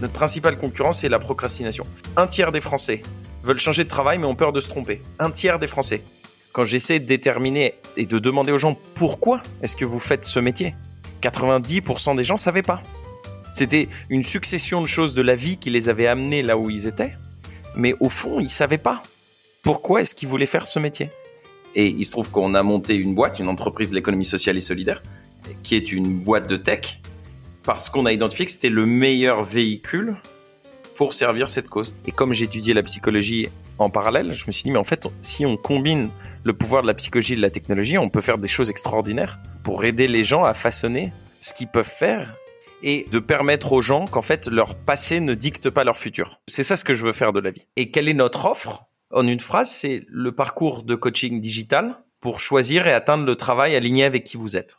Notre principale concurrence, c'est la procrastination. Un tiers des Français veulent changer de travail mais ont peur de se tromper. Un tiers des Français. Quand j'essaie de déterminer et de demander aux gens pourquoi est-ce que vous faites ce métier, 90% des gens ne savaient pas. C'était une succession de choses de la vie qui les avait amenés là où ils étaient, mais au fond, ils ne savaient pas pourquoi est-ce qu'ils voulaient faire ce métier. Et il se trouve qu'on a monté une boîte, une entreprise de l'économie sociale et solidaire, qui est une boîte de tech, parce qu'on a identifié que c'était le meilleur véhicule pour servir cette cause. Et comme j'étudiais la psychologie en parallèle, je me suis dit, mais en fait, si on combine le pouvoir de la psychologie et de la technologie, on peut faire des choses extraordinaires pour aider les gens à façonner ce qu'ils peuvent faire et de permettre aux gens qu'en fait leur passé ne dicte pas leur futur. C'est ça ce que je veux faire de la vie. Et quelle est notre offre? En une phrase, c'est le parcours de coaching digital pour choisir et atteindre le travail aligné avec qui vous êtes.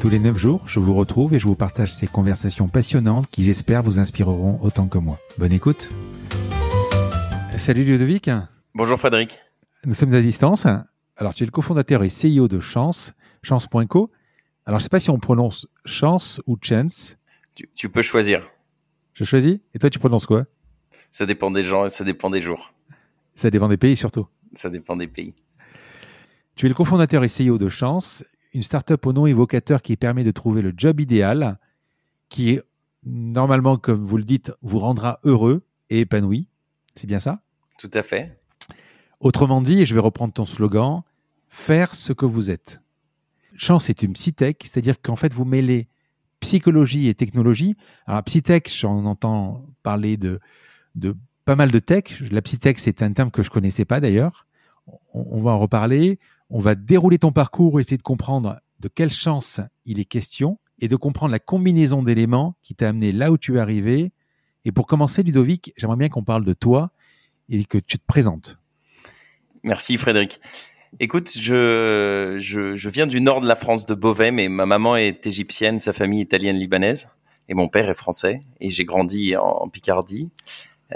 Tous les 9 jours, je vous retrouve et je vous partage ces conversations passionnantes qui j'espère vous inspireront autant que moi. Bonne écoute. Salut Ludovic. Bonjour Frédéric. Nous sommes à distance. Alors tu es le cofondateur et CEO de Chance, Chance.co. Alors je ne sais pas si on prononce Chance ou Chance. Tu, peux choisir. Je choisis Et toi tu prononces quoi? Ça dépend des gens et ça dépend des jours. Ça dépend des pays surtout. Ça dépend des pays. Tu es le cofondateur et CEO de Chance une startup au nom évocateur qui permet de trouver le job idéal, qui normalement, comme vous le dites, vous rendra heureux et épanoui. C'est bien ça? Tout à fait. Autrement dit, et je vais reprendre ton slogan, faire ce que vous êtes. Chance est une psytech, c'est-à-dire qu'en fait, vous mêlez psychologie et technologie. Alors, psytech, j'en entends parler de, de pas mal de tech. La psytech, c'est un terme que je connaissais pas d'ailleurs. on va en reparler. On va dérouler ton parcours, essayer de comprendre de quelle chance il est question et de comprendre la combinaison d'éléments qui t'a amené là où tu es arrivé. Et pour commencer, Ludovic, j'aimerais bien qu'on parle de toi et que tu te présentes. Merci Frédéric. Écoute, je, je, viens du nord de la France, de Beauvais, mais ma maman est égyptienne, sa famille italienne-libanaise, et mon père est français, et j'ai grandi en, Picardie,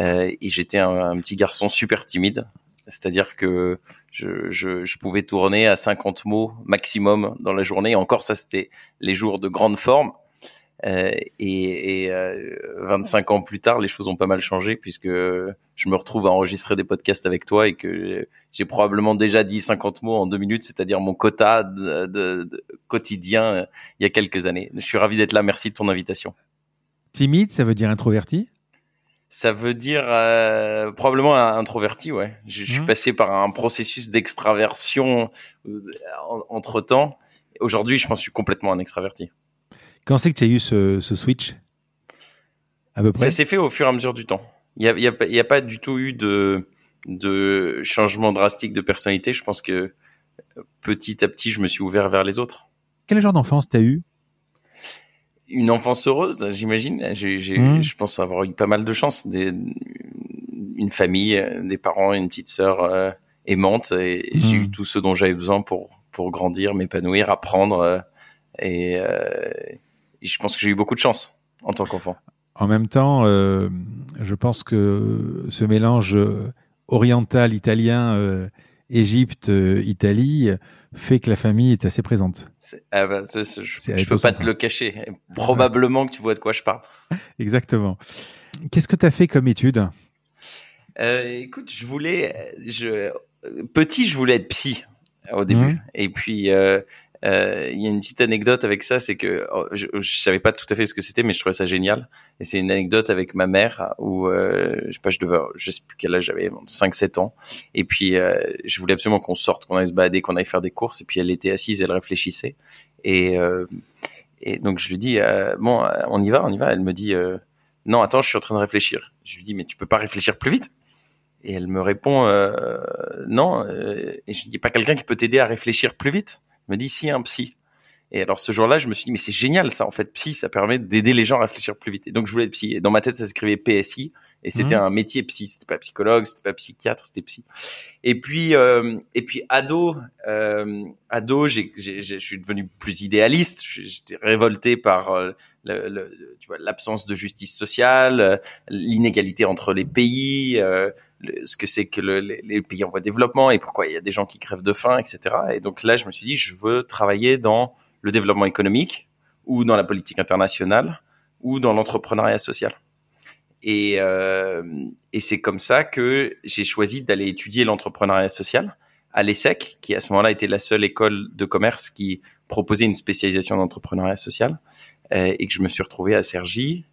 euh, et j'étais un, petit garçon super timide, c'est-à-dire que je, pouvais tourner à 50 mots maximum dans la journée. Encore, ça, c'était les jours de grande forme. Euh, et, et euh, 25 ans plus tard, les choses ont pas mal changé puisque je me retrouve à enregistrer des podcasts avec toi et que j'ai probablement déjà dit 50 mots en deux minutes, c'est-à-dire mon quota de quotidien euh, il y a quelques années. Je suis ravi d'être là. Merci de ton invitation. Timide, ça veut dire introverti? Ça veut dire euh, probablement introverti, ouais. Je, suis mmh. passé par un processus d'extraversion euh, entre temps. Aujourd'hui, je pense que je suis complètement un extraverti. Quand c'est que tu as eu ce, switch? À peu près? Ça s'est fait au fur et à mesure du temps. Il n'y a, y a, pas du tout eu de, de changement drastique de personnalité. Je pense que petit à petit, je me suis ouvert vers les autres. Quel genre d'enfance tu as eu? Une enfance heureuse, j'imagine. J'ai, mmh. Je pense avoir eu pas mal de chance. Des, une famille, des parents, une petite sœur euh, aimante. Et, j'ai mmh. eu tout ce dont j'avais besoin pour, pour grandir, m'épanouir, apprendre. Euh, et, euh, et, je pense que j'ai eu beaucoup de chance en tant qu'enfant. En même temps, je pense que ce mélange oriental, italien, Égypte, Italie, fait que la famille est assez présente. Ah bah, je, ne peux pas te le cacher. Probablement que tu vois de quoi je parle. Exactement. Qu'est-ce que tu as fait comme étude? Euh, Écoute, je voulais, je, petit, je voulais être psy au début. Mmh. Et puis, euh, Euh, il y a une petite anecdote avec ça, c'est que oh, je, je savais pas tout à fait ce que c'était, mais je trouvais ça génial. Et c'est une anecdote avec ma mère où euh, je sais pas, je devais, je sais plus quel âge j'avais, 5-7 ans. Et puis euh, je voulais absolument qu'on sorte, qu'on aille se balader, qu'on aille faire des courses. Et puis elle était assise, elle réfléchissait. Et euh, et donc je lui dis euh, bon, on y va, on y va. Elle me dit non, attends, je suis en train de réfléchir. Je lui dis mais tu peux pas réfléchir plus vite. Et elle me répond non. et je dis pas quelqu'un qui peut t'aider à réfléchir plus vite me dit si un psy. Et alors ce jour-là, je me suis dit mais c'est génial ça en fait psy, ça permet d'aider les gens à réfléchir plus vite. Et donc je voulais être psy. Et dans ma tête ça s'écrivait PSI et c'était mmh. un métier psy. C'était pas psychologue, c'était pas psychiatre, c'était psy. Et puis euh, et puis ado, euh, ado, j'ai, je suis devenu plus idéaliste. J'étais révolté par euh, le, le, tu vois l'absence de justice sociale, euh, l'inégalité entre les pays. Ce que c'est que le, les, pays en voie de développement et pourquoi il y a des gens qui crèvent de faim, etc. Et donc là, je me suis dit, je veux travailler dans le développement économique ou dans la politique internationale ou dans l'entrepreneuriat social. Et, euh, et c'est comme ça que j'ai choisi d'aller étudier l'entrepreneuriat social à l'ESSEC, qui à ce moment-là était la seule école de commerce qui proposait une spécialisation d'entrepreneuriat social, euh, et que je me suis retrouvé à Cergy.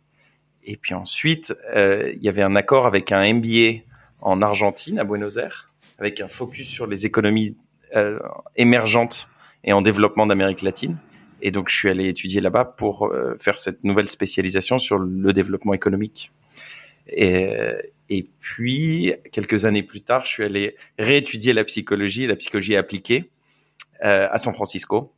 Et puis ensuite, euh, il y avait un accord avec un MBA en Argentine, à Buenos Aires, avec un focus sur les économies euh, émergentes et en développement d'Amérique latine. Et donc, je suis allé étudier là-bas pour euh, faire cette nouvelle spécialisation sur le développement économique. Et, et puis, quelques années plus tard, je suis allé réétudier la psychologie, la psychologie appliquée euh, à San Francisco,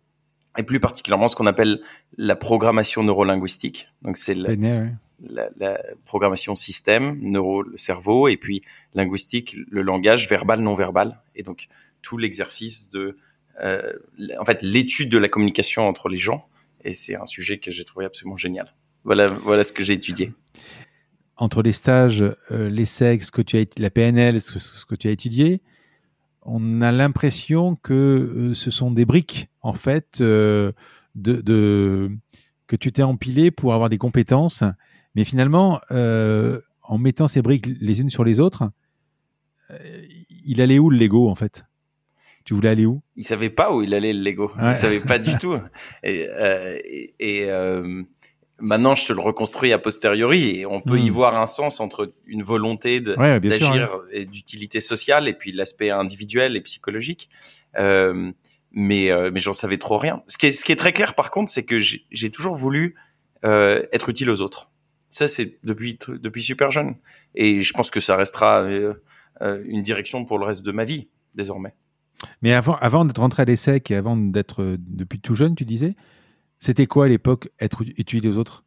et plus particulièrement ce qu'on appelle la programmation neurolinguistique. Donc, c'est le, la, programmation système, neuro, le cerveau, et puis linguistique, le langage verbal, non verbal, et donc tout l'exercice de, euh, en fait, l'étude de la communication entre les gens. Et c'est un sujet que j'ai trouvé absolument génial. Voilà, voilà ce que j'ai étudié. Entre les stages, euh, les sexes, que tu as, la PNL, ce que, tu as étudié, on a l'impression que euh, ce sont des briques, en fait, euh, de, que tu t'es empilé pour avoir des compétences mais finalement, euh, en mettant ces briques les unes sur les autres, euh, il allait où le Lego en fait? Tu voulais aller où? Il savait pas où il allait le Lego. Ouais. Il savait pas du tout. Et, euh, et, euh, maintenant, je te le reconstruis a posteriori et on peut mmh. y hmm. voir un sens entre une volonté d'agir ouais, et d'utilité sociale et puis l'aspect individuel et psychologique. Euh, mais mais j'en savais trop rien. Ce qui est ce qui est très clair par contre, c'est que j'ai toujours voulu être utile aux autres. Ça, c'est depuis, depuis super jeune. Et je pense que ça restera euh, euh, une direction pour le reste de ma vie, désormais. Mais avant, avant d'être rentré à l'ESSEC et avant d'être euh, depuis tout jeune, tu disais, c'était quoi à l'époque être utile aux autres?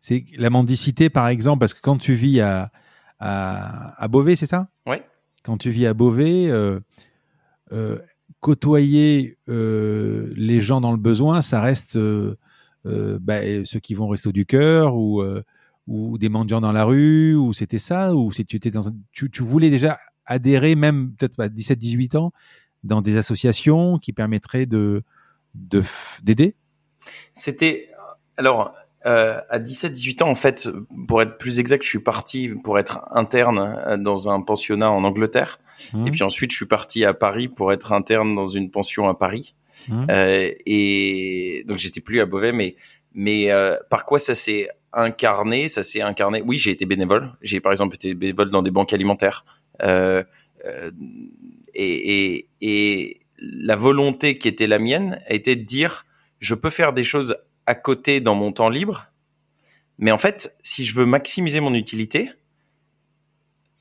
C'est la mendicité, par exemple, parce que quand tu vis à, à, à Beauvais, c'est ça? Oui. Quand tu vis à Beauvais, euh, euh, côtoyer euh, les gens dans le besoin, ça reste bah, ceux qui vont au resto du cœur ou ou des mendiants dans la rue ou c'était ça ou si tu étais dans tu, tu voulais déjà adhérer même peut-être à 17 18 ans dans des associations qui permettraient de d'aider? C'était alors euh, à 17-18 ans, en fait, pour être plus exact, je suis parti pour être interne euh, dans un pensionnat en Angleterre. Mmh. Et puis ensuite, je suis parti à Paris pour être interne dans une pension à Paris. Mmh. Euh, et donc, j'étais plus à Beauvais, mais mais euh, par quoi ça s'est incarné, ça s'est incarné. Oui, j'ai été bénévole. J'ai par exemple été bénévole dans des banques alimentaires. Euh, euh, et, et, la volonté qui était la mienne a été de dire, je peux faire des choses à côté dans mon temps libre, mais en fait, si je veux maximiser mon utilité,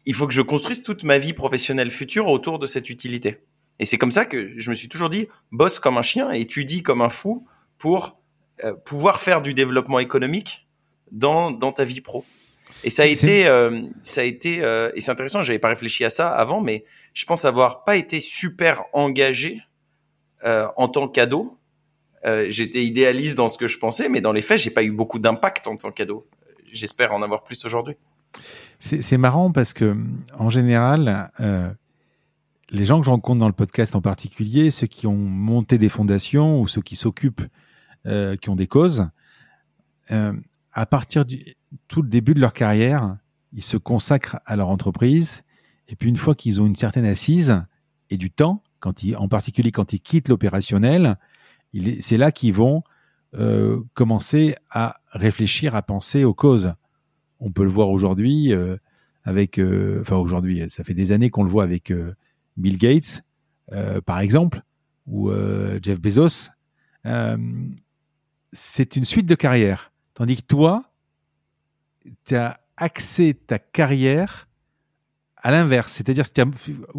il faut que je construise toute ma vie professionnelle future autour de cette utilité. Et c'est comme ça que je me suis toujours dit, bosse comme un chien, étudie comme un fou pour euh, pouvoir faire du développement économique dans, dans ta vie pro. Et ça a été, euh, ça a été, euh, et c'est intéressant. J'avais pas réfléchi à ça avant, mais je pense avoir pas été super engagé euh, en tant qu'ado. J'étais idéaliste dans ce que je pensais, mais dans les faits, j'ai pas eu beaucoup d'impact en tant qu'ado. J'espère en avoir plus aujourd'hui. C'est marrant parce que, en général, les gens que je rencontre dans le podcast en particulier, ceux qui ont monté des fondations ou ceux qui s'occupent, qui ont des causes, à partir du tout le début de leur carrière, ils se consacrent à leur entreprise. Et puis une fois qu'ils ont une certaine assise et du temps, quand ils, en particulier quand ils quittent l'opérationnel c'est là qu'ils vont euh, commencer à réfléchir, à penser aux causes. On peut le voir aujourd'hui euh, avec, euh, enfin aujourd'hui, ça fait des années qu'on le voit avec Bill Gates, par exemple, ou Jeff Bezos. c'est une suite de carrières. Tandis que toi, tu as axé ta carrière à l'inverse. C'est-à-dire,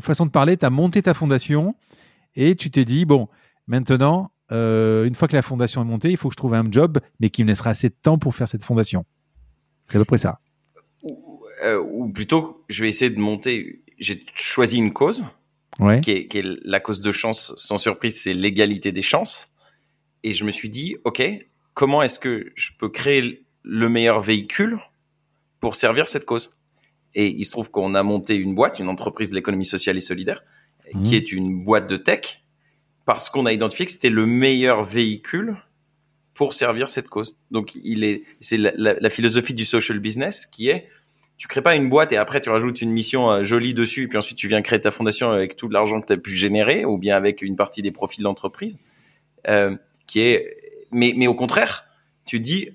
façon de parler, tu as monté ta fondation et tu t'es dit, bon, maintenant, euh, une fois que la fondation est montée, il faut que je trouve un job, mais qui me laissera assez de temps pour faire cette fondation. C'est à peu près ça. Euh, ou, plutôt, je vais essayer de monter. J'ai choisi une cause, qui, est, la cause de chance, sans surprise, c'est l'égalité des chances. Et je me suis dit, OK, comment est-ce que je peux créer le meilleur véhicule pour servir cette cause? Et il se trouve qu'on a monté une boîte, une entreprise de l'économie sociale et solidaire, qui mmh. est une boîte de tech parce qu'on a identifié que c'était le meilleur véhicule pour servir cette cause. Donc, il est, c'est la, philosophie du social business qui est, tu crées pas une boîte et après tu rajoutes une mission euh, jolie dessus et puis ensuite tu viens créer ta fondation avec tout l'argent que tu as pu générer ou bien avec une partie des profits de l'entreprise, euh, qui est, mais, mais au contraire, tu dis,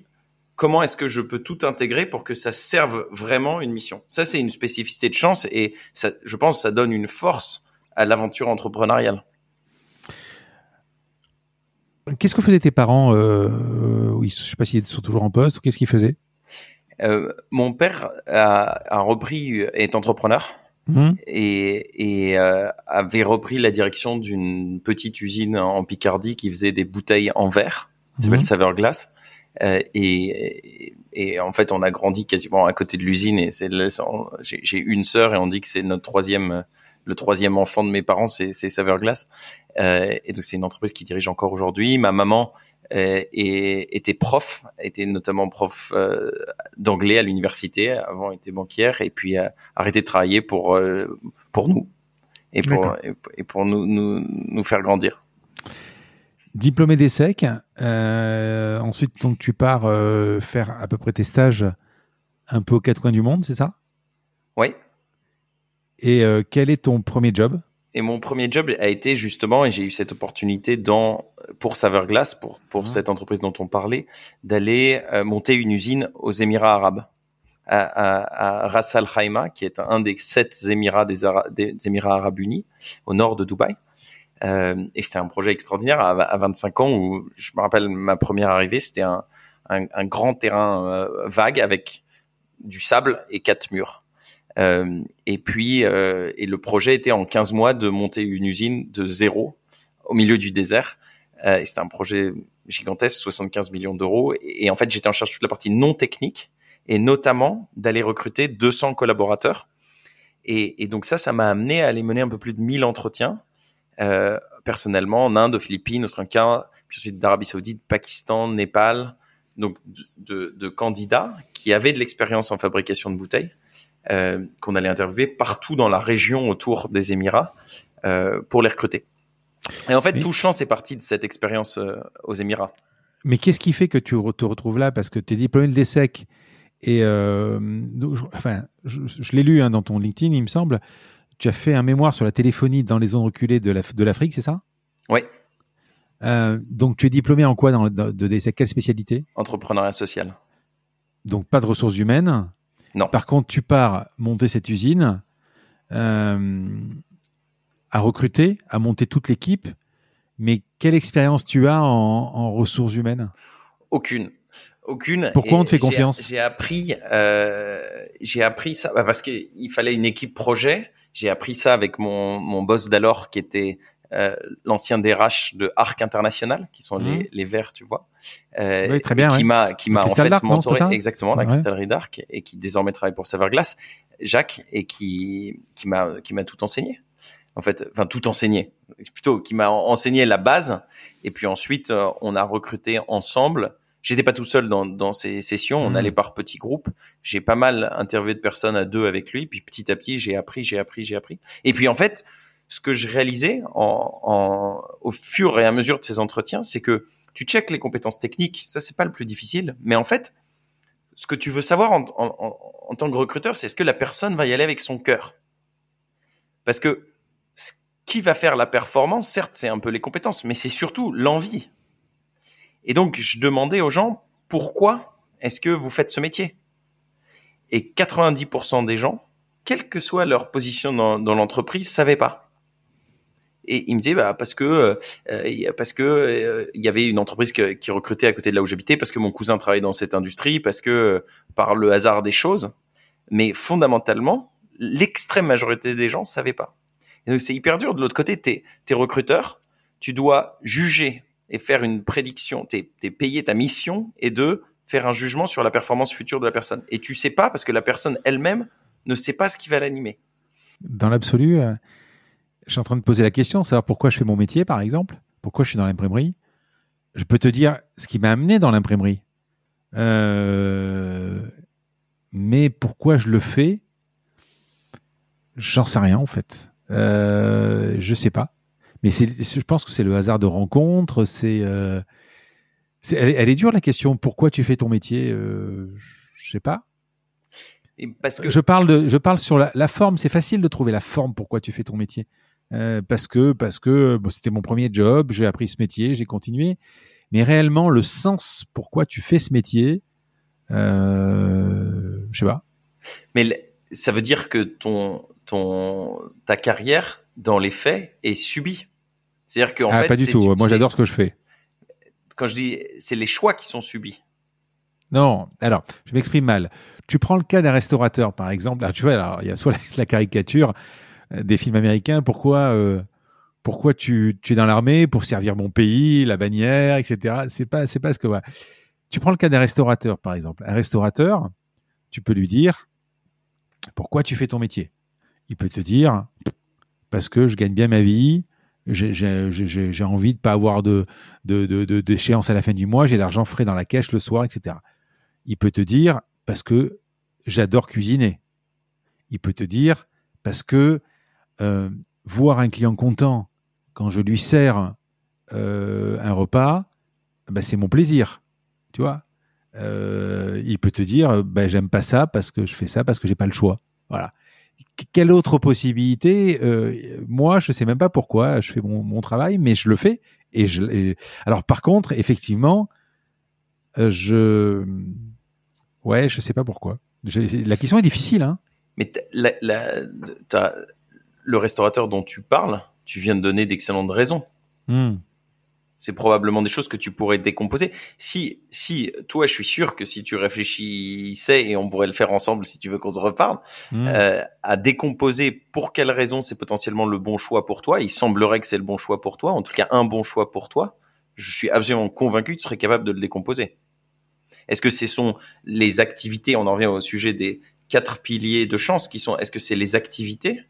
comment est-ce que je peux tout intégrer pour que ça serve vraiment une mission? Ça, c'est une spécificité de chance et ça, je pense, ça donne une force à l'aventure entrepreneuriale. Qu'est-ce que faisaient tes parents euh, Je ne sais pas s'ils sont toujours en poste ou qu'est-ce qu'ils faisaient? Euh, Mon père a, repris, est entrepreneur mmh. et, et euh, avait repris la direction d'une petite usine en Picardie qui faisait des bouteilles en verre, ça s'appelle mmh. Saveur Glace. Euh, et, et, en fait, on a grandi quasiment à côté de l'usine. Et c'est j'ai une sœur et on dit que c'est notre troisième le troisième enfant de mes parents, c'est Saveur Glace. Euh, et donc c'est une entreprise qui dirige encore aujourd'hui. Ma maman euh, était prof, était notamment prof euh, d'anglais à l'université. Avant, était banquière et puis a arrêté de travailler pour euh, pour nous et pour et pour nous, nous nous faire grandir. Diplômé d'ESSEC, euh, ensuite donc tu pars faire à peu près tes stages un peu aux quatre coins du monde, c'est ça? Oui, et euh, quel est ton premier job? Et mon premier job a été justement, et j'ai eu cette opportunité dans pour Saveur Glace, pour pour ah. cette entreprise dont on parlait, d'aller euh, monter une usine aux Émirats Arabes, à, à, à Ras Al Khaimah, qui est un des sept Émirats des, des Émirats Arabes Unis, au nord de Dubaï. Euh, et c'était un projet extraordinaire à, à, 25 ans où je me rappelle ma première arrivée, c'était un, grand terrain euh, vague avec du sable et quatre murs. Euh, et puis, et le projet était en 15 mois de monter une usine de zéro au milieu du désert. Euh, c'était un projet gigantesque, 75 millions d'euros. Et, en fait, j'étais en charge de toute la partie non technique et notamment d'aller recruter 200 collaborateurs. Et, donc ça, ça m'a amené à aller mener un peu plus de 1000 entretiens euh, personnellement en Inde, aux Philippines, au Sri Lanka, puis ensuite d'Arabie Saoudite, Pakistan, Népal, donc de, de, candidats qui avaient de l'expérience en fabrication de bouteilles euh, qu'on allait interviewer partout dans la région autour des Émirats euh, pour les recruter. Et en fait, tout chance c'est parti de cette expérience aux Émirats. Mais qu'est-ce qui fait que tu te retrouves là? Parce que tu es diplômé de l'ESSEC et enfin, je, l'ai lu hein, dans ton LinkedIn, il me semble. Tu as fait un mémoire sur la téléphonie dans les zones reculées de l'Afrique, c'est ça? Oui. donc, tu es diplômé en quoi dans, de Quelle spécialité? Entrepreneuriat social. Donc, pas de ressources humaines? Non. Par contre, tu pars monter cette usine, euh, à recruter, à monter toute l'équipe. Mais quelle expérience tu as en, ressources humaines? Aucune. Aucune. Pourquoi on te fait confiance? J'ai appris, euh, j'ai appris ça bah, parce qu'il fallait une équipe projet. J'ai appris ça avec mon, mon boss d'alors qui était euh, l'ancien DRH de Arc International, qui sont les, mhm. les verts, tu vois. Euh, oui, très bien. Qui m'a, qui m'a en fait mentoré exactement la cristallerie d'Arc et qui désormais travaille pour Glace, Jacques, et qui, qui m'a, qui m'a tout enseigné. En fait, enfin tout enseigné, plutôt qui m'a enseigné la base. Et puis ensuite, euh, on a recruté ensemble. J'étais pas tout seul dans, dans ces sessions, on mhm. allait par petits groupes. J'ai pas mal interviewé de personnes à deux avec lui, puis petit à petit, j'ai appris, j'ai appris, j'ai appris. Et puis en fait, ce que je réalisais en, en, au fur et à mesure de ces entretiens, c'est que tu checkes les compétences techniques, ça c'est pas le plus difficile, mais en fait, ce que tu veux savoir en, en, en tant que recruteur, c'est est-ce que la personne va y aller avec son cœur? Parce que ce qui va faire la performance, certes, c'est un peu les compétences, mais c'est surtout l'envie. Et donc, je demandais aux gens, pourquoi est-ce que vous faites ce métier? Et 90% des gens, quelle que soit leur position dans, dans l'entreprise, savaient pas. Et il me disait bah, parce que euh, parce que euh, il y avait une entreprise qui recrutait à côté de là où j'habitais, parce que mon cousin travaillait dans cette industrie, parce que euh, par le hasard des choses. Mais fondamentalement, l'extrême majorité des gens savaient pas. Et donc c'est hyper dur. De l'autre côté, t'es es recruteur, tu dois juger et faire une prédiction. T'es es payé ta mission et de faire un jugement sur la performance future de la personne. Et tu sais pas parce que la personne elle-même ne sait pas ce qui va l'animer. Dans l'absolu, je suis en train de poser la question, savoir pourquoi je fais mon métier, par exemple, pourquoi je suis dans l'imprimerie? Je peux te dire ce qui m'a amené dans l'imprimerie. Euh, mais pourquoi je le fais, j'en sais rien en fait. Euh, je sais pas. Mais je pense que c'est le hasard de rencontre. C'est, euh, elle, est dure la question. Pourquoi tu fais ton métier euh, Je sais pas. parce que je parle de, je parle sur la, la forme. C'est facile de trouver la forme. Pourquoi tu fais ton métier euh, parce que parce que bon, c'était mon premier job, j'ai appris ce métier, j'ai continué. Mais réellement, le sens pourquoi tu fais ce métier, euh, je sais pas. Mais ça veut dire que ton ton ta carrière dans les faits est subie. C'est-à-dire qu'en ah, fait, pas du tout. Moi, j'adore ce que je fais. Quand je dis, c'est les choix qui sont subis. Non, alors, je m'exprime mal. Tu prends le cas d'un restaurateur, par exemple. tu vois, alors, il y a soit la caricature, euh, des films américains, pourquoi, euh, pourquoi tu, tu es dans l'armée pour servir mon pays, la bannière, etc. C'est pas, c'est pas ce que. Tu prends le cas d'un restaurateur, par exemple. Un restaurateur, tu peux lui dire pourquoi tu fais ton métier? Il peut te dire parce que je gagne bien ma vie, j'ai envie de pas avoir de, de, d'échéance à la fin du mois, j'ai l'argent frais dans la caisse le soir, etc. Il peut te dire parce que j'adore cuisiner. Il peut te dire parce que euh, voir un client content quand je lui sers euh, un repas, ben c'est mon plaisir. Tu vois euh, Il peut te dire, ben, j'aime pas ça parce que je fais ça parce que j'ai pas le choix. Voilà. Quelle autre possibilité Moi, je sais même pas pourquoi je fais mon, travail, mais je le fais. Et je. Alors, par contre, effectivement, je. Ouais, je sais pas pourquoi. la question est difficile, hein. Mais la, la, le restaurateur dont tu parles, tu viens de donner d'excellentes raisons. Hmm. C'est probablement des choses que tu pourrais décomposer. Si, si, toi, je suis sûr que si tu réfléchissais, et on pourrait le faire ensemble si tu veux qu'on se reparle, hmm. euh, à décomposer pour quelle raison c'est potentiellement le bon choix pour toi, il semblerait que c'est le bon choix pour toi, en tout cas un bon choix pour toi, je suis absolument convaincu que tu serais capable de le décomposer. Est-ce que ce sont les activités, on en revient au sujet des quatre piliers de chance qui sont, est-ce que c'est les activités?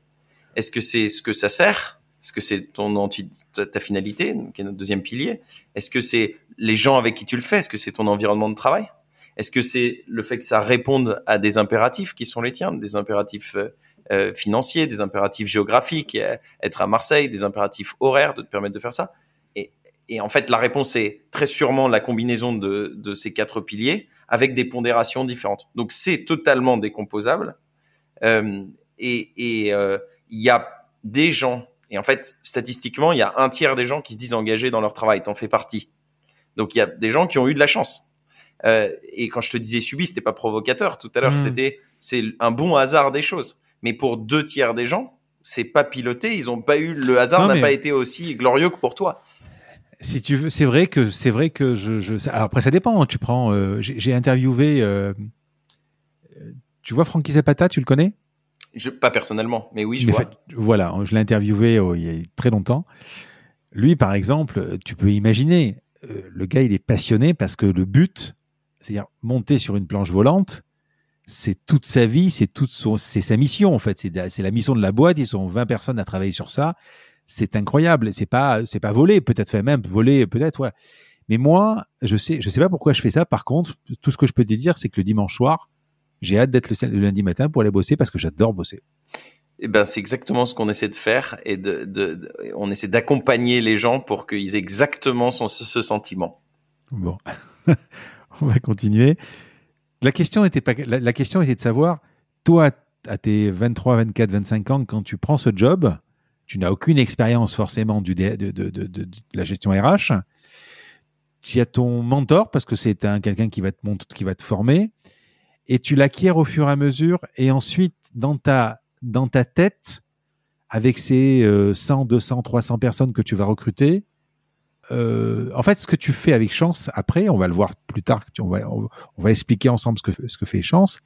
Est-ce que c'est ce que ça sert? Est-ce que c'est ton anti ta finalité, qui est notre deuxième pilier? Est-ce que c'est les gens avec qui tu le fais? Est-ce que c'est ton environnement de travail? Est-ce que c'est le fait que ça réponde à des impératifs qui sont les tiens, des impératifs euh, euh, financiers, des impératifs géographiques, euh, être à Marseille, des impératifs horaires de te permettre de faire ça? Et, et en fait, la réponse est très sûrement la combinaison de, de ces quatre piliers avec des pondérations différentes. Donc, c'est totalement décomposable. Euh, et, et, euh, il y a des gens, et en fait, statistiquement, il y a un tiers des gens qui se disent engagés dans leur travail. T'en fais partie. Donc, il y a des gens qui ont eu de la chance. Euh, et quand je te disais subi, c'était pas provocateur. Tout à l'heure, hmm. c'était c'est un bon hasard des choses. Mais pour deux tiers des gens, c'est pas piloté. Ils ont pas eu le hasard n'a pas été aussi glorieux que pour toi. Si tu veux, c'est vrai que c'est vrai que je, je alors après ça dépend. Hein. Tu prends, euh, j'ai interviewé, euh, tu vois Frankie Zapata, tu le connais? Je, pas personnellement, mais oui, je vois. voilà, je l'ai interviewé oh, il y a très longtemps. Lui, par exemple, tu peux imaginer, euh, le gars, il est passionné parce que le but, c'est-à-dire monter sur une planche volante, c'est toute sa vie, c'est toute c'est sa mission en fait. C'est la mission de la boîte. Ils sont 20 personnes à travailler sur ça. C'est incroyable. C'est pas, c'est pas volé, peut-être fait même voler, peut-être. Ouais. Mais moi, je sais, je sais pas pourquoi je fais ça. Par contre, tout ce que je peux te dire, c'est que le dimanche soir, j'ai hâte d'être le, lundi matin pour aller bosser parce que j'adore bosser. Eh ben, c'est exactement ce qu'on essaie de faire et de, de, on essaie d'accompagner les gens pour qu'ils aient exactement ce, ce sentiment. Bon, on va continuer. La question était pas, la, question était de savoir, toi, à tes 23, 24, 25 ans, quand tu prends ce job, tu n'as aucune expérience forcément du, de, de, la gestion RH. tu as ton mentor parce que c'est un quelqu'un qui va te qui va te former et tu l'acquiers au fur et à mesure et ensuite dans ta dans ta tête avec ces 100, 200, 300 personnes que tu vas recruter. Euh, en fait, ce que tu fais avec Chance, après, on va le voir plus tard, on va, on va expliquer ensemble ce que, ce que fait Chance.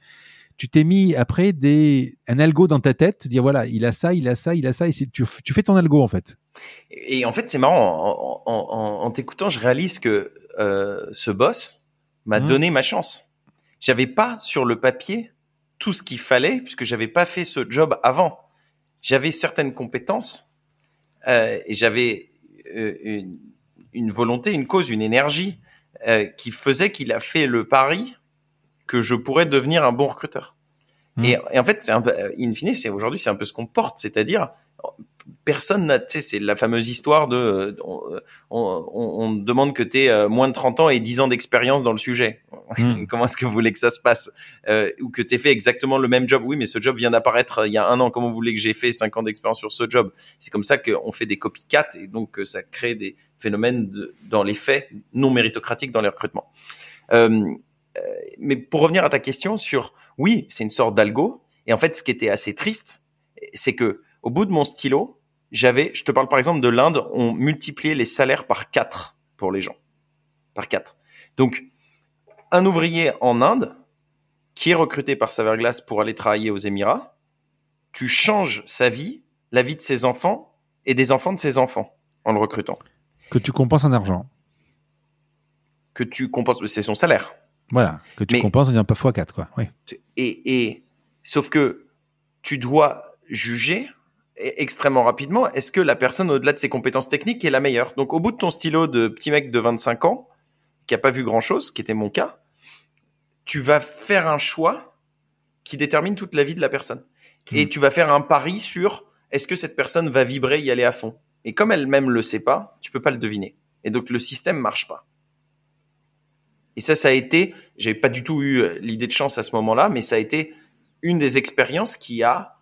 Tu t'es mis après des, un algo dans ta tête, dire voilà, il a ça, il a ça, il a ça, et tu, tu fais ton algo en fait. Et en fait, c'est marrant, en, en, en t'écoutant, je réalise que euh, ce boss m'a mmh. donné ma chance. J'avais pas sur le papier tout ce qu'il fallait, puisque j'avais pas fait ce job avant j'avais certaines compétences euh, et j'avais euh, une, une, volonté, une cause, une énergie euh, qui faisait qu'il a fait le pari que je pourrais devenir un bon recruteur. Mmh. Et, et, en fait, c'est un peu, in fine, c'est aujourd'hui, c'est un peu ce qu'on porte, c'est-à-dire personne n'a, tu sais, c'est la fameuse histoire de, on, on, on demande que tu aies euh, moins de 30 ans et 10 ans d'expérience dans le sujet. Hmm. Comment est-ce que vous voulez que ça se passe? Euh, Ou que tu aies fait exactement le même job? Oui, mais ce job vient d'apparaître euh, il y a un an. Comment vous voulez que j'ai fait 5 ans d'expérience sur ce job? C'est comme ça qu'on fait des copycats et donc ça crée des phénomènes de, dans les faits non méritocratiques dans les recrutements. Euh, mais pour revenir à ta question sur, oui, c'est une sorte d'algo. Et en fait, ce qui était assez triste, c'est que au bout de mon stylo, j'avais, je te parle par exemple de l'Inde, on multipliait les salaires par 4 pour les gens. Par 4. Donc, un ouvrier en Inde qui est recruté par Saverglass pour aller travailler aux Émirats, tu changes sa vie, la vie de ses enfants et des enfants de ses enfants en le recrutant. Que tu compenses en argent. Que tu compenses, c'est son salaire. Voilà, que tu compenses en pas x4, quoi. Oui. Et, et, sauf que tu dois juger extrêmement rapidement, est-ce que la personne au-delà de ses compétences techniques est la meilleure? Donc au bout de ton stylo de petit mec de 25 ans, qui a pas vu grand-chose, qui était mon cas, tu vas faire un choix qui détermine toute la vie de la personne. Et hmm. tu vas faire un pari sur est-ce que cette personne va vibrer, y aller à fond? Et comme elle-même le sait pas, tu peux pas le deviner. Et donc le système marche pas. Et ça, ça a été, j'ai pas du tout eu l'idée de chance à ce moment-là, mais ça a été une des expériences qui a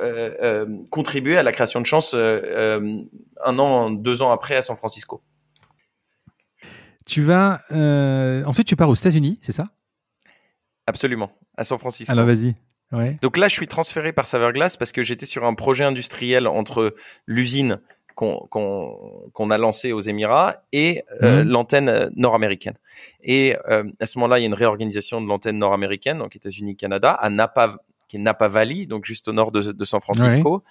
euh, euh, contribuer à la création de chance euh, un an, deux ans après à San Francisco. Tu vas ensuite tu pars aux États-Unis, c'est ça? Absolument, à San Francisco. Alors vas-y. Donc là, je suis transféré par Saverglass parce que j'étais sur un projet industriel entre l'usine qu'on a lancée aux Émirats et mhm. l'antenne nord-américaine. Et à ce moment-là, il y a une réorganisation de l'antenne nord-américaine, donc États-Unis-Canada, à Napa, qui est Napa Valley, donc juste au nord de, San Francisco.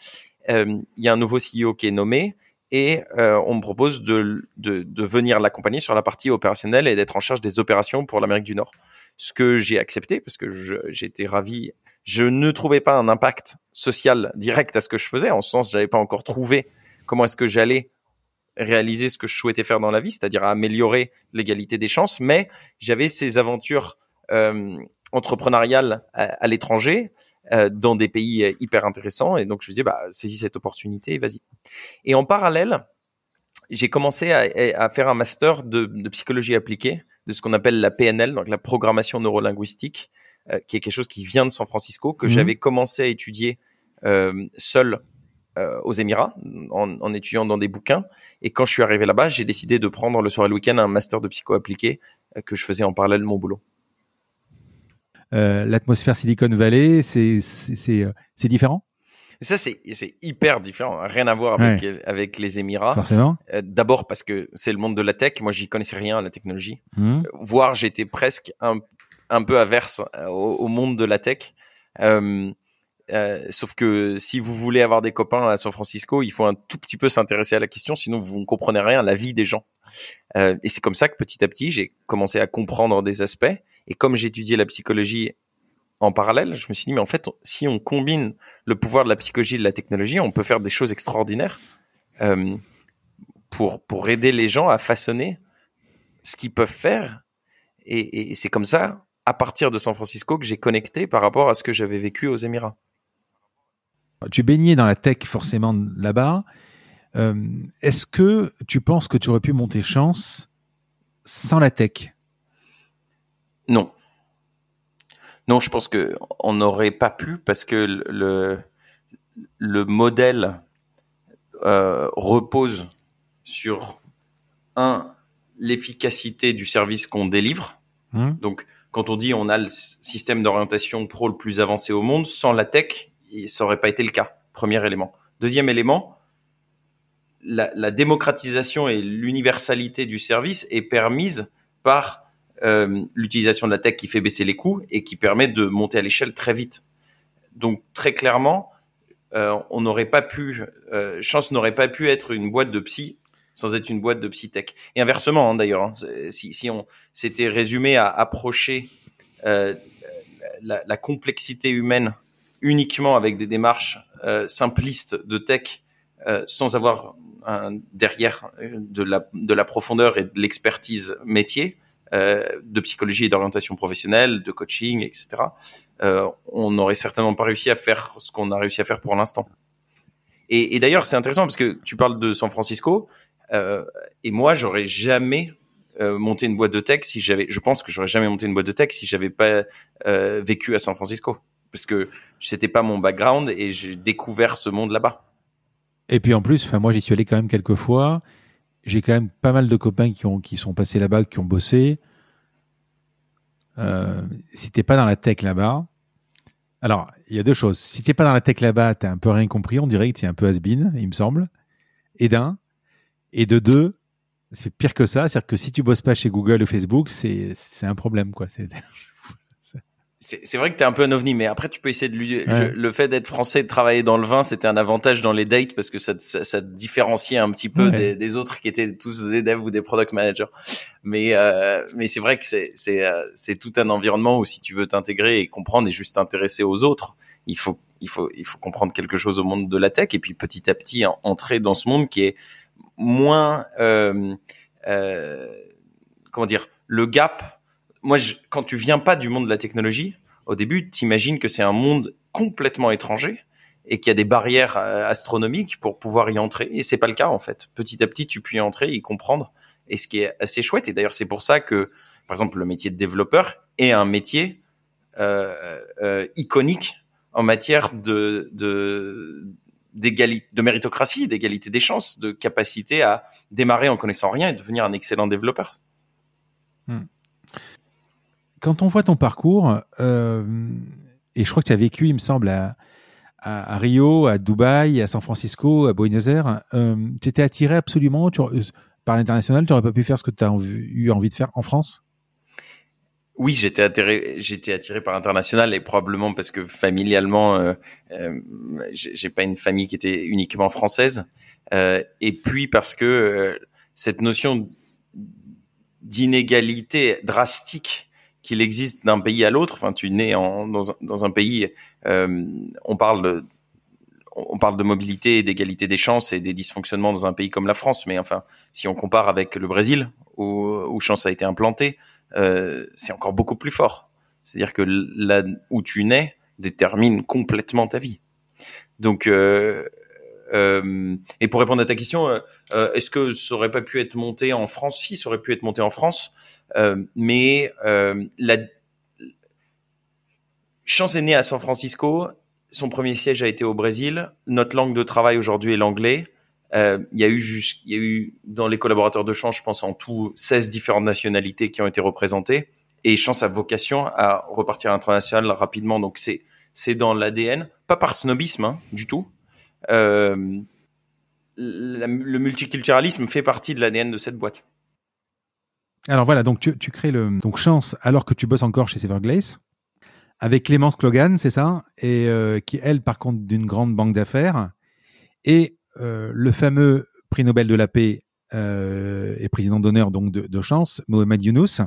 Euh, il y a un nouveau CEO qui est nommé et euh, on me propose de, de, de venir l'accompagner sur la partie opérationnelle et d'être en charge des opérations pour l'Amérique du Nord. Ce que j'ai accepté parce que j'étais ravi. Je ne trouvais pas un impact social direct à ce que je faisais, en ce sens, j'avais pas encore trouvé comment est-ce que j'allais réaliser ce que je souhaitais faire dans la vie, c'est-à-dire améliorer l'égalité des chances, mais j'avais ces aventures euh, entrepreneuriales à l'étranger euh, dans des pays euh, hyper intéressants. Et donc, je me disais, bah, saisis cette opportunité et vas-y. Et en parallèle, j'ai commencé à, à, faire un master de, de, psychologie appliquée, de ce qu'on appelle la PNL, donc la programmation neurolinguistique, euh, qui est quelque chose qui vient de San Francisco, que mhm. j'avais commencé à étudier euh, seul euh, aux Émirats, en, en, étudiant dans des bouquins. Et quand je suis arrivé là-bas, j'ai décidé de prendre le soir et le week-end un master de psycho appliqué que je faisais en parallèle de mon boulot. Euh, l'atmosphère Silicon Valley, c'est euh, c'est différent? Ça, c'est hyper différent. Rien à voir avec, avec les Émirats. Forcément. Euh, d'abord parce que c'est le monde de la tech. Moi, j'y connaissais rien à la technologie. Mmh. voire, j'étais presque un, un peu averse au, monde de la tech. Euh, sauf que si vous voulez avoir des copains à San Francisco, il faut un tout petit peu s'intéresser à la question, sinon vous ne comprenez rien à la vie des gens. Euh, et c'est comme ça que petit à petit, j'ai commencé à comprendre des aspects. Et comme j'étudiais la psychologie en parallèle, je me suis dit, mais en fait, si on combine le pouvoir de la psychologie et de la technologie, on peut faire des choses extraordinaires euh, pour, pour aider les gens à façonner ce qu'ils peuvent faire. Et, c'est comme ça, à partir de San Francisco, que j'ai connecté par rapport à ce que j'avais vécu aux Émirats. Tu baignais dans la tech forcément là-bas. Euh, Est-ce que tu penses que tu aurais pu monter chance sans la tech? Non. Non, je pense que on n'aurait pas pu parce que le le modèle euh, repose sur un l'efficacité du service qu'on délivre. Hum. Donc, quand on dit on a le système d'orientation pro le plus avancé au monde, sans la tech, ça aurait pas été le cas. Premier élément. Deuxième élément, la, la démocratisation et l'universalité du service est permise par euh, l'utilisation de la tech qui fait baisser les coûts et qui permet de monter à l'échelle très vite. Donc très clairement, euh, on n'aurait pas pu, euh, Chance n'aurait pas pu être une boîte de psy sans être une boîte de psy tech. Et inversement hein, d'ailleurs, hein, si, si on s'était résumé à approcher euh, la, la complexité humaine uniquement avec des démarches euh, simplistes de tech, sans avoir un, derrière de la, de la profondeur et de l'expertise métier, de psychologie et d'orientation professionnelle, de coaching, etc., euh, on n'aurait certainement pas réussi à faire ce qu'on a réussi à faire pour l'instant. Et, et d'ailleurs, c'est intéressant parce que tu parles de San Francisco, euh, et moi, j'aurais jamais euh, monté une boîte de tech si j'avais. Je pense que j'aurais jamais monté une boîte de tech si j'avais pas euh, vécu à San Francisco, parce que c'était pas mon background et j'ai découvert ce monde là-bas. Et puis en plus, enfin moi j'y suis allé quand même quelques fois. J'ai quand même pas mal de copains qui ont qui sont passés là-bas, qui ont bossé. Euh, si t'es pas dans la tech là-bas, alors il y a deux choses. Si t'es pas dans la tech là-bas, t'as un peu rien compris. On dirait que t'es un peu has-been, il me semble. Et d'un, et de deux, c'est pire que ça. C'est-à-dire que si tu bosses pas chez Google ou Facebook, c'est un problème quoi. C'est C'est vrai que t'es un peu un ovni, mais après tu peux essayer de lui. Ouais. je- le fait d'être français et de travailler dans le vin, c'était un avantage dans les dates parce que ça, te- ça, ça te différenciait un petit peu Ouais. des, des autres qui étaient tous des devs ou des product managers. Mais euh, mais c'est vrai que c'est c'est euh, c'est tout un environnement où si tu veux t'intégrer et comprendre et juste t'intéresser aux autres, il faut il faut il faut comprendre quelque chose au monde de la tech et puis petit à petit en- entrer dans ce monde qui est moins euh, euh, comment dire le gap moi, je, quand tu viens pas du monde de la technologie, au début, t'imagines que c'est un monde complètement étranger et qu'il y a des barrières euh, astronomiques pour pouvoir y entrer. Et c'est pas le cas, en fait. Petit à petit, tu peux y entrer, y comprendre. Et ce qui est assez chouette, et d'ailleurs, c'est pour ça que, par exemple, le métier de développeur est un métier euh, euh, iconique en matière de, de, de méritocratie, d'égalité des chances, de capacité à démarrer en connaissant rien et devenir un excellent développeur. Quand on voit ton parcours, euh, et je crois que tu as vécu, il me semble, à, Rio, à Dubaï, à San Francisco, à Buenos Aires, euh, tu étais attiré absolument euh, par l'international, tu n'aurais pas pu faire ce que tu as eu envie de faire en France? Oui, j'étais attiré, par l'international et probablement parce que familialement, euh, euh, j'ai pas une famille qui était uniquement française, et puis parce que cette notion d'inégalité drastique qu'il existe d'un pays à l'autre. Enfin, tu nais en, dans, un, dans un pays, euh, on parle de, on parle de mobilité d'égalité des chances et des dysfonctionnements dans un pays comme la France, mais enfin, si on compare avec le Brésil où, où chance a été implantée, euh, c'est encore beaucoup plus fort. C'est-à-dire que là où tu nais détermine complètement ta vie. Donc, euh, euh, et pour répondre à ta question, euh, euh, est-ce que ça aurait pas pu être monté en France? Si, ça aurait pu être monté en France, mais euh, la Chance est né à San Francisco. Son premier siège a été au Brésil. Notre langue de travail aujourd'hui est l'anglais. Euh, il y a eu y a eu dans les collaborateurs de Chance, je pense en tout 16 différentes nationalités qui ont été représentées. Et Chance a vocation à repartir à l'international rapidement. Donc c'est c'est dans l'ADN, pas par snobisme hein, du tout. Euh, le multiculturalisme fait partie de l'ADN de cette boîte. Alors voilà, donc tu, tu crées le donc chance alors que tu bosses encore chez Everglace avec Clémence Clogan, c'est ça, et euh, qui elle par contre d'une grande banque d'affaires et euh, le fameux prix Nobel de la paix euh, et président d'honneur donc de, de chance, Mohamed Younous,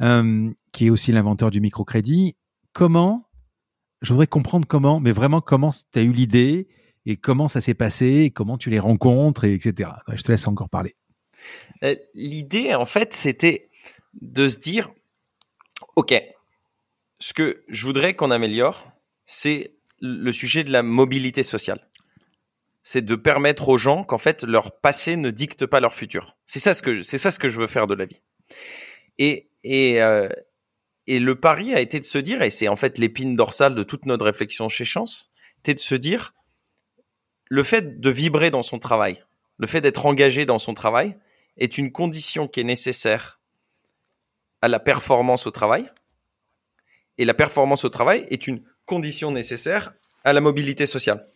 euh, qui est aussi l'inventeur du microcrédit. Comment Je voudrais comprendre comment, mais vraiment comment tu as eu l'idée et comment ça s'est passé, et comment tu les rencontres, et etc. Je te laisse encore parler. Euh, L'idée, en fait, c'était de se dire, OK, ce que je voudrais qu'on améliore, c'est le sujet de la mobilité sociale. C'est de permettre aux gens qu'en fait leur passé ne dicte pas leur futur. C'est ça ce que c'est ça ce que je veux faire de la vie. Et et euh, et le pari a été de se dire, et c'est en fait l'épine dorsale de toute notre réflexion chez Chance, c'était de se dire, le fait de vibrer dans son travail, le fait d'être engagé dans son travail, est une condition qui est nécessaire à la performance au travail. Et la performance au travail est une condition nécessaire à la mobilité sociale.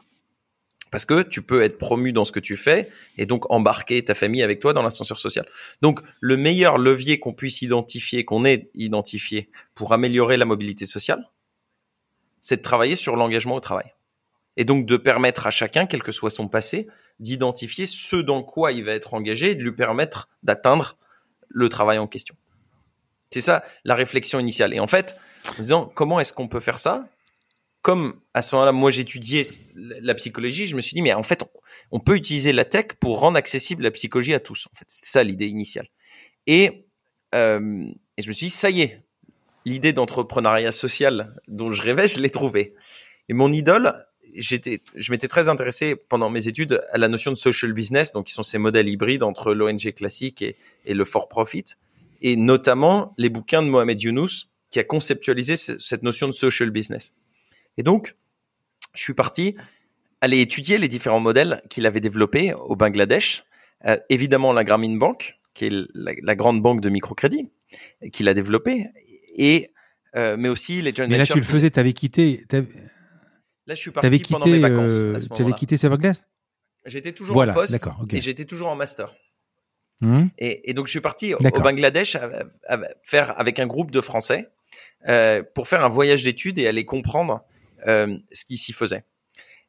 Parce que tu peux être promu dans ce que tu fais et donc embarquer ta famille avec toi dans l'ascenseur social. Donc, le meilleur levier qu'on puisse identifier, qu'on ait identifié pour améliorer la mobilité sociale, c'est de travailler sur l'engagement au travail. Et donc de permettre à chacun, quel que soit son passé, d'identifier ce dans quoi il va être engagé et de lui permettre d'atteindre le travail en question. C'est ça la réflexion initiale. Et en fait, en disant comment est-ce qu'on peut faire ça? Comme à ce moment-là, moi j'étudiais la psychologie, je me suis dit, mais en fait, on, peut utiliser la tech pour rendre accessible la psychologie à tous. En fait, c'était ça l'idée initiale. Et, euh, et je me suis dit, ça y est, l'idée d'entrepreneuriat social dont je rêvais, je l'ai trouvée. Et mon idole, j'étais, je m'étais très intéressé pendant mes études à la notion de social business, donc qui sont ces modèles hybrides entre l'ONG classique et, et le for profit, et notamment les bouquins de Mohamed Younous qui a conceptualisé cette notion de social business. Et donc, je suis parti aller étudier les différents modèles qu'il avait développés au Bangladesh. Euh, évidemment, la Grameen Bank, qui est la, grande banque de microcrédit qu'il a développé, et euh, mais aussi les joint Mais là, tu le faisais, tu avais quitté. Là, je suis parti pendant mes vacances. Euh, tu avais quitté Savaglass J'étais toujours en poste et j'étais toujours en master. Hum. Et, et, donc, je suis parti au Bangladesh faire avec un groupe de Français euh, pour faire un voyage d'études et aller comprendre euh, ce qui s'y faisait.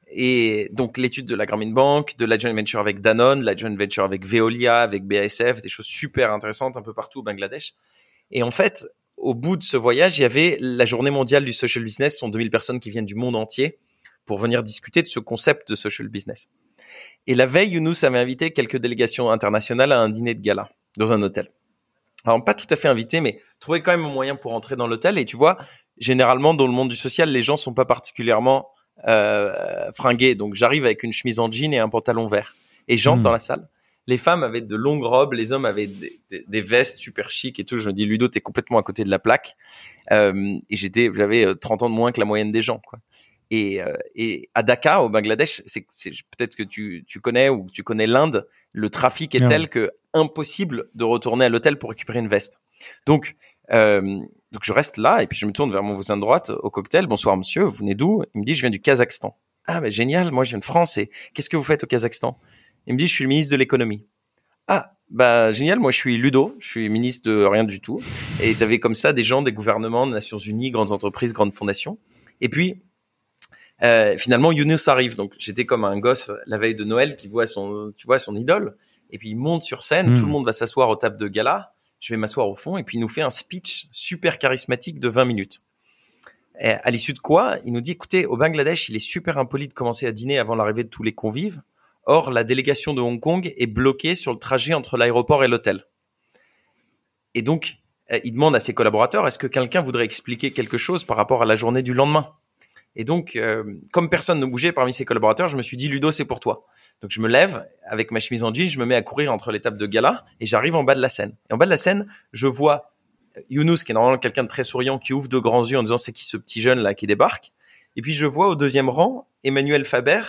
Et donc l'étude de la Grameen Bank, de la joint venture avec Danone, la joint venture avec Veolia, avec BASF, des choses super intéressantes un peu partout au Bangladesh. Et en fait, au bout de ce voyage, il y avait la journée mondiale du social business, ce sont 2000 personnes qui viennent du monde entier pour venir discuter de ce concept de social business. Et la veille, Younous avait invité quelques délégations internationales à un dîner de gala dans un hôtel. Alors pas tout à fait invité, mais trouver quand même un moyen pour entrer dans l'hôtel. Et tu vois, généralement dans le monde du social, les gens sont pas particulièrement euh, fringués. Donc j'arrive avec une chemise en jean et un pantalon vert. Et j'entre hmm. dans la salle. Les femmes avaient de longues robes, les hommes avaient des, vestes super chic et tout. Je me dis, Ludo, t'es complètement à côté de la plaque. Euh, et j'étais, j'avais 30 euh, ans de moins que la moyenne des gens. Quoi. Et, euh, et à Dhaka, au Bangladesh, c'est, peut-être que tu, tu connais ou tu connais l'Inde, le trafic est tel que impossible de retourner à l'hôtel pour récupérer une veste. Donc, euh, donc je reste là et puis je me tourne vers mon voisin de droite au cocktail. Bonsoir monsieur, vous venez d'où? Il me dit je viens du Kazakhstan. Ah mais génial, moi je viens de France et qu'est-ce que vous faites au Kazakhstan? Il me dit je suis le ministre de l'économie. Ah bah génial, moi je suis Ludo, je suis ministre de rien du tout. Et tu avais comme ça des gens des gouvernements, des Nations Unies, grandes entreprises, grandes fondations. Et puis euh, finalement Younous arrive. Donc j'étais comme un gosse la veille de Noël qui voit son, tu vois, son idole. Et puis il monte sur scène, tout hmm. le monde va s'asseoir aux tables de gala je vais m'asseoir au fond et puis il nous fait un speech super charismatique de 20 minutes. Et à l'issue de quoi, il nous dit, écoutez, au Bangladesh, il est super impoli de commencer à dîner avant l'arrivée de tous les convives. Or, la délégation de Hong Kong est bloquée sur le trajet entre l'aéroport et l'hôtel. Et donc, euh, il demande à ses collaborateurs, est-ce que quelqu'un voudrait expliquer quelque chose par rapport à la journée du lendemain? Et donc, euh, comme personne ne bougeait parmi ses collaborateurs, je me suis dit, Ludo, c'est pour toi. Donc je me lève avec ma chemise en jean, je me mets à courir entre les tables de gala et j'arrive en bas de la scène. Et en bas de la scène, je vois Younous, qui est normalement quelqu'un de très souriant, qui ouvre de grands yeux en disant c'est qui ce petit jeune là qui débarque. Et puis je vois au deuxième rang Emmanuel Faber,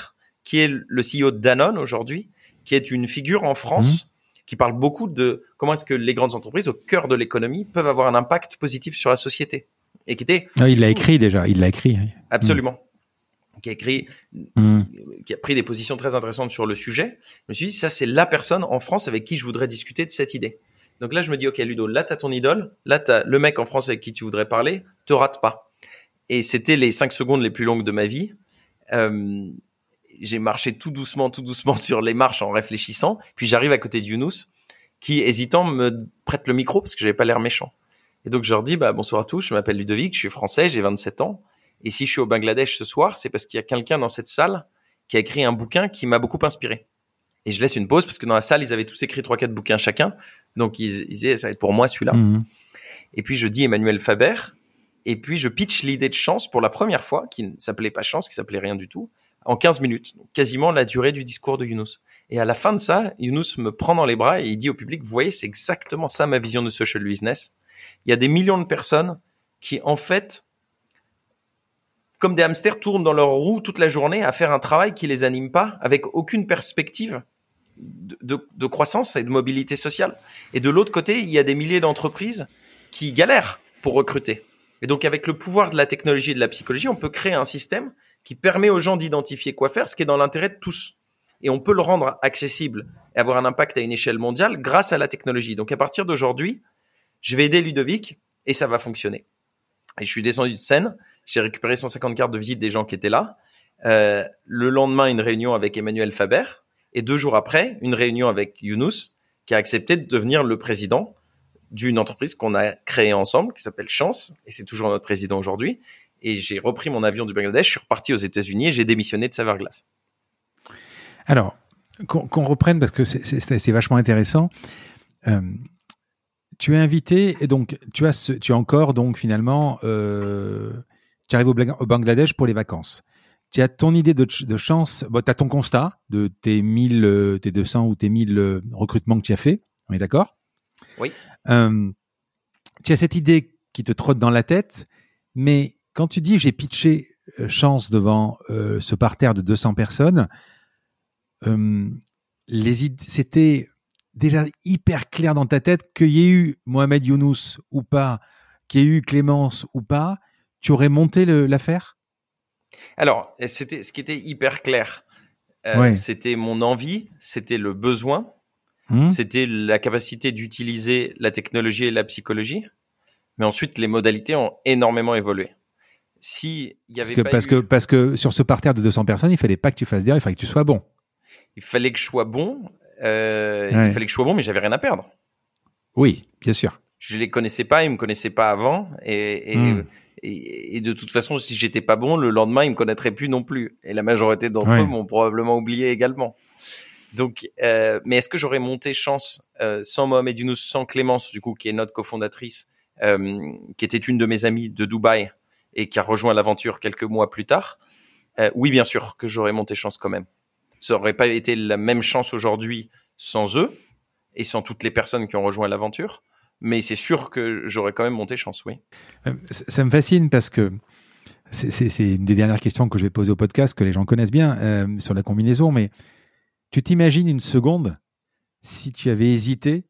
qui est le CEO de Danone aujourd'hui, qui est une figure en France mmh. qui parle beaucoup de comment est-ce que les grandes entreprises au cœur de l'économie peuvent avoir un impact positif sur la société. Et qui était. Ah, il l'a écrit déjà, il l'a écrit. Absolument qui a écrit, hmm. qui a pris des positions très intéressantes sur le sujet. Je me suis dit, ça, c'est la personne en France avec qui je voudrais discuter de cette idée. Donc là, je me dis, OK, Ludo, là, t'as ton idole. Là, t'as le mec en France avec qui tu voudrais parler. Te rate pas. Et c'était les cinq secondes les plus longues de ma vie. Euh, j'ai marché tout doucement, tout doucement sur les marches en réfléchissant. Puis j'arrive à côté de Younous, qui, hésitant, me prête le micro parce que j'avais pas l'air méchant. Et donc, je leur dis, bah, bonsoir à tous. Je m'appelle Ludovic. Je suis français. J'ai 27 ans. Et si je suis au Bangladesh ce soir, c'est parce qu'il y a quelqu'un dans cette salle qui a écrit un bouquin qui m'a beaucoup inspiré. Et je laisse une pause parce que dans la salle, ils avaient tous écrit trois, quatre bouquins chacun. Donc ils, disaient, ça va être pour moi celui-là. Mhm. Et puis je dis Emmanuel Faber. Et puis je pitch l'idée de chance pour la première fois, qui ne s'appelait pas chance, qui s'appelait rien du tout, en 15 minutes. quasiment la durée du discours de Younous. Et à la fin de ça, Younous me prend dans les bras et il dit au public, vous voyez, c'est exactement ça ma vision de social business. Il y a des millions de personnes qui, en fait, comme des hamsters tournent dans leur roue toute la journée à faire un travail qui les anime pas, avec aucune perspective de, croissance et de mobilité sociale. Et de l'autre côté, il y a des milliers d'entreprises qui galèrent pour recruter. Et donc, avec le pouvoir de la technologie et de la psychologie, on peut créer un système qui permet aux gens d'identifier quoi faire, ce qui est dans l'intérêt de tous. Et on peut le rendre accessible et avoir un impact à une échelle mondiale grâce à la technologie. Donc, à partir d'aujourd'hui, je vais aider Ludovic et ça va fonctionner. Et je suis descendu de scène, j'ai récupéré 150 cartes de visite des gens qui étaient là. Euh, le lendemain, une réunion avec Emmanuel Faber. Et deux jours après, une réunion avec Younous, qui a accepté de devenir le président d'une entreprise qu'on a créée ensemble, qui s'appelle Chance, et c'est toujours notre président aujourd'hui. Et j'ai repris mon avion du Bangladesh, je suis reparti aux États-Unis et j'ai démissionné de Saverglass. Alors, qu'on reprenne parce que c'est vachement intéressant. Euh, tu es invité et donc tu as ce, tu as encore donc finalement euh, tu arrives au, Bangladesh pour les vacances. Tu as ton idée de, chance, bon, tu as ton constat de tes 1000 euh, tes 200 ou tes 1000 euh, recrutements que tu as fait, on est d'accord? Oui. tu as cette idée qui te trotte dans la tête, mais quand tu dis j'ai pitché chance devant ce parterre de 200 personnes, les c'était déjà hyper clair dans ta tête qu'il y ait eu Mohamed Younous ou pas, qu'il y ait eu Clémence ou pas, tu aurais monté l'affaire? Alors, c'était ce qui était hyper clair. Euh, c'était mon envie, c'était le besoin, hmm. c'était la capacité d'utiliser la technologie et la psychologie. Mais ensuite, les modalités ont énormément évolué. Si il y avait parce que, parce que sur ce parterre de 200 personnes, il fallait pas que tu fasses derrière, il fallait que tu sois bon. Il fallait que je sois bon. Euh, il fallait que je sois bon, mais j'avais rien à perdre. Oui, bien sûr. Je les connaissais pas, ils me connaissaient pas avant, et, et, hmm. et, de toute façon, si j'étais pas bon, le lendemain, ils me connaîtraient plus non plus. Et la majorité d'entre eux m'ont probablement oublié également. Donc, euh, mais est-ce que j'aurais monté chance euh, sans Mohamed Younous, sans Clémence, du coup, qui est notre cofondatrice, euh, qui était une de mes amies de Dubaï et qui a rejoint l'aventure quelques mois plus tard? Euh, Oui, bien sûr que j'aurais monté chance quand même. Ça aurait pas été la même chance aujourd'hui sans eux et sans toutes les personnes qui ont rejoint l'aventure. Mais c'est sûr que j'aurais quand même monté chance, oui. Euh, ça me fascine parce que c'est une des dernières questions que je vais poser au podcast, que les gens connaissent bien euh, sur la combinaison. Mais tu t'imagines une seconde si tu avais hésité,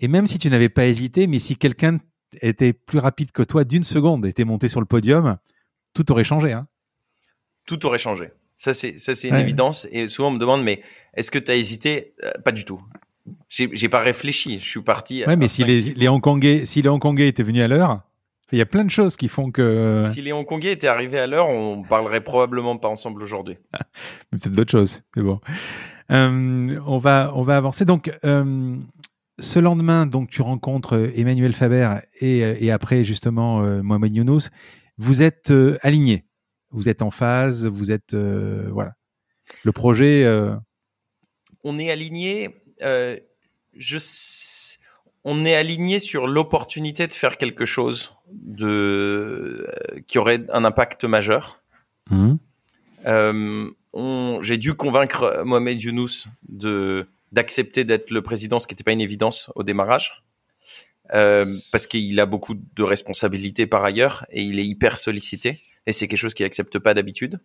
et même si tu n'avais pas hésité, mais si quelqu'un était plus rapide que toi d'une seconde, était monté sur le podium, tout aurait changé. Hein tout aurait changé. Ça, c'est, ça, c'est une évidence. Et souvent, on me demande, mais est-ce que tu as hésité? Euh, Pas du tout. J'ai, j'ai pas réfléchi. Je suis parti. Ouais, mais si les, les Hongkongais, si les Hongkongais étaient venus à l'heure, il y a plein de choses qui font que. Si les Hongkongais étaient arrivés à l'heure, on parlerait probablement pas ensemble aujourd'hui. mais peut-être d'autres choses. C'est bon. Euh, on va, on va avancer. Donc, euh, ce lendemain, donc, tu rencontres Emmanuel Faber et, et après, justement, Mohamed Younous. Vous êtes alignés vous êtes en phase, vous êtes euh, voilà. Le projet. Euh, on est aligné. Euh, je, on est aligné sur l'opportunité de faire quelque chose de qui aurait un impact majeur. Mmh. J'ai dû convaincre Mohamed Younous de d'accepter d'être le président, ce qui n'était pas une évidence au démarrage. parce qu'il a beaucoup de responsabilités par ailleurs et il est hyper sollicité et c'est quelque chose qu'il accepte pas d'habitude.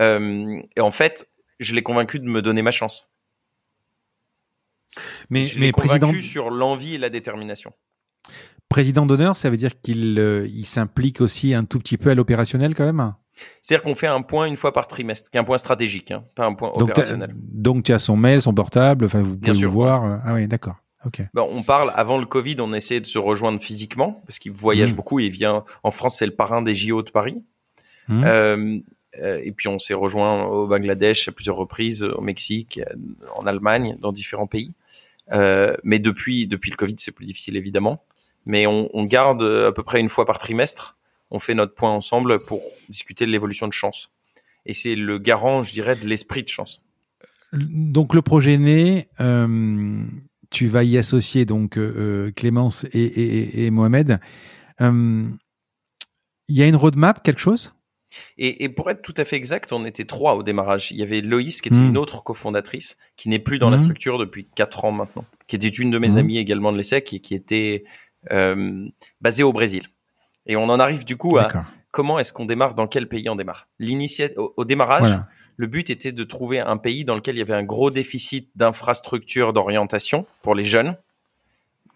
Euh, et en fait, je l'ai convaincu de me donner ma chance. Mais, je mais président... convaincu sur l'envie et la détermination. Président d'honneur, ça veut dire qu'il euh, il s'implique aussi un tout petit peu à l'opérationnel quand même? C'est-à-dire qu'on fait un point une fois par trimestre, qui est un point stratégique, hein, pas un point opérationnel. Donc tu as son mail, son portable, enfin vous pouvez Bien voir. Euh, ah oui, d'accord. Okay. Bon, on parle avant le Covid, on essayait de se rejoindre physiquement parce qu'il voyage mmh. beaucoup et il vient en France, c'est le parrain des JO de Paris. Mmh. Euh, euh, et puis on s'est rejoint au Bangladesh à plusieurs reprises, au Mexique, en Allemagne, dans différents pays. Euh, mais depuis depuis le Covid, c'est plus difficile évidemment. Mais on, on, garde à peu près une fois par trimestre. On fait notre point ensemble pour discuter de l'évolution de chance. Et c'est le garant, je dirais, de l'esprit de chance. Donc le projet né. Euh, tu vas y associer donc euh, Clémence et, et, et Mohamed. Il y a une roadmap, quelque chose? Et, et, pour être tout à fait exact, on était trois au démarrage. Il y avait Loïs, qui était hmm. une autre cofondatrice, qui n'est plus dans la hmm. structure depuis quatre ans maintenant, qui était une de mes hmm. amies également de l'ESSEC et qui était euh, basée au Brésil. Et on en arrive du coup à comment est-ce qu'on démarre, dans quel pays on démarre? L'initiative au, démarrage, Le but était de trouver un pays dans lequel il y avait un gros déficit d'infrastructures d'orientation pour les jeunes,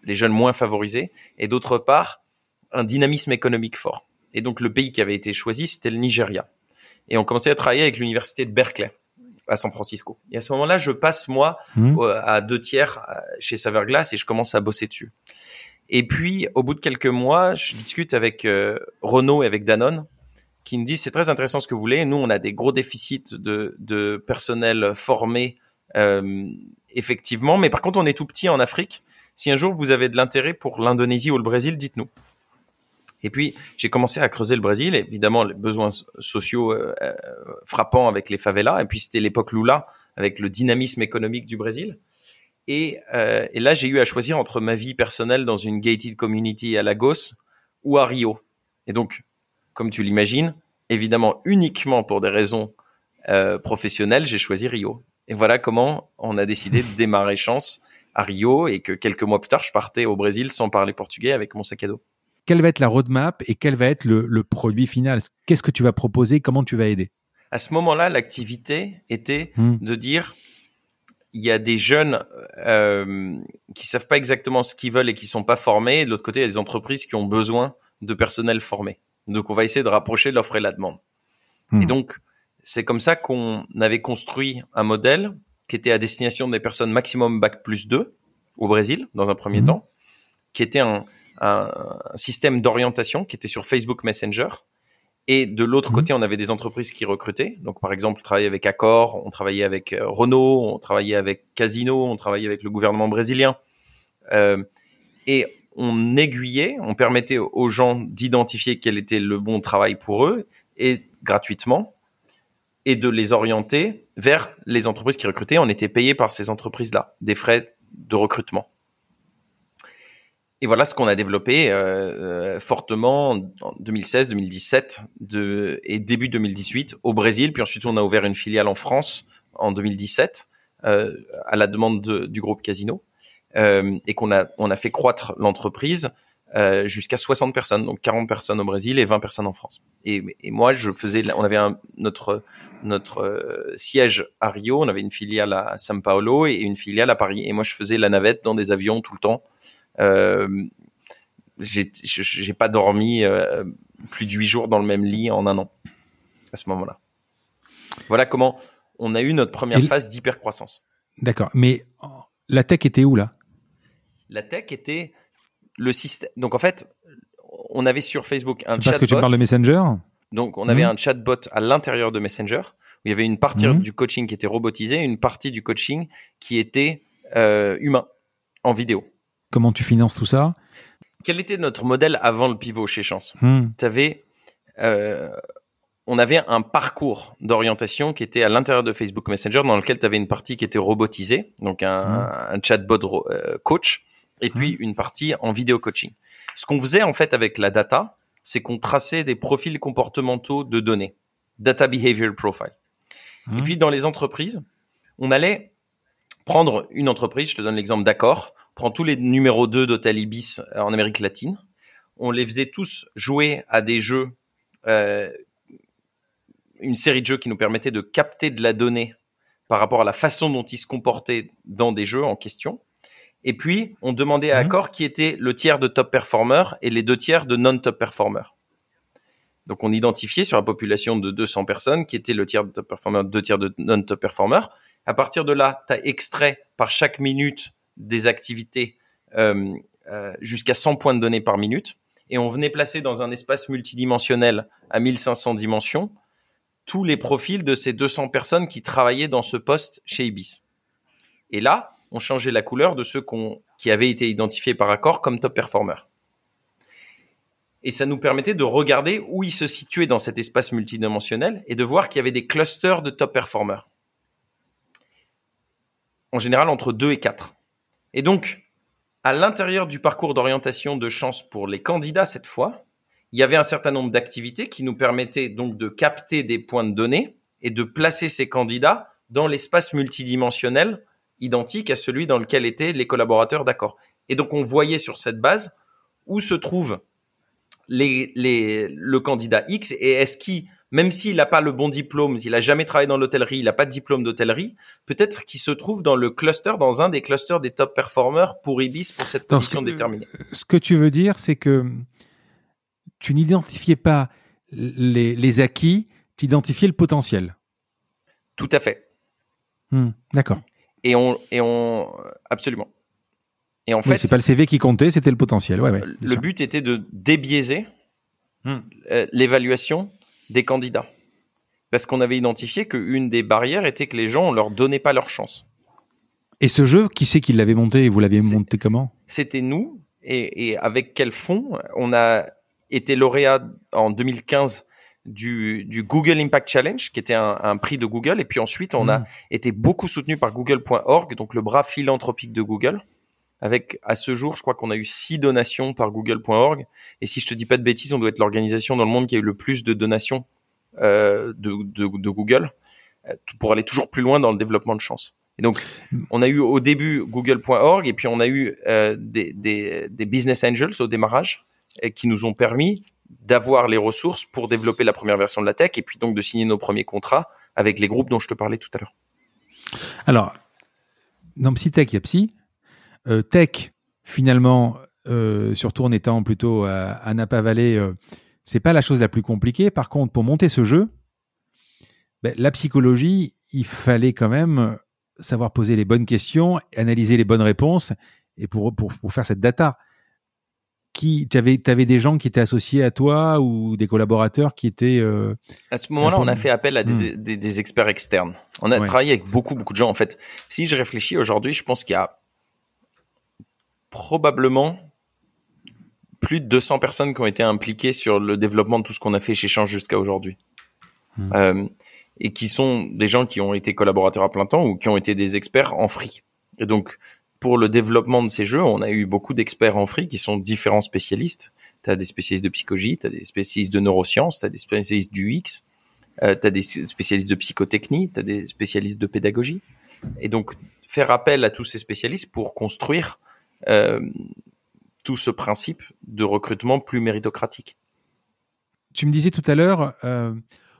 les jeunes moins favorisés, et d'autre part, un dynamisme économique fort. Et donc le pays qui avait été choisi, c'était le Nigeria. Et on commençait à travailler avec l'université de Berkeley à San Francisco. Et à ce moment-là, je passe moi Mmh. à deux tiers euh, chez Saverglass et je commence à bosser dessus. Et puis, au bout de quelques mois, je discute avec euh, Renault et avec Danone qui me disent c'est très intéressant ce que vous voulez. Nous, on a des gros déficits de, de personnel formé, euh, effectivement. Mais par contre, on est tout petit en Afrique. Si un jour vous avez de l'intérêt pour l'Indonésie ou le Brésil, dites-nous. Et puis, j'ai commencé à creuser le Brésil, évidemment, les besoins sociaux euh, euh, frappants avec les favelas. Et puis, c'était l'époque Lula, avec le dynamisme économique du Brésil. Et, euh, et là, j'ai eu à choisir entre ma vie personnelle dans une gated community à Lagos ou à Rio. Et donc, comme tu l'imagines, évidemment, uniquement pour des raisons euh, professionnelles, j'ai choisi Rio. Et voilà comment on a décidé de démarrer Chance à Rio et que quelques mois plus tard, je partais au Brésil sans parler portugais avec mon sac à dos. Quelle va être la roadmap et quel va être le, le produit final? Qu'est-ce que tu vas proposer? Comment tu vas aider? À ce moment-là, l'activité était Hmm. de dire il y a des jeunes euh, qui savent pas exactement ce qu'ils veulent et qui sont pas formés. Et de l'autre côté, il y a des entreprises qui ont besoin de personnel formé. Donc, on va essayer de rapprocher l'offre et la demande. Hmm. Et donc, c'est comme ça qu'on avait construit un modèle qui était à destination des personnes maximum bac plus 2 au Brésil, dans un premier Mhm. temps, qui était un, un, un système d'orientation qui était sur Facebook Messenger. Et de l'autre Mhm. côté, on avait des entreprises qui recrutaient. Donc, par exemple, on travaillait avec Accor, on travaillait avec euh, Renault, on travaillait avec Casino, on travaillait avec le gouvernement brésilien. Euh, et on aiguillait, on permettait aux gens d'identifier quel était le bon travail pour eux et gratuitement et de les orienter vers les entreprises qui recrutaient. On était payé par ces entreprises-là, des frais de recrutement. Et voilà ce qu'on a développé euh, euh, fortement en 2016, 2017 de, et début 2018 au Brésil. Puis ensuite, on a ouvert une filiale en France en 2017 euh, à la demande de- du groupe Casino euh, et qu'on a on a fait croître l'entreprise euh, jusqu'à 60 personnes, donc 40 personnes au Brésil et 20 personnes en France. Et, et moi, je faisais, on avait un, notre notre euh, siège à Rio, on avait une filiale à São Paulo et une filiale à Paris. Et moi, je faisais la navette dans des avions tout le temps. Euh, j'ai pas dormi euh, plus de huit jours dans le même lit en un an à ce moment-là. Voilà comment on a eu notre première Et- phase d'hypercroissance. D'accord. Mais la tech était où là? La tech était le système. Donc en fait, on avait sur Facebook un Parce que tu chatbot. parles de Messenger? Donc, on avait Mhm. un chatbot à l'intérieur de Messenger où il y avait une partie Mhm. du coaching qui était robotisée, une partie du coaching qui était euh, humain en vidéo. Comment tu finances tout ça Quel était notre modèle avant le pivot chez Chance? Hmm. Euh, on avait un parcours d'orientation qui était à l'intérieur de Facebook Messenger dans lequel tu avais une partie qui était robotisée, donc un, un chatbot euh, coach, et puis une partie en vidéo coaching. Ce qu'on faisait en fait avec la data, c'est qu'on traçait des profils comportementaux de données, data behavior profile. Et puis dans les entreprises, on allait prendre une entreprise, je te donne l'exemple d'accord, prend tous les numéros 2 d'Hôtel Ibis euh, en Amérique latine, on les faisait tous jouer à des jeux, euh, une série de jeux qui nous permettait de capter de la donnée par rapport à la façon dont ils se comportaient dans des jeux en question. Et puis, on demandait à Mhm. Accor qui était le tiers de top performer et les deux tiers de non-top performer. Donc, on identifiait sur la population de 200 personnes qui était le tiers de top performer, deux tiers de non-top performer. À partir de là, tu as extrait par chaque minute des activités euh, euh, jusqu'à 100 points de données par minute. Et on venait placer dans un espace multidimensionnel à 1500 dimensions tous les profils de ces 200 personnes qui travaillaient dans ce poste chez Ibis. Et là, on changeait la couleur de ceux qui avaient été identifiés par accord comme top performers. Et ça nous permettait de regarder où ils se situaient dans cet espace multidimensionnel et de voir qu'il y avait des clusters de top performers. En général, entre 2 et 4. Et donc, à l'intérieur du parcours d'orientation de chance pour les candidats cette fois, il y avait un certain nombre d'activités qui nous permettaient donc de capter des points de données et de placer ces candidats dans l'espace multidimensionnel identique à celui dans lequel étaient les collaborateurs d'accord. Et donc on voyait sur cette base où se trouve le candidat X et est-ce qu'il même s'il n'a pas le bon diplôme, s'il a jamais travaillé dans l'hôtellerie, il n'a pas de diplôme d'hôtellerie, peut-être qu'il se trouve dans le cluster, dans un des clusters des top performers pour Ibis pour cette position déterminée. Ce que tu veux dire, c'est que tu n'identifiais pas les, acquis, tu identifiais le potentiel. Tout à fait. Hmm, d'accord. Et on, et on, absolument. Et en fait, c'est pas le CV qui comptait, c'était le potentiel. Ouais, le but était de débiaiser hmm. euh, l'évaluation des candidats. Parce qu'on avait identifié qu'une des barrières était que les gens, on leur donnait pas leur chance. Et ce jeu, qui c'est qui l'avait monté et vous l'avez monté comment? C'était nous. Et, avec quel fonds On a été lauréat en 2015 du, Google Impact Challenge, qui était un, prix de Google. Et puis ensuite, on a hmm. été beaucoup soutenu par Google.org, donc le bras philanthropique de Google. Avec, à ce jour, je crois qu'on a eu six donations par Google.org. Et si je te dis pas de bêtises, on doit être l'organisation dans le monde qui a eu le plus de donations euh, de, de, Google euh, pour aller toujours plus loin dans le développement de chance. Et donc, on a eu au début Google.org et puis on a eu euh, des, des, des, business angels au démarrage et qui nous ont permis d'avoir les ressources pour développer la première version de la tech et puis donc de signer nos premiers contrats avec les groupes dont je te parlais tout à l'heure. Alors, dans PsyTech, il y a Psy. Euh, tech, finalement, euh, surtout en étant plutôt à, Napa Valley, euh, c'est pas la chose la plus compliquée. Par contre, pour monter ce jeu, ben, la psychologie, il fallait quand même savoir poser les bonnes questions, analyser les bonnes réponses, et pour, pour, pour faire cette data. Qui, tu avais, avais, des gens qui étaient associés à toi ou des collaborateurs qui étaient. Euh, à ce moment-là, on a fait appel à des, hmm. des, des experts externes. On a travaillé avec beaucoup, beaucoup de gens. En fait, si je réfléchis aujourd'hui, je pense qu'il y a probablement plus de 200 personnes qui ont été impliquées sur le développement de tout ce qu'on a fait chez Change jusqu'à aujourd'hui. Hmm. Euh, et qui sont des gens qui ont été collaborateurs à plein temps ou qui ont été des experts en free. Et donc, pour le développement de ces jeux, on a eu beaucoup d'experts en free qui sont différents spécialistes. Tu as des spécialistes de psychologie, tu as des spécialistes de neurosciences, tu as des spécialistes du X, euh, tu as des spécialistes de psychotechnie, tu as des spécialistes de pédagogie. Et donc, faire appel à tous ces spécialistes pour construire tout ce principe de recrutement plus méritocratique. Tu me disais tout à l'heure, euh,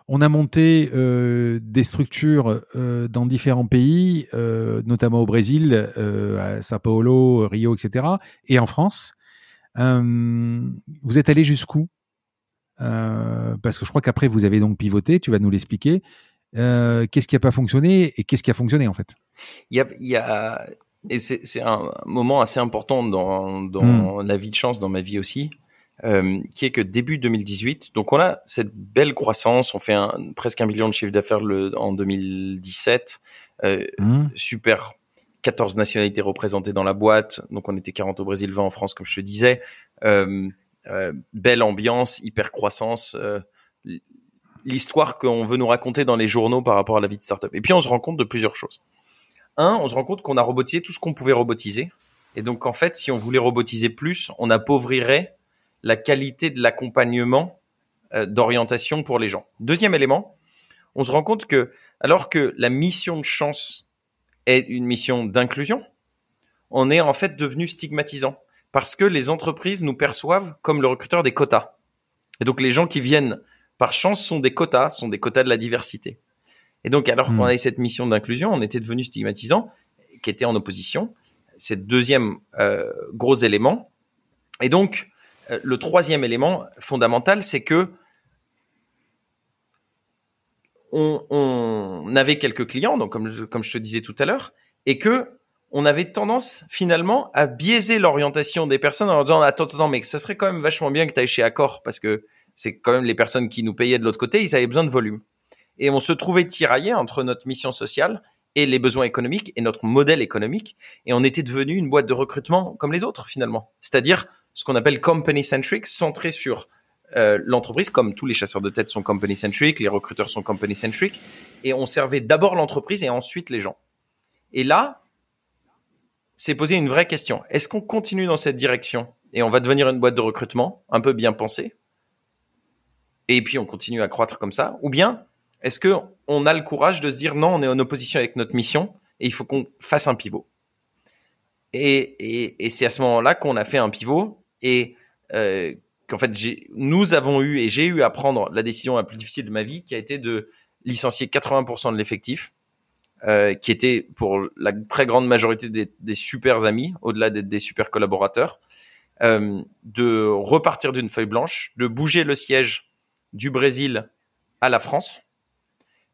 on a monté euh, des structures dans différents pays, notamment au Brésil, à Sao Paulo, Rio, etc., et en France. vous êtes allé jusqu'où? Parce que je crois qu'après, vous avez donc pivoté, tu vas nous l'expliquer. qu'est-ce qui n'a pas fonctionné et qu'est-ce qui a fonctionné en fait? Il y a, il y a et c'est un moment assez important dans, dans hmm. la vie de chance, dans ma vie aussi, euh, qui est que début 2018, donc on a cette belle croissance, on fait un, presque un million de chiffre d'affaires en 2017, euh, hmm. super 14 nationalités représentées dans la boîte, donc on était 40 au Brésil, 20 en France, comme je te disais, euh, belle ambiance, hyper croissance, l'histoire qu'on veut nous raconter dans les journaux par rapport à la vie de startup. Et puis on se rend compte de plusieurs choses. Un, on se rend compte qu'on a robotisé tout ce qu'on pouvait robotiser. Et donc, en fait, si on voulait robotiser plus, on appauvrirait la qualité de l'accompagnement euh, d'orientation pour les gens. Deuxième élément, on se rend compte que, alors que la mission de chance est une mission d'inclusion, on est en fait devenu stigmatisant parce que les entreprises nous perçoivent comme le recruteur des quotas. Et donc, les gens qui viennent par chance sont des quotas, sont des quotas de la diversité. Et donc, alors qu'on hmm. avait cette mission d'inclusion, on était devenu stigmatisant, qui était en opposition. C'est le deuxième euh, gros élément. Et donc, euh, le troisième élément fondamental, c'est que on, on, avait quelques clients, donc comme je, comme je te disais tout à l'heure, et que on avait tendance finalement à biaiser l'orientation des personnes en leur disant attends attends mais ça serait quand même vachement bien que tu ailles chez Accor parce que c'est quand même les personnes qui nous payaient de l'autre côté, ils avaient besoin de volume et on se trouvait tiraillé entre notre mission sociale et les besoins économiques et notre modèle économique. Et on était devenu une boîte de recrutement comme les autres finalement. C'est-à-dire ce qu'on appelle company centric, centré sur euh, l'entreprise, comme tous les chasseurs de tête sont company centric, les recruteurs sont company centric, et on servait d'abord l'entreprise et ensuite les gens. Et là, c'est posé une vraie question. Est-ce qu'on continue dans cette direction? Et on va devenir une boîte de recrutement un peu bien pensée et puis on continue à croître comme ça, ou bien est-ce que on a le courage de se dire non, on est en opposition avec notre mission et il faut qu'on fasse un pivot? Et, et, c'est à ce moment-là qu'on a fait un pivot et euh, qu'en fait, nous avons eu et j'ai eu à prendre la décision la plus difficile de ma vie, qui a été de licencier 80% de l'effectif, euh, qui était pour la très grande majorité des, des super amis, au-delà des, des super collaborateurs, euh, de repartir d'une feuille blanche, de bouger le siège du Brésil à la France,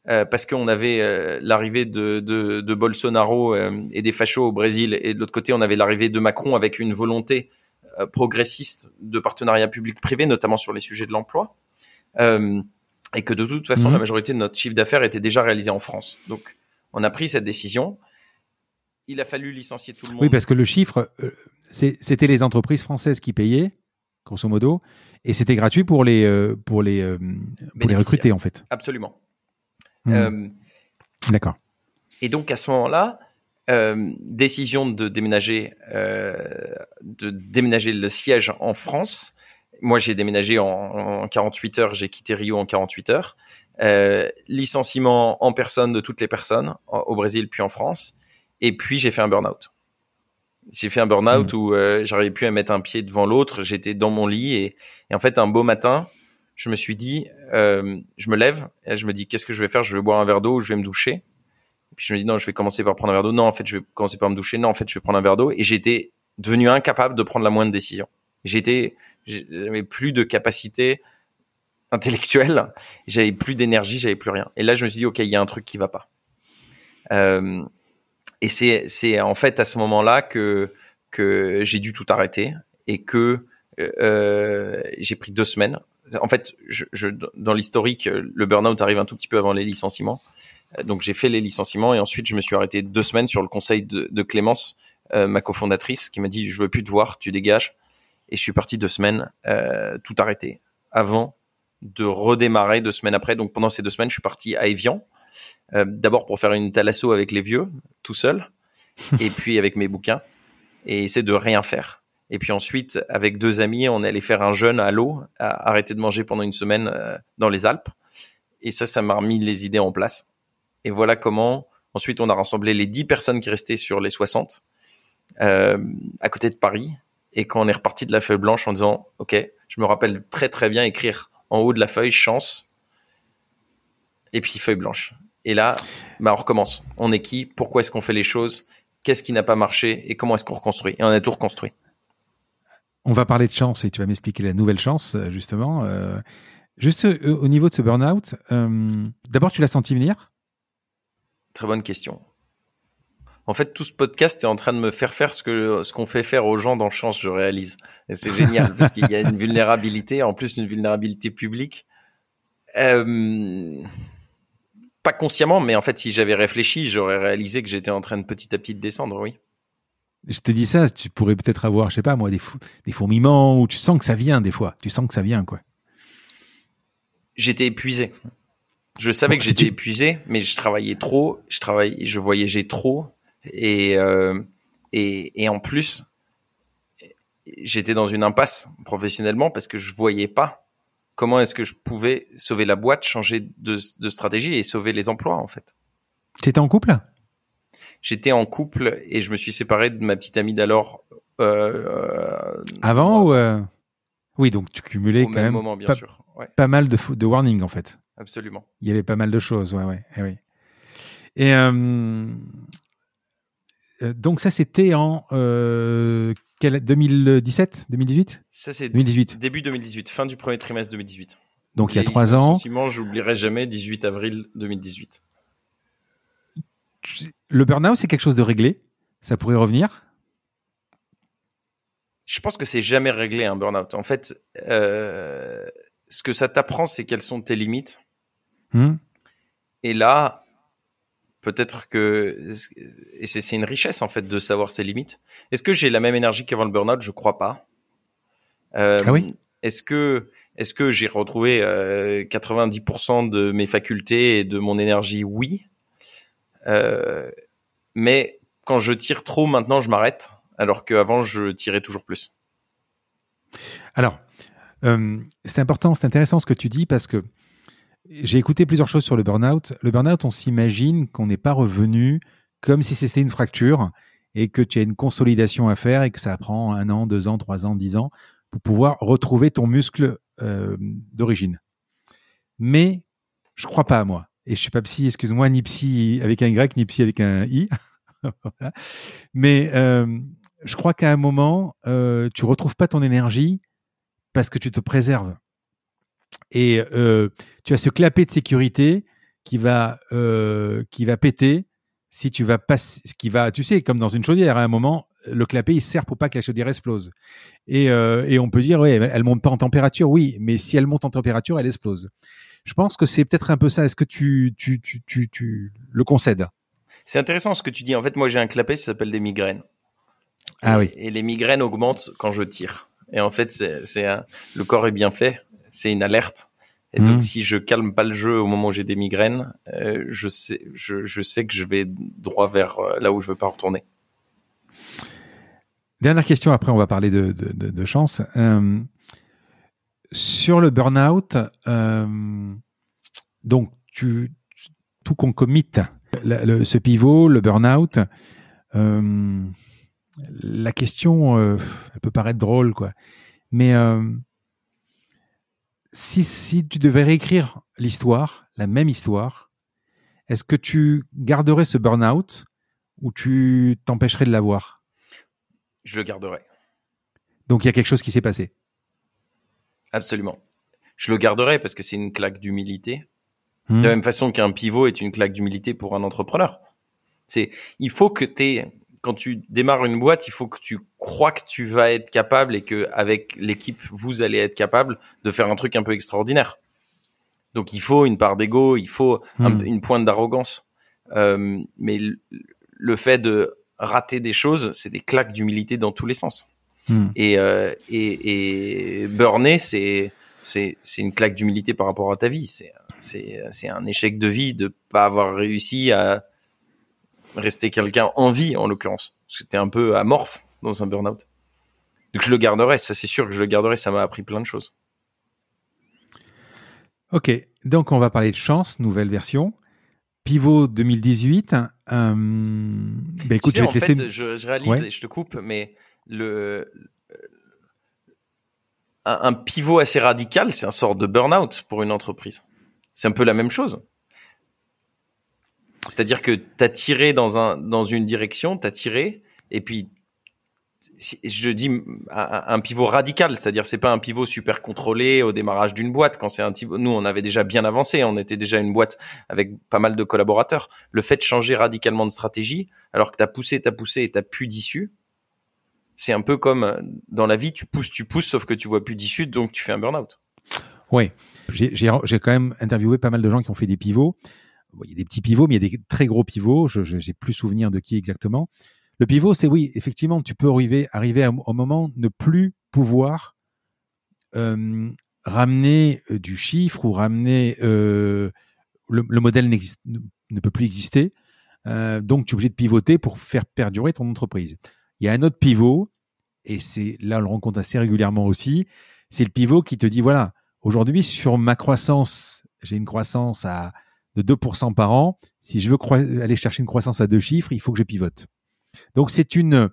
euh, parce qu'on avait euh, l'arrivée de, de, de, Bolsonaro euh, et des fachos au Brésil, et de l'autre côté, on avait l'arrivée de Macron avec une volonté progressiste de partenariat public-privé, notamment sur les sujets de l'emploi, et que de toute façon, mmh. la majorité de notre chiffre d'affaires était déjà réalisé en France. Donc, on a pris cette décision. Il a fallu licencier tout le monde. Oui, parce que le chiffre, c'était les entreprises françaises qui payaient, grosso modo, et c'était gratuit pour les, pour les, pour les recruter, en fait. Absolument. Hmm. Euh, D'accord. Et donc à ce moment-là, euh, décision de déménager, euh, de déménager le siège en France. Moi, j'ai déménagé en, 48 heures. J'ai quitté Rio en 48 heures. licenciement en personne de toutes les personnes au Brésil puis en France. Et puis j'ai fait un burn-out. J'ai fait un burn-out hmm. où j'arrivais plus à mettre un pied devant l'autre. J'étais dans mon lit et, et, en fait un beau matin, je me suis dit, euh, je me lève et je me dis, qu'est-ce que je vais faire? Je vais boire un verre d'eau ou je vais me doucher et Puis je me dis, non, je vais commencer par prendre un verre d'eau. Non, en fait, je vais commencer par me doucher. Non, en fait, je vais prendre un verre d'eau. Et j'étais devenu incapable de prendre la moindre décision. J'étais, j'avais plus de capacité intellectuelle, j'avais plus d'énergie, j'avais plus rien. Et là, je me suis dit, ok, il y a un truc qui va pas. Euh, et c'est, c'est en fait à ce moment-là que que j'ai dû tout arrêter et que euh, j'ai pris deux semaines en fait, je, dans l'historique, le burn-out arrive un tout petit peu avant les licenciements. Euh, donc j'ai fait les licenciements et ensuite je me suis arrêté deux semaines sur le conseil de, Clémence, euh, ma cofondatrice, qui m'a dit je veux plus te voir, tu dégages. Et je suis parti deux semaines, euh, tout arrêté, avant de redémarrer deux semaines après. Donc pendant ces deux semaines, je suis parti à Evian, d'abord pour faire une thalasso avec les vieux, tout seul, et puis avec mes bouquins, et essayer de rien faire. Et puis ensuite, avec deux amis, on est allé faire un jeûne à l'eau, arrêter de manger pendant une semaine euh, dans les Alpes. Et ça, ça m'a remis les idées en place. Et voilà comment, ensuite, on a rassemblé les 10 personnes qui restaient sur les 60 euh, à côté de Paris. Et quand on est reparti de la feuille blanche en disant, OK, je me rappelle très très bien écrire en haut de la feuille chance et puis feuille blanche. Et là, bah, on recommence. On est qui? Pourquoi est-ce qu'on fait les choses? Qu'est-ce qui n'a pas marché? Et comment est-ce qu'on reconstruit? Et on a tout reconstruit. On va parler de chance et tu vas m'expliquer la nouvelle chance, euh, justement. Euh, juste euh, au niveau de ce burn-out, d'abord, tu l'as senti venir? Très bonne question. En fait, tout ce podcast est en train de me faire faire ce que ce qu'on fait faire aux gens dans Chance, je réalise. Et c'est génial parce qu'il y a une vulnérabilité, en plus une vulnérabilité publique. pas consciemment, mais en fait, si j'avais réfléchi, j'aurais réalisé que j'étais en train de petit à petit descendre, oui. Je te dis ça, tu pourrais peut-être avoir, je sais pas moi, des, des fourmillements ou tu sens que ça vient des fois. Tu sens que ça vient, quoi. J'étais épuisé. Je savais que j'étais épuisé, mais je travaillais trop, je travaillais, je voyageais trop, et euh, et, et en plus, j'étais dans une impasse professionnellement parce que je voyais pas comment est-ce que je pouvais sauver la boîte, changer de, de stratégie et sauver les emplois en fait. Tu étais en couple? J'étais en couple et je me suis séparé de ma petite amie d'alors. Euh, Avant ou euh... Oui, donc tu cumulais au quand même, moment, bien pas, sûr. Ouais. Pas mal de, de warning en fait. Absolument. Il y avait pas mal de choses, ouais, ouais, eh oui. Et euh, euh donc ça, c'était en euh, quel, 2017, 2018 Ça c'est 2018. Début 2018, fin du premier trimestre 2018. Donc il y a trois ans. J'oublierai jamais 18 avril 2018 le burn-out, c'est quelque chose de réglé? Ça pourrait revenir? Je pense que c'est jamais réglé un burn-out. En fait, euh, ce que ça t'apprend, c'est quelles sont tes limites. Hmm. Et là, peut-être que et c'est une richesse en fait de savoir ses limites. Est-ce que j'ai la même énergie qu'avant le burn-out? Je crois pas. Euh, ah oui? Est-ce que est-ce que j'ai retrouvé 90% euh, de mes facultés et de mon énergie? Oui. Euh, mais quand je tire trop maintenant, je m'arrête, alors qu'avant, je tirais toujours plus. Alors, euh, c'est important, c'est intéressant ce que tu dis parce que j'ai écouté plusieurs choses sur le burn-out. Le burn-out, on s'imagine qu'on n'est pas revenu comme si c'était une fracture et que tu as une consolidation à faire et que ça prend un an, deux ans, trois ans, dix ans. pour pouvoir retrouver ton muscle euh, d'origine. Mais je crois pas à moi. Et je suis pas psy, excuse-moi, ni psy avec un Y, ni psy avec un I. Mais euh, je crois qu'à un moment, euh, tu retrouves pas ton énergie parce que tu te préserves. Et euh, tu as ce clapet de sécurité qui va, euh, qui va péter si tu vas passer, qui va, tu sais, comme dans une chaudière, à un moment, le clapet, il sert pour pas que la chaudière explose. Et, euh, et on peut dire, ouais, elle monte pas en température, oui, mais si elle monte en température, elle explose. Je pense que c'est peut-être un peu ça. Est-ce que tu, tu, tu, tu, tu le concèdes? C'est intéressant ce que tu dis. En fait, moi, j'ai un clapet, ça s'appelle des migraines. Ah oui. Et les migraines augmentent quand je tire. Et en fait, c'est, le corps est bien fait. C'est une alerte. Et donc, Mhm. si je calme pas le jeu au moment où j'ai des migraines, euh, je sais, je, je sais que je vais droit vers euh, là où je veux pas retourner. Dernière question, après on va parler de, de, de, de chance. Euh, sur le burn-out, euh, donc tu, tout concommite, la- le- ce pivot, le burn-out, euh, la question, euh, elle peut paraître drôle, quoi. Mais si, si tu devais réécrire l'histoire, la même histoire, est-ce que tu garderais ce burn-out ou tu t'empêcherais de l'avoir? Je le garderai. Donc il y a quelque chose qui s'est passé. Absolument. Je le garderai parce que c'est une claque d'humilité. Hmm. De la même façon qu'un pivot est une claque d'humilité pour un entrepreneur. C'est, il faut que t'aies, quand tu démarres une boîte, il faut que tu crois que tu vas être capable et que avec l'équipe, vous allez être capable de faire un truc un peu extraordinaire. Donc il faut une part d'ego, il faut un- Hmm. une pointe d'arrogance. Euh, mais le, le fait de rater des choses, c'est des claques d'humilité dans tous les sens. Hmm. Et, euh, et, et burner, c'est c'est c'est une claque d'humilité par rapport à ta vie. C'est c'est c'est un échec de vie de pas avoir réussi à rester quelqu'un en vie en l'occurrence. T'es un peu amorphe dans un burn-out. Donc je le garderai, ça c'est sûr que je le garderai. Ça m'a appris plein de choses. Ok, donc on va parler de chance, nouvelle version. Pivot 2018. Euh, bah écoute, tu sais, je vais en fait, je, je réalise, Ouais. et je te coupe, mais le un, pivot assez radical, c'est un sort de burn-out pour une entreprise. C'est un peu la même chose. C'est-à-dire que t'as tiré dans un dans une direction, t'as tiré, et puis je dis un, un pivot radical, c'est-à-dire c'est pas un pivot super contrôlé au démarrage d'une boîte. Quand c'est un pivot, nous on avait déjà bien avancé, on était déjà une boîte avec pas mal de collaborateurs. Le fait de changer radicalement de stratégie, alors que t'as poussé, t'as poussé et t'as plus d'issue, c'est un peu comme euh, dans la vie, tu pousses, tu pousses, sauf que tu vois plus d'issue, donc tu fais un burn-out. Oui, j'ai quand même interviewé pas mal de gens qui ont fait des pivots. Il y a des petits pivots, mais il y a des très gros pivots. Je j'ai plus souvenir de qui exactement. Le pivot, c'est oui, effectivement, tu peux arriver, au moment de ne plus pouvoir euh, ramener euh, du chiffre ou ramener le, le modèle ne, peut plus exister. Donc, tu es obligé de pivoter pour faire perdurer ton entreprise. Il y a un autre pivot, et c'est là on le rencontre assez régulièrement aussi. C'est le pivot qui te dit voilà, aujourd'hui sur ma croissance, j'ai une croissance à de 2% par an. Si je veux aller chercher une croissance à deux chiffres, il faut que je pivote. Donc c'est une,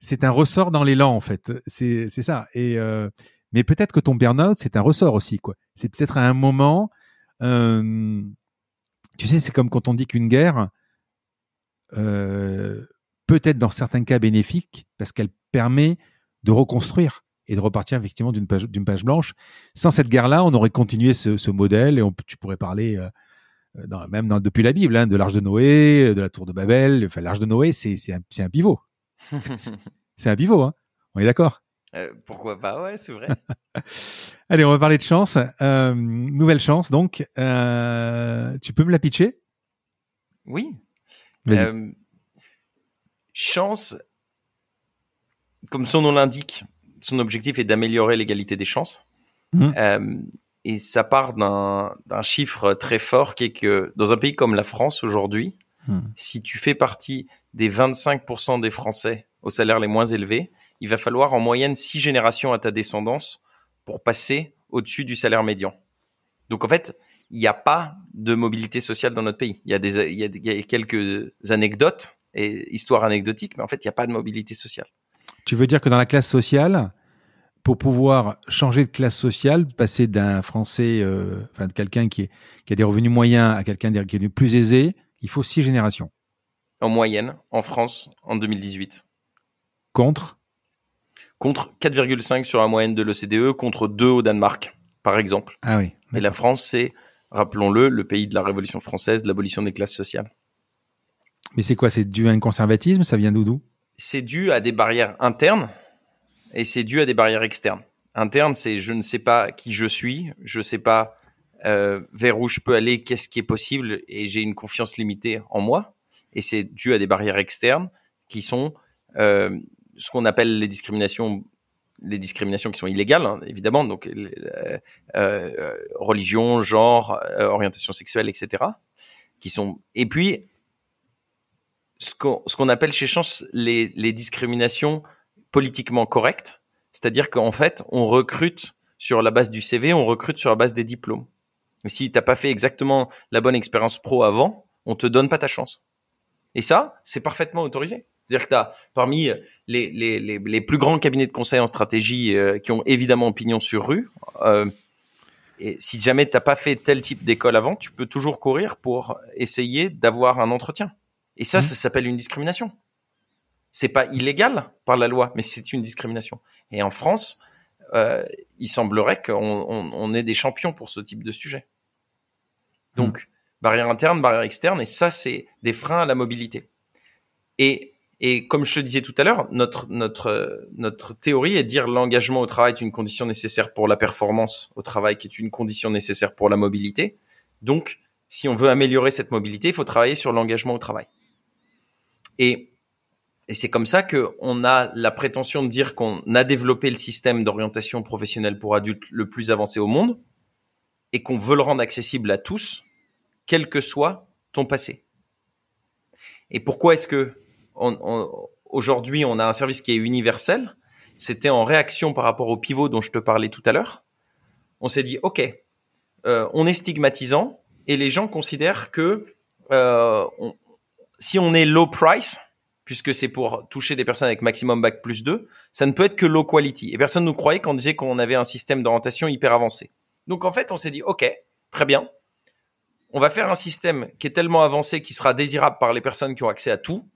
c'est un ressort dans l'élan en fait. C'est ça. Et euh, mais peut-être que ton burn-out c'est un ressort aussi quoi. C'est peut-être à un moment, euh, tu sais, c'est comme quand on dit qu'une guerre euh, peut être dans certains cas bénéfique parce qu'elle permet de reconstruire et de repartir effectivement d'une page, blanche. Sans cette guerre-là, on aurait continué ce, ce modèle et on, tu pourrais parler euh, dans, même dans, depuis la Bible, hein, de l'arche de Noé, de la tour de Babel. Enfin, l'arche de Noé, c'est un, pivot. C'est un pivot, hein. On est d'accord? Euh, pourquoi pas? Ouais, c'est vrai. Allez, on va parler de chance. Euh, nouvelle chance, donc. Euh, tu peux me la pitcher? Oui. Vas-y. Chance, comme son nom l'indique, son objectif est d'améliorer l'égalité des chances. Mhm. Euh, et ça part d'un chiffre très fort qui est que dans un pays comme la France aujourd'hui, Mhm. si tu fais partie des 25% des Français aux salaires les moins élevés, il va falloir en moyenne six générations à ta descendance pour passer au-dessus du salaire médian. Donc en fait, il n'y a pas de mobilité sociale dans notre pays. Il y a des, il y a, des- il y a quelques anecdotes et histoires anecdotiques, mais en fait, il n'y a pas de mobilité sociale. Tu veux dire que dans la classe sociale, pour pouvoir changer de classe sociale, passer d'un Français, euh, enfin de quelqu'un qui, qui a des revenus moyens à quelqu'un qui est plus aisé, il faut six générations. En moyenne, en France, en 2018. Contre? Contre 4,5 sur la moyenne de l'OCDE, contre 2 au Danemark, par exemple. Ah oui. Et la France, c'est, rappelons-le, le pays de la Révolution française, de l'abolition des classes sociales. Mais c'est quoi C'est dû à un conservatisme? Ça vient d'où C'est dû à des barrières internes et c'est dû à des barrières externes. Internes, c'est je ne sais pas qui je suis, je ne sais pas euh, vers où je peux aller, qu'est-ce qui est possible, et j'ai une confiance limitée en moi. Et c'est dû à des barrières externes qui sont euh, ce qu'on appelle les discriminations, les discriminations qui sont illégales, hein, évidemment, donc euh, religion, genre, orientation sexuelle, etc. Qui sont et puis ce qu'on appelle chez Chance les, les discriminations politiquement correctes, c'est-à-dire qu'en fait on recrute sur la base du CV, on recrute sur la base des diplômes. Si t'as pas fait exactement la bonne expérience pro avant, on te donne pas ta chance. Et ça, c'est parfaitement autorisé. C'est-à-dire que parmi les, les, les, les, plus grands cabinets de conseil en stratégie euh, qui ont évidemment pignon sur rue, euh, et si jamais t'as pas fait tel type d'école avant, tu peux toujours courir pour essayer d'avoir un entretien. Et ça, mmh. ça s'appelle une discrimination. C'est pas illégal par la loi, mais c'est une discrimination. Et en France, euh, il semblerait qu'on on, on ait des champions pour ce type de sujet. Donc, mmh. barrière interne, barrière externe, et ça, c'est des freins à la mobilité. Et, et comme je te disais tout à l'heure, notre, notre, notre théorie est de dire l'engagement au travail est une condition nécessaire pour la performance au travail, qui est une condition nécessaire pour la mobilité. Donc, si on veut améliorer cette mobilité, il faut travailler sur l'engagement au travail. Et et c'est comme ça qu'on a la prétention de dire qu'on a développé le système d'orientation professionnelle pour adultes le plus avancé au monde et qu'on veut le rendre accessible à tous, quel que soit ton passé. Et pourquoi est-ce que aujourd'hui on a un service qui est universel? C'était en réaction par rapport au pivot dont je te parlais tout à l'heure. On s'est dit, ok, euh, on est stigmatisant et les gens considèrent que euh, si on est low price, puisque c'est pour toucher des personnes avec maximum bac plus 2, ça ne peut être que low quality. Et personne ne nous croyait quand on disait qu'on avait un système d'orientation hyper avancé. Donc en fait, on s'est dit, OK, très bien. On va faire un système qui est tellement avancé qu'il sera désirable par les personnes qui ont accès à tout.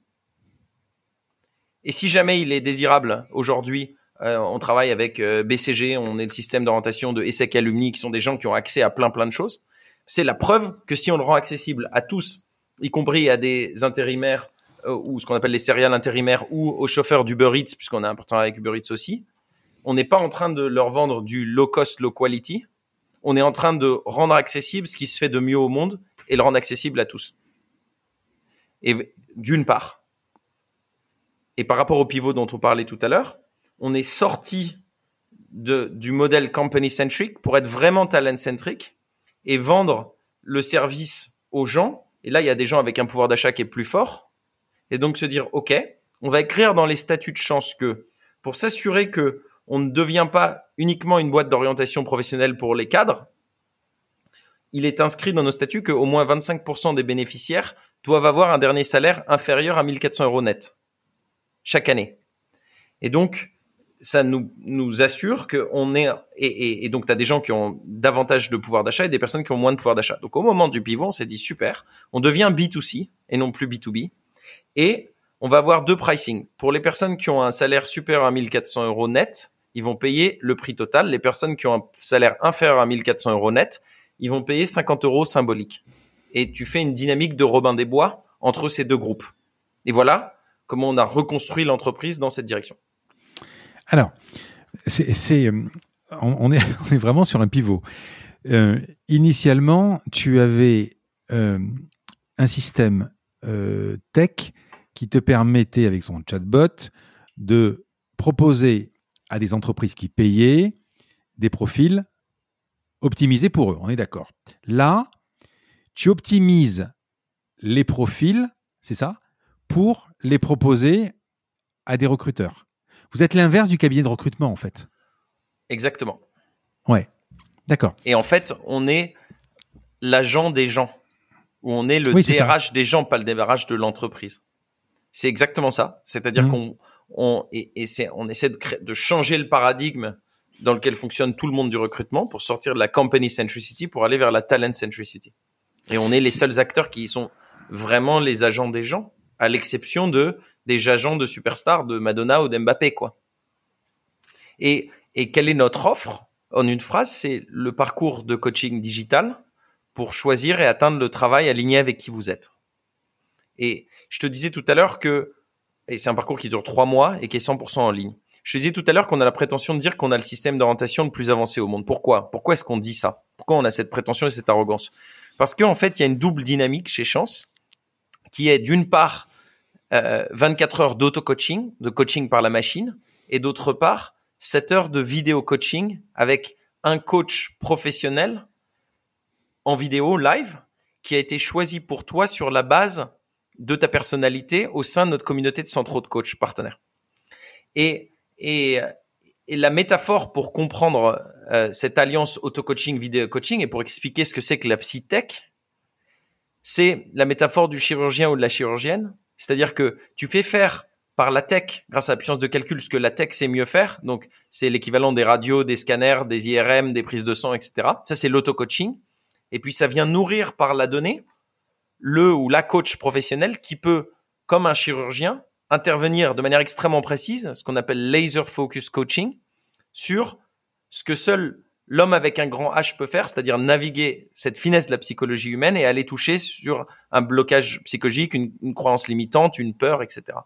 Et si jamais il est désirable aujourd'hui, euh, on travaille avec euh, BCG, on est le système d'orientation de ESSEC Alumni, qui sont des gens qui ont accès à plein plein de choses. C'est la preuve que si on le rend accessible à tous, y compris à des intérimaires euh, ou ce qu'on appelle les céréales intérimaires ou aux chauffeurs d'Uber Eats, puisqu'on un partenariat avec Uber Eats aussi, on n'est pas en train de leur vendre du low cost, low quality. On est en train de rendre accessible ce qui se fait de mieux au monde et le rendre accessible à tous. Et d'une part. Et par rapport au pivot dont on parlait tout à l'heure, on est sorti de, du modèle company centric pour être vraiment talent centric et vendre le service aux gens. Et là, il y a des gens avec un pouvoir d'achat qui est plus fort et donc se dire, OK, on va écrire dans les statuts de chance que pour s'assurer que on ne devient pas uniquement une boîte d'orientation professionnelle pour les cadres, il est inscrit dans nos statuts qu'au moins 25% des bénéficiaires doivent avoir un dernier salaire inférieur à 1400 euros net chaque année. Et donc, ça nous, nous assure qu'on est, et, et, et donc tu as des gens qui ont davantage de pouvoir d'achat et des personnes qui ont moins de pouvoir d'achat. Donc au moment du pivot, on s'est dit super, on devient B2C et non plus B2B. Et on va avoir deux pricing. Pour les personnes qui ont un salaire supérieur à 1400 euros net, ils vont payer le prix total. Les personnes qui ont un salaire inférieur à 1400 euros net, ils vont payer 50 euros symboliques. Et tu fais une dynamique de Robin des Bois entre ces deux groupes. Et voilà comment on a reconstruit l'entreprise dans cette direction. Alors, euh, on, est, on est vraiment sur un pivot. Euh, initialement, tu avais euh, un système tech qui te permettait, avec son chatbot, de proposer à des entreprises qui payaient des profils optimisés pour eux. On est d'accord. Là, tu optimises les profils, c'est ça, pour les proposer à des recruteurs. Vous êtes l'inverse du cabinet de recrutement, en fait. Exactement. Ouais. D'accord. Et en fait, on est l'agent des gens. Ou on est le DRH des gens, pas le DRH de l'entreprise. C'est exactement ça. C'est-à-dire mmh. qu'on on, et, et c'est, on essaie de, créer, de changer le paradigme dans lequel fonctionne tout le monde du recrutement pour sortir de la company centricity pour aller vers la talent centricity. Et on est les seuls acteurs qui sont vraiment les agents des gens, à l'exception de des agents de superstars de Madonna ou d'Mbappé, quoi. Et, et quelle est notre offre? En une phrase, c'est le parcours de coaching digital pour choisir et atteindre le travail aligné avec qui vous êtes. Et je te disais tout à l'heure que, et c'est un parcours qui dure trois mois et qui est 100% en ligne. Je te disais tout à l'heure qu'on a la prétention de dire qu'on a le système d'orientation le plus avancé au monde. Pourquoi? Pourquoi est-ce qu'on dit ça? Pourquoi on a cette prétention et cette arrogance? Parce qu'en fait, il y a une double dynamique chez Chance qui est d'une part euh, 24 heures d'auto-coaching, de coaching par la machine, et d'autre part 7 heures de vidéo coaching avec un coach professionnel en vidéo live qui a été choisi pour toi sur la base de ta personnalité au sein de notre communauté de centraux de coach partenaires. Et, et, et la métaphore pour comprendre euh, cette alliance auto-coaching, vidéo-coaching et pour expliquer ce que c'est que la psytech, c'est la métaphore du chirurgien ou de la chirurgienne. C'est-à-dire que tu fais faire par la tech, grâce à la puissance de calcul, ce que la tech sait mieux faire. Donc, c'est l'équivalent des radios, des scanners, des IRM, des prises de sang, etc. Ça, c'est l'auto-coaching. Et puis, ça vient nourrir par la donnée le ou la coach professionnel qui peut, comme un chirurgien, intervenir de manière extrêmement précise, ce qu'on appelle laser focus coaching, sur ce que seul l'homme avec un grand H peut faire, c'est-à-dire naviguer cette finesse de la psychologie humaine et aller toucher sur un blocage psychologique, une, croyance limitante, une peur, etc.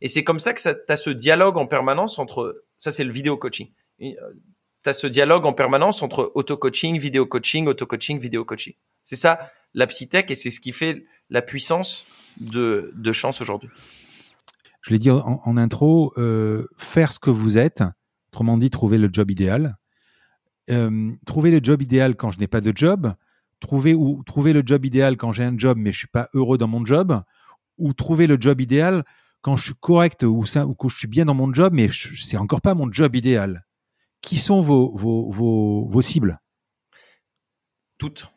Et c'est comme ça que tu as ce dialogue en permanence entre, ça c'est le vidéo coaching, euh, tu as ce dialogue en permanence entre auto-coaching, vidéo coaching, auto-coaching, vidéo coaching. C'est ça la psytech et c'est ce qui fait la puissance de, de chance aujourd'hui. Je l'ai dit en, intro, euh, faire ce que vous êtes, autrement dit, trouver le job idéal. Euh, trouver le job idéal quand je n'ai pas de job, trouver ou trouver le job idéal quand j'ai un job mais je suis pas heureux dans mon job, ou trouver le job idéal quand je suis correct ou, ça, ou que je suis bien dans mon job mais c'est encore pas mon job idéal. Qui sont vos, vos, vos, vos cibles? Toutes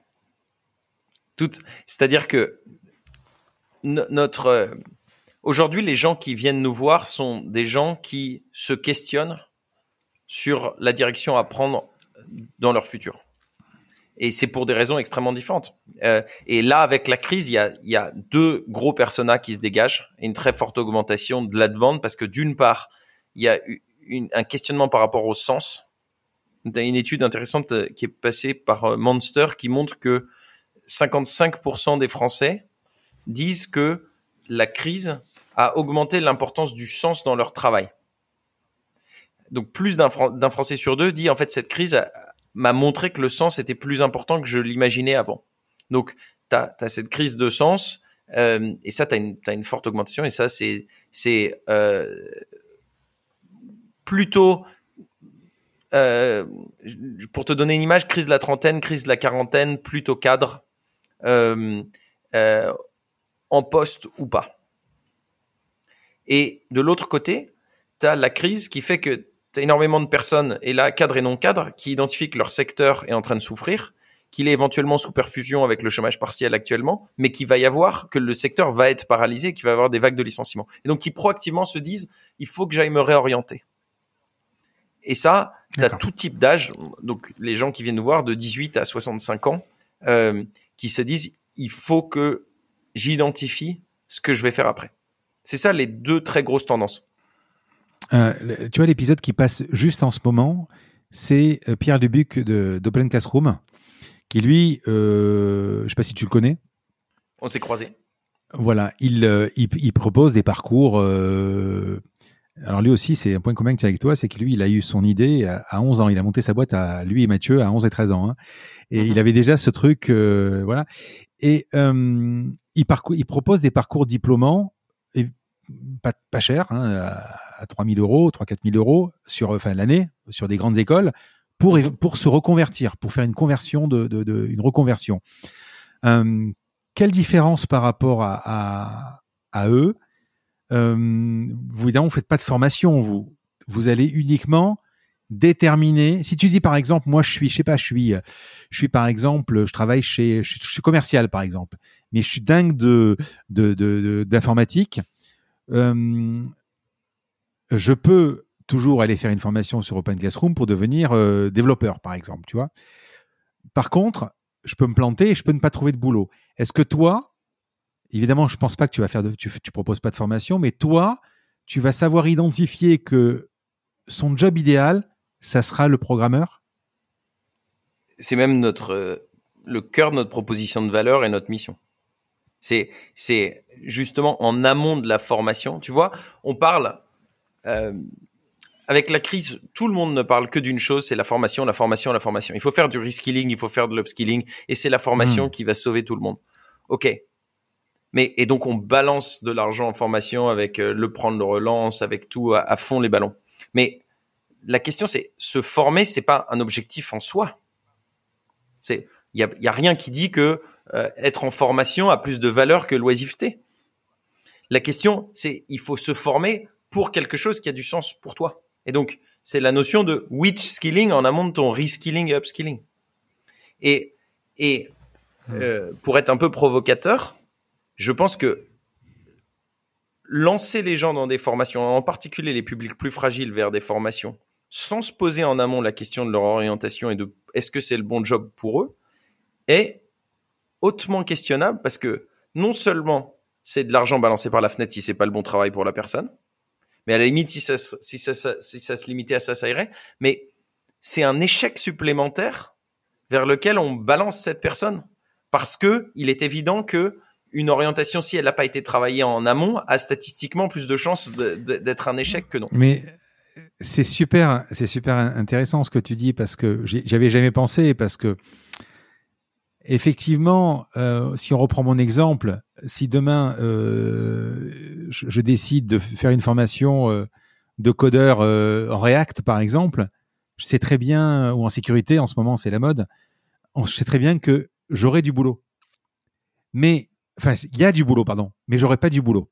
toutes. C'est-à-dire que notre euh, aujourd'hui, les gens qui viennent nous voir sont des gens qui se questionnent sur la direction à prendre dans leur futur. Et c'est pour des raisons extrêmement différentes. Euh, et là, avec la crise, il y a, deux gros personas qui se dégagent une très forte augmentation de la demande parce que d'une part, il y a un questionnement par rapport au sens. Il y a une étude intéressante euh, qui est passée par Monster qui montre que 55% des Français disent que la crise a augmenté l'importance du sens dans leur travail. Donc plus d'un Français sur deux dit en fait cette crise m'a montré que le sens était plus important que je l'imaginais avant. Donc tu as, cette crise de sens euh, et ça tu as, une forte augmentation et ça c'est c'est euh, plutôt euh, pour te donner une image, crise de la trentaine, crise de la quarantaine, plutôt cadre, en poste ou pas. Et de l'autre côté, tu as la crise qui fait que énormément de personnes, et là, cadres et non cadres, qui identifient que leur secteur est en train de souffrir, qu'il est éventuellement sous perfusion avec le chômage partiel actuellement, mais qu'il va y avoir, que le secteur va être paralysé, qu'il va y avoir des vagues de licenciements. Et donc, qui proactivement se disent, il faut que j'aille me réorienter. Et ça, tu as tout type d'âge, donc les gens qui viennent nous voir de 18 à 65 ans, euh, qui se disent il faut que j'identifie ce que je vais faire après. C'est ça les deux très grosses tendances. Euh, tu vois, l'épisode qui passe juste en ce moment, c'est euh, Pierre Dubuc d'Open Classroom, qui lui, euh, je ne sais pas si tu le connais. On s'est croisés. Voilà, il, il, propose des parcours. alors lui aussi, c'est un point commun que avec toi, c'est que lui, il a eu son idée à, 11 ans. Il a monté sa boîte à lui et Mathieu à 11 et 13 ans. Hein. Et il mhm. avait déjà ce truc, voilà. Et il, il propose des parcours diplômants, et pas, pas cher, hein, à, à 3 000 euros, 3 4 000 euros sur enfin, l'année, sur des grandes écoles, pour, mhm. pour se reconvertir, pour faire une conversion, de, de, de une reconversion. Euh, quelle différence par rapport à, à, à eux? Euh, Vous, évidemment, vous faites pas de formation, vous. Vous allez uniquement déterminé. Si tu dis par exemple, moi je suis, je sais pas, je suis, je suis par exemple, je travaille chez, je suis, commercial par exemple, mais je suis dingue de d'informatique. De, euh, je peux toujours aller faire une formation sur Open Classroom pour devenir euh, développeur, par exemple, tu vois. Par contre, je peux me planter et je peux ne pas trouver de boulot. Est-ce que toi, évidemment, je pense pas que tu vas faire de, tu proposes pas de formation, mais toi, tu vas savoir identifier que son job idéal, ça sera le programmeur? C'est même notre euh, le cœur de notre proposition de valeur et notre mission. C'est c'est justement en amont de la formation. Tu vois, on parle euh, avec la crise, tout le monde ne parle que d'une chose, c'est la formation, la formation, la formation. Il faut faire du reskilling, il faut faire de l'upskilling, et c'est la formation hmm. qui va sauver tout le monde. Ok. Mais et donc on balance de l'argent en formation avec euh, le prendre, le relance, avec tout à, fond les ballons. Mais la question c'est se former, c'est pas un objectif en soi. C'est il y a, y a, rien qui dit que euh, être en formation a plus de valeur que l'oisiveté. La question c'est il faut se former pour quelque chose qui a du sens pour toi. Et donc, c'est la notion de which skilling en amont de ton reskilling et upskilling. Et, et hmm. euh, pour être un peu provocateur, je pense que lancer les gens dans des formations, en particulier les publics plus fragiles vers des formations, sans se poser en amont la question de leur orientation et de est-ce que c'est le bon job pour eux, est hautement questionnable parce que non seulement c'est de l'argent balancé par la fenêtre si c'est pas le bon travail pour la personne, mais à la limite, si ça, si ça, si ça se limitait à ça, ça irait. Mais c'est un échec supplémentaire vers lequel on balance cette personne parce que il est évident que une orientation, si elle n'a pas été travaillée en amont, a statistiquement plus de chances d'être un échec que non. Mais c'est super, c'est super intéressant ce que tu dis parce que j'avais jamais pensé parce que effectivement, euh, si on reprend mon exemple, si demain euh, je, décide de faire une formation euh, de codeur en React, par exemple, je sais très bien, ou en sécurité, en ce moment c'est la mode, je sais très bien que j'aurai du boulot. Mais, enfin, il y a du boulot, pardon, mais j'aurai pas du boulot.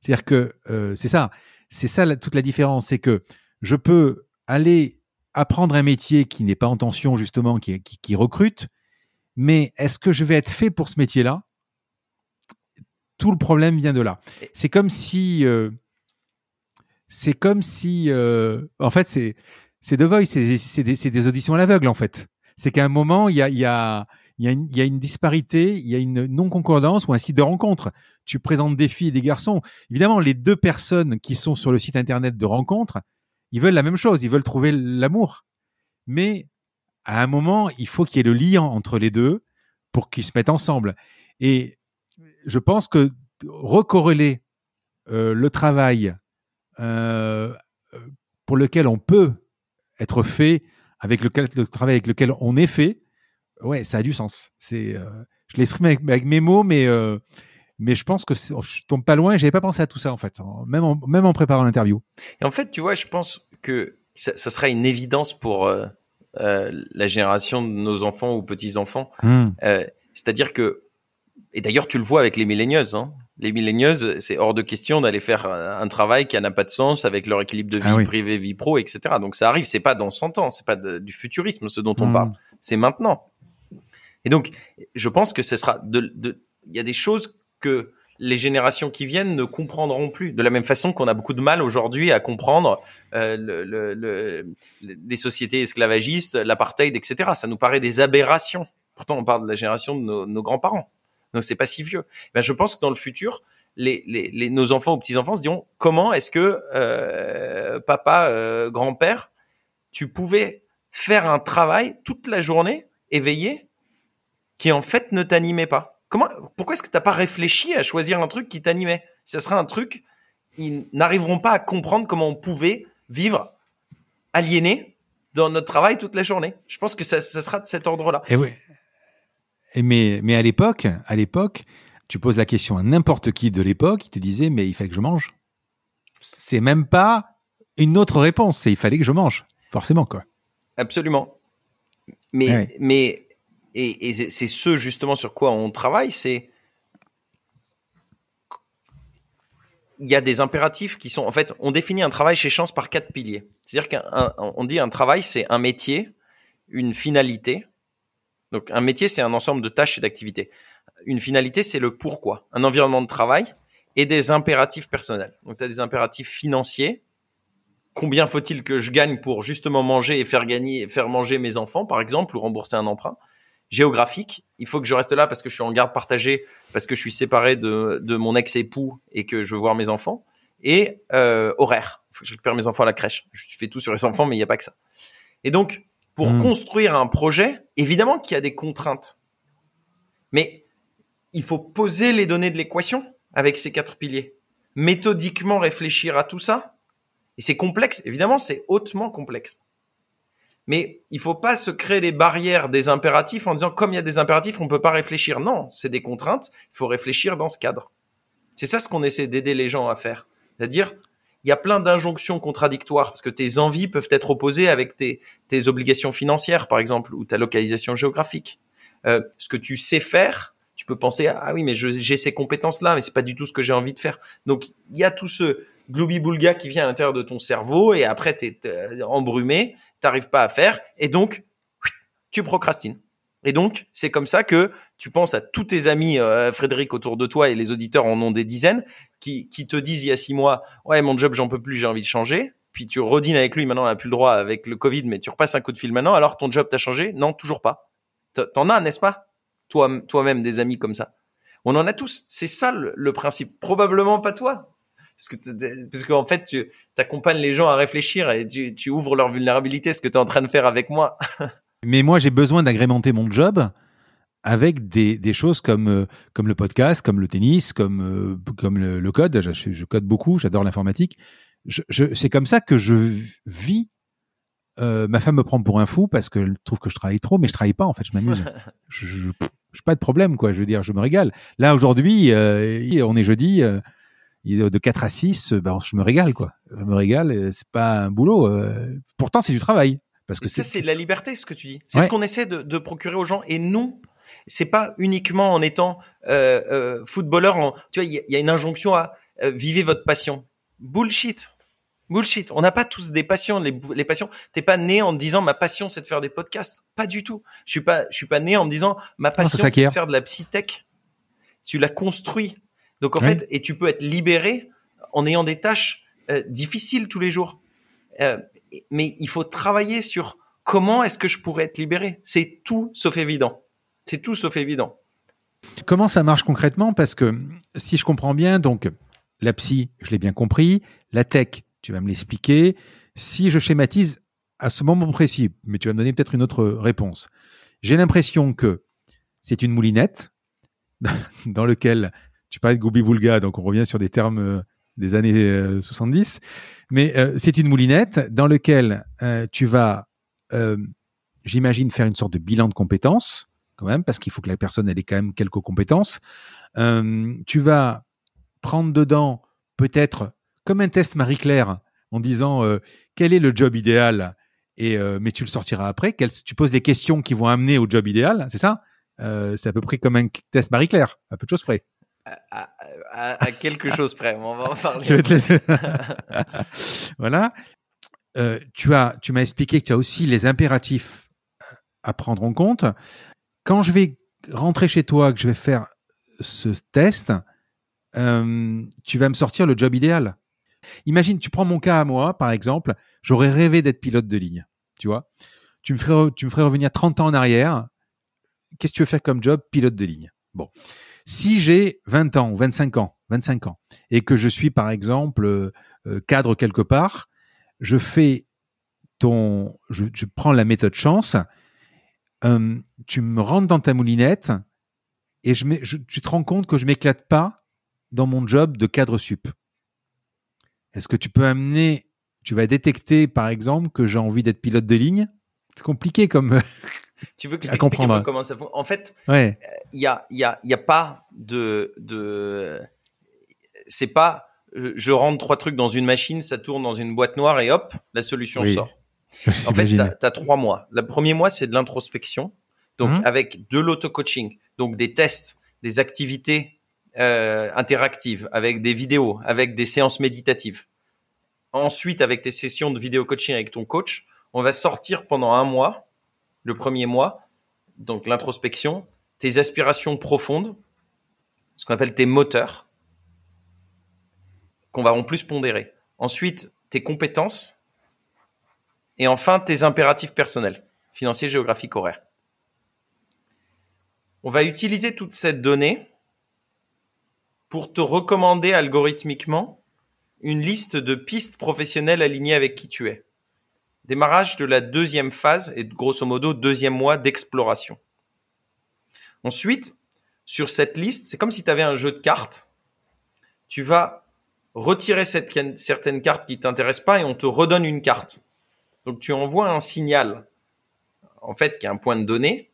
C'est-à-dire que c'est ça, c'est ça toute la différence, c'est que je peux aller apprendre un métier qui n'est pas en tension justement, qui recrute, mais est-ce que je vais être fait pour ce métier-là? Tout le problème vient de là. C'est comme si, euh, c'est comme si, euh, en fait, c'est c'est The Voice, c'est des, auditions à l'aveugle en fait. C'est qu'à un moment, il y a, y, a, y, a une, y a une disparité, il y a une non-concordance ou un site de rencontre. Tu présentes des filles et des garçons. Évidemment, les deux personnes qui sont sur le site internet de rencontre, ils veulent la même chose, ils veulent trouver l'amour. Mais à un moment, il faut qu'il y ait le lien entre les deux pour qu'ils se mettent ensemble. Et je pense que recorréler euh, le travail euh, pour lequel on peut être fait avec lequel, le travail avec lequel on est fait, ouais, ça a du sens. C'est, euh, je l'exprime avec, avec, mes mots, mais mais je pense que je tombe pas loin. J'avais pas pensé à tout ça en fait, même en, même en préparant l'interview. Et en fait, tu vois, je pense que ça, ça sera une évidence pour euh, la génération de nos enfants ou petits-enfants. Hmm. Euh, c'est-à-dire que, et d'ailleurs tu le vois avec les millénieuses, hein. les millénieuses, c'est hors de question d'aller faire un travail qui n'a pas de sens avec leur équilibre de vie ah privée, vie pro, etc. Donc ça arrive, c'est pas dans 100 ans, c'est pas du futurisme ce dont on hmm. parle, c'est maintenant. Et donc, je pense que ce sera de, il y a des choses que les générations qui viennent ne comprendront plus. De la même façon qu'on a beaucoup de mal aujourd'hui à comprendre euh, le, le, les sociétés esclavagistes, l'apartheid, etc. Ça nous paraît des aberrations. Pourtant, on parle de la génération de nos, nos grands-parents. Donc, c'est pas si vieux. Ben, je pense que dans le futur, les, les, les nos enfants ou petits-enfants se diront comment est-ce que euh, papa, euh, grand-père, tu pouvais faire un travail toute la journée éveillé qui en fait ne t'animait pas? Comment, pourquoi est-ce que t'as pas réfléchi à choisir un truc qui t'animait? Ce serait un truc, ils n'arriveront pas à comprendre comment on pouvait vivre aliéné dans notre travail toute la journée. Je pense que ça, ça sera de cet ordre-là. Et oui. Et mais, mais à l'époque, à l'époque, tu poses la question à n'importe qui de l'époque, il te disait, mais il fallait que je mange. C'est même pas une autre réponse, c'est il fallait que je mange. Forcément, quoi. Absolument. Mais, mais et, c'est ce justement sur quoi on travaille, c'est il y a des impératifs qui sont en fait on définit un travail chez Chance par quatre piliers. C'est-à-dire qu'on dit un travail c'est un métier, une finalité. Donc un métier c'est un ensemble de tâches et d'activités. Une finalité c'est le pourquoi, un environnement de travail et des impératifs personnels. Donc tu as des impératifs financiers, combien faut-il que je gagne pour justement manger et faire gagner, faire manger mes enfants, par exemple, ou rembourser un emprunt? Géographique, il faut que je reste là parce que je suis en garde partagée, parce que je suis séparé de, de mon ex-époux et que je veux voir mes enfants. Et euh, horaire, il faut que je récupère mes enfants à la crèche. Je fais tout sur les enfants, mais il n'y a pas que ça. Et donc, pour Hmm. construire un projet, évidemment qu'il y a des contraintes. Mais il faut poser les données de l'équation avec ces quatre piliers. Méthodiquement réfléchir à tout ça. Et c'est complexe. Évidemment, c'est hautement complexe. Mais il faut pas se créer des barrières des impératifs en disant comme il y a des impératifs, on peut pas réfléchir. Non, c'est des contraintes. Il faut réfléchir dans ce cadre. C'est ça ce qu'on essaie d'aider les gens à faire. C'est-à-dire, il y a plein d'injonctions contradictoires parce que tes envies peuvent être opposées avec tes, obligations financières, par exemple, ou ta localisation géographique. Euh, ce que tu sais faire, tu peux penser ah oui mais j'ai ces compétences là mais c'est pas du tout ce que j'ai envie de faire donc il y a tout ce globi-boulga qui vient à l'intérieur de ton cerveau et après t'es es embrumé t'arrives pas à faire et donc tu procrastines et donc c'est comme ça que tu penses à tous tes amis euh, Frédéric autour de toi et les auditeurs en ont des dizaines qui, qui te disent il y a six mois ouais mon job j'en peux plus j'ai envie de changer puis tu redînes avec lui maintenant on n'a plus le droit avec le Covid mais tu repasses un coup de fil maintenant alors ton job t'a changé? Non toujours pas T'en as n'est-ce pas? Toi, toi-même des amis comme ça. On en a tous. C'est ça le, le principe. Probablement pas toi. Parce que, parce qu'en fait, tu accompagnes les gens à réfléchir et tu, tu ouvres leur vulnérabilité, ce que tu es en train de faire avec moi. Mais moi, j'ai besoin d'agrémenter mon job avec des, des choses comme, euh, comme le podcast, comme le tennis, comme, euh, comme le, le code. Je, je code beaucoup, j'adore l'informatique. Je, je- c'est comme ça que je vis. Euh, ma femme me prend pour un fou parce qu'elle trouve que je travaille trop, mais je travaille pas en fait, je m'amuse. je, j'ai pas de problème quoi, je veux dire, je me régale. Là aujourd'hui, euh, on est jeudi, de 4 à 6, euh, ben, je me régale quoi. Je me régale, c'est pas un boulot. euh, pourtant c'est du travail parce que c'est c'est la liberté, ce que tu dis. C'est Ouais. ce qu'on essaie de, de procurer aux gens. Et non, c'est pas uniquement en étant euh, euh, footballeur. En, tu vois, il y, a- il y a une injonction à euh, vivez votre passion. Bullshit. Bullshit. On n'a pas tous des passions. Les, les passions. T'es pas né en disant ma passion c'est de faire des podcasts. Pas du tout. Je suis pas. Je suis pas né en me disant ma passion c'est de faire de la psytech. Tu l'as construit. Donc en fait, et tu peux être libéré en ayant des tâches euh, difficiles tous les jours. Euh, mais il faut travailler sur comment est-ce que je pourrais être libéré. C'est tout sauf évident. C'est tout sauf évident. Comment ça marche concrètement? Parce que si je comprends bien, donc la psy, je l'ai bien compris, la tech, tu vas me l'expliquer. Si je schématise à ce moment précis, mais tu vas me donner peut-être une autre réponse. J'ai l'impression que c'est une moulinette dans lequel tu parlais de Goubi Boulga, donc on revient sur des termes euh, des années euh, 70, mais euh, c'est une moulinette dans lequel euh, tu vas, euh, j'imagine, faire une sorte de bilan de compétences quand même, parce qu'il faut que la personne ait quand même quelques compétences. Euh, tu vas prendre dedans peut-être comme un test Marie-Claire en disant euh, quel est le job idéal? Et euh, mais tu le sortiras après. Tu poses des questions qui vont amener au job idéal, c'est ça? Euh, C'est à peu près comme un test Marie-Claire, à peu de choses près. À, à- à quelque chose près. On va en parler. Je vais te laisser. voilà. Euh, tu as, tu m'as expliqué que tu as aussi les impératifs à prendre en compte. Quand je vais rentrer chez toi, que je vais faire ce test, euh, tu vas me sortir le job idéal. Imagine, tu prends mon cas à moi, par exemple, j'aurais rêvé d'être pilote de ligne. Tu vois, tu me ferais, tu me ferais revenir 30 ans en arrière. Qu'est-ce que tu veux faire comme job? Pilote de ligne. Bon. Si j'ai 20 ans ou 25 ans, 25 ans, et que je suis par exemple euh, euh, cadre quelque part, je fais ton, je, prends la méthode chance, euh, tu me rentres dans ta moulinette et je- tu te rends compte que je m'éclate pas dans mon job de cadre sup. Est-ce que tu peux amener, tu vas détecter par exemple que j'ai envie d'être pilote de ligne? C'est compliqué comme, Tu veux que je t'explique un peu comprendre. comment ça fonctionne? En fait, ouais, il y a, il y a, y a pas de, de, c'est pas, je je rentre trois trucs dans une machine, ça tourne dans une boîte noire et hop, la solution Oui. sort. En fait, tu as, trois mois. Le premier mois, c'est de l'introspection, donc Mhm. avec de l'auto-coaching, donc des tests, des activités euh, interactives, avec des vidéos, avec des séances méditatives. Ensuite, avec tes sessions de vidéo coaching avec ton coach, on va sortir pendant un mois, le premier mois, donc l'introspection, tes aspirations profondes, ce qu'on appelle tes moteurs, qu'on va en plus pondérer. Ensuite, tes compétences, Et enfin, tes impératifs personnels, financiers, géographiques, horaires. On va utiliser toute cette donnée pour te recommander algorithmiquement une liste de pistes professionnelles alignées avec qui tu es. Démarrage de la deuxième phase et grosso modo deuxième mois d'exploration. Ensuite, sur cette liste, c'est comme si tu avais un jeu de cartes. Tu vas retirer certaines cartes qui t'intéressent pas et on te redonne une carte. Donc tu envoies un signal, en fait, qui est un point de données,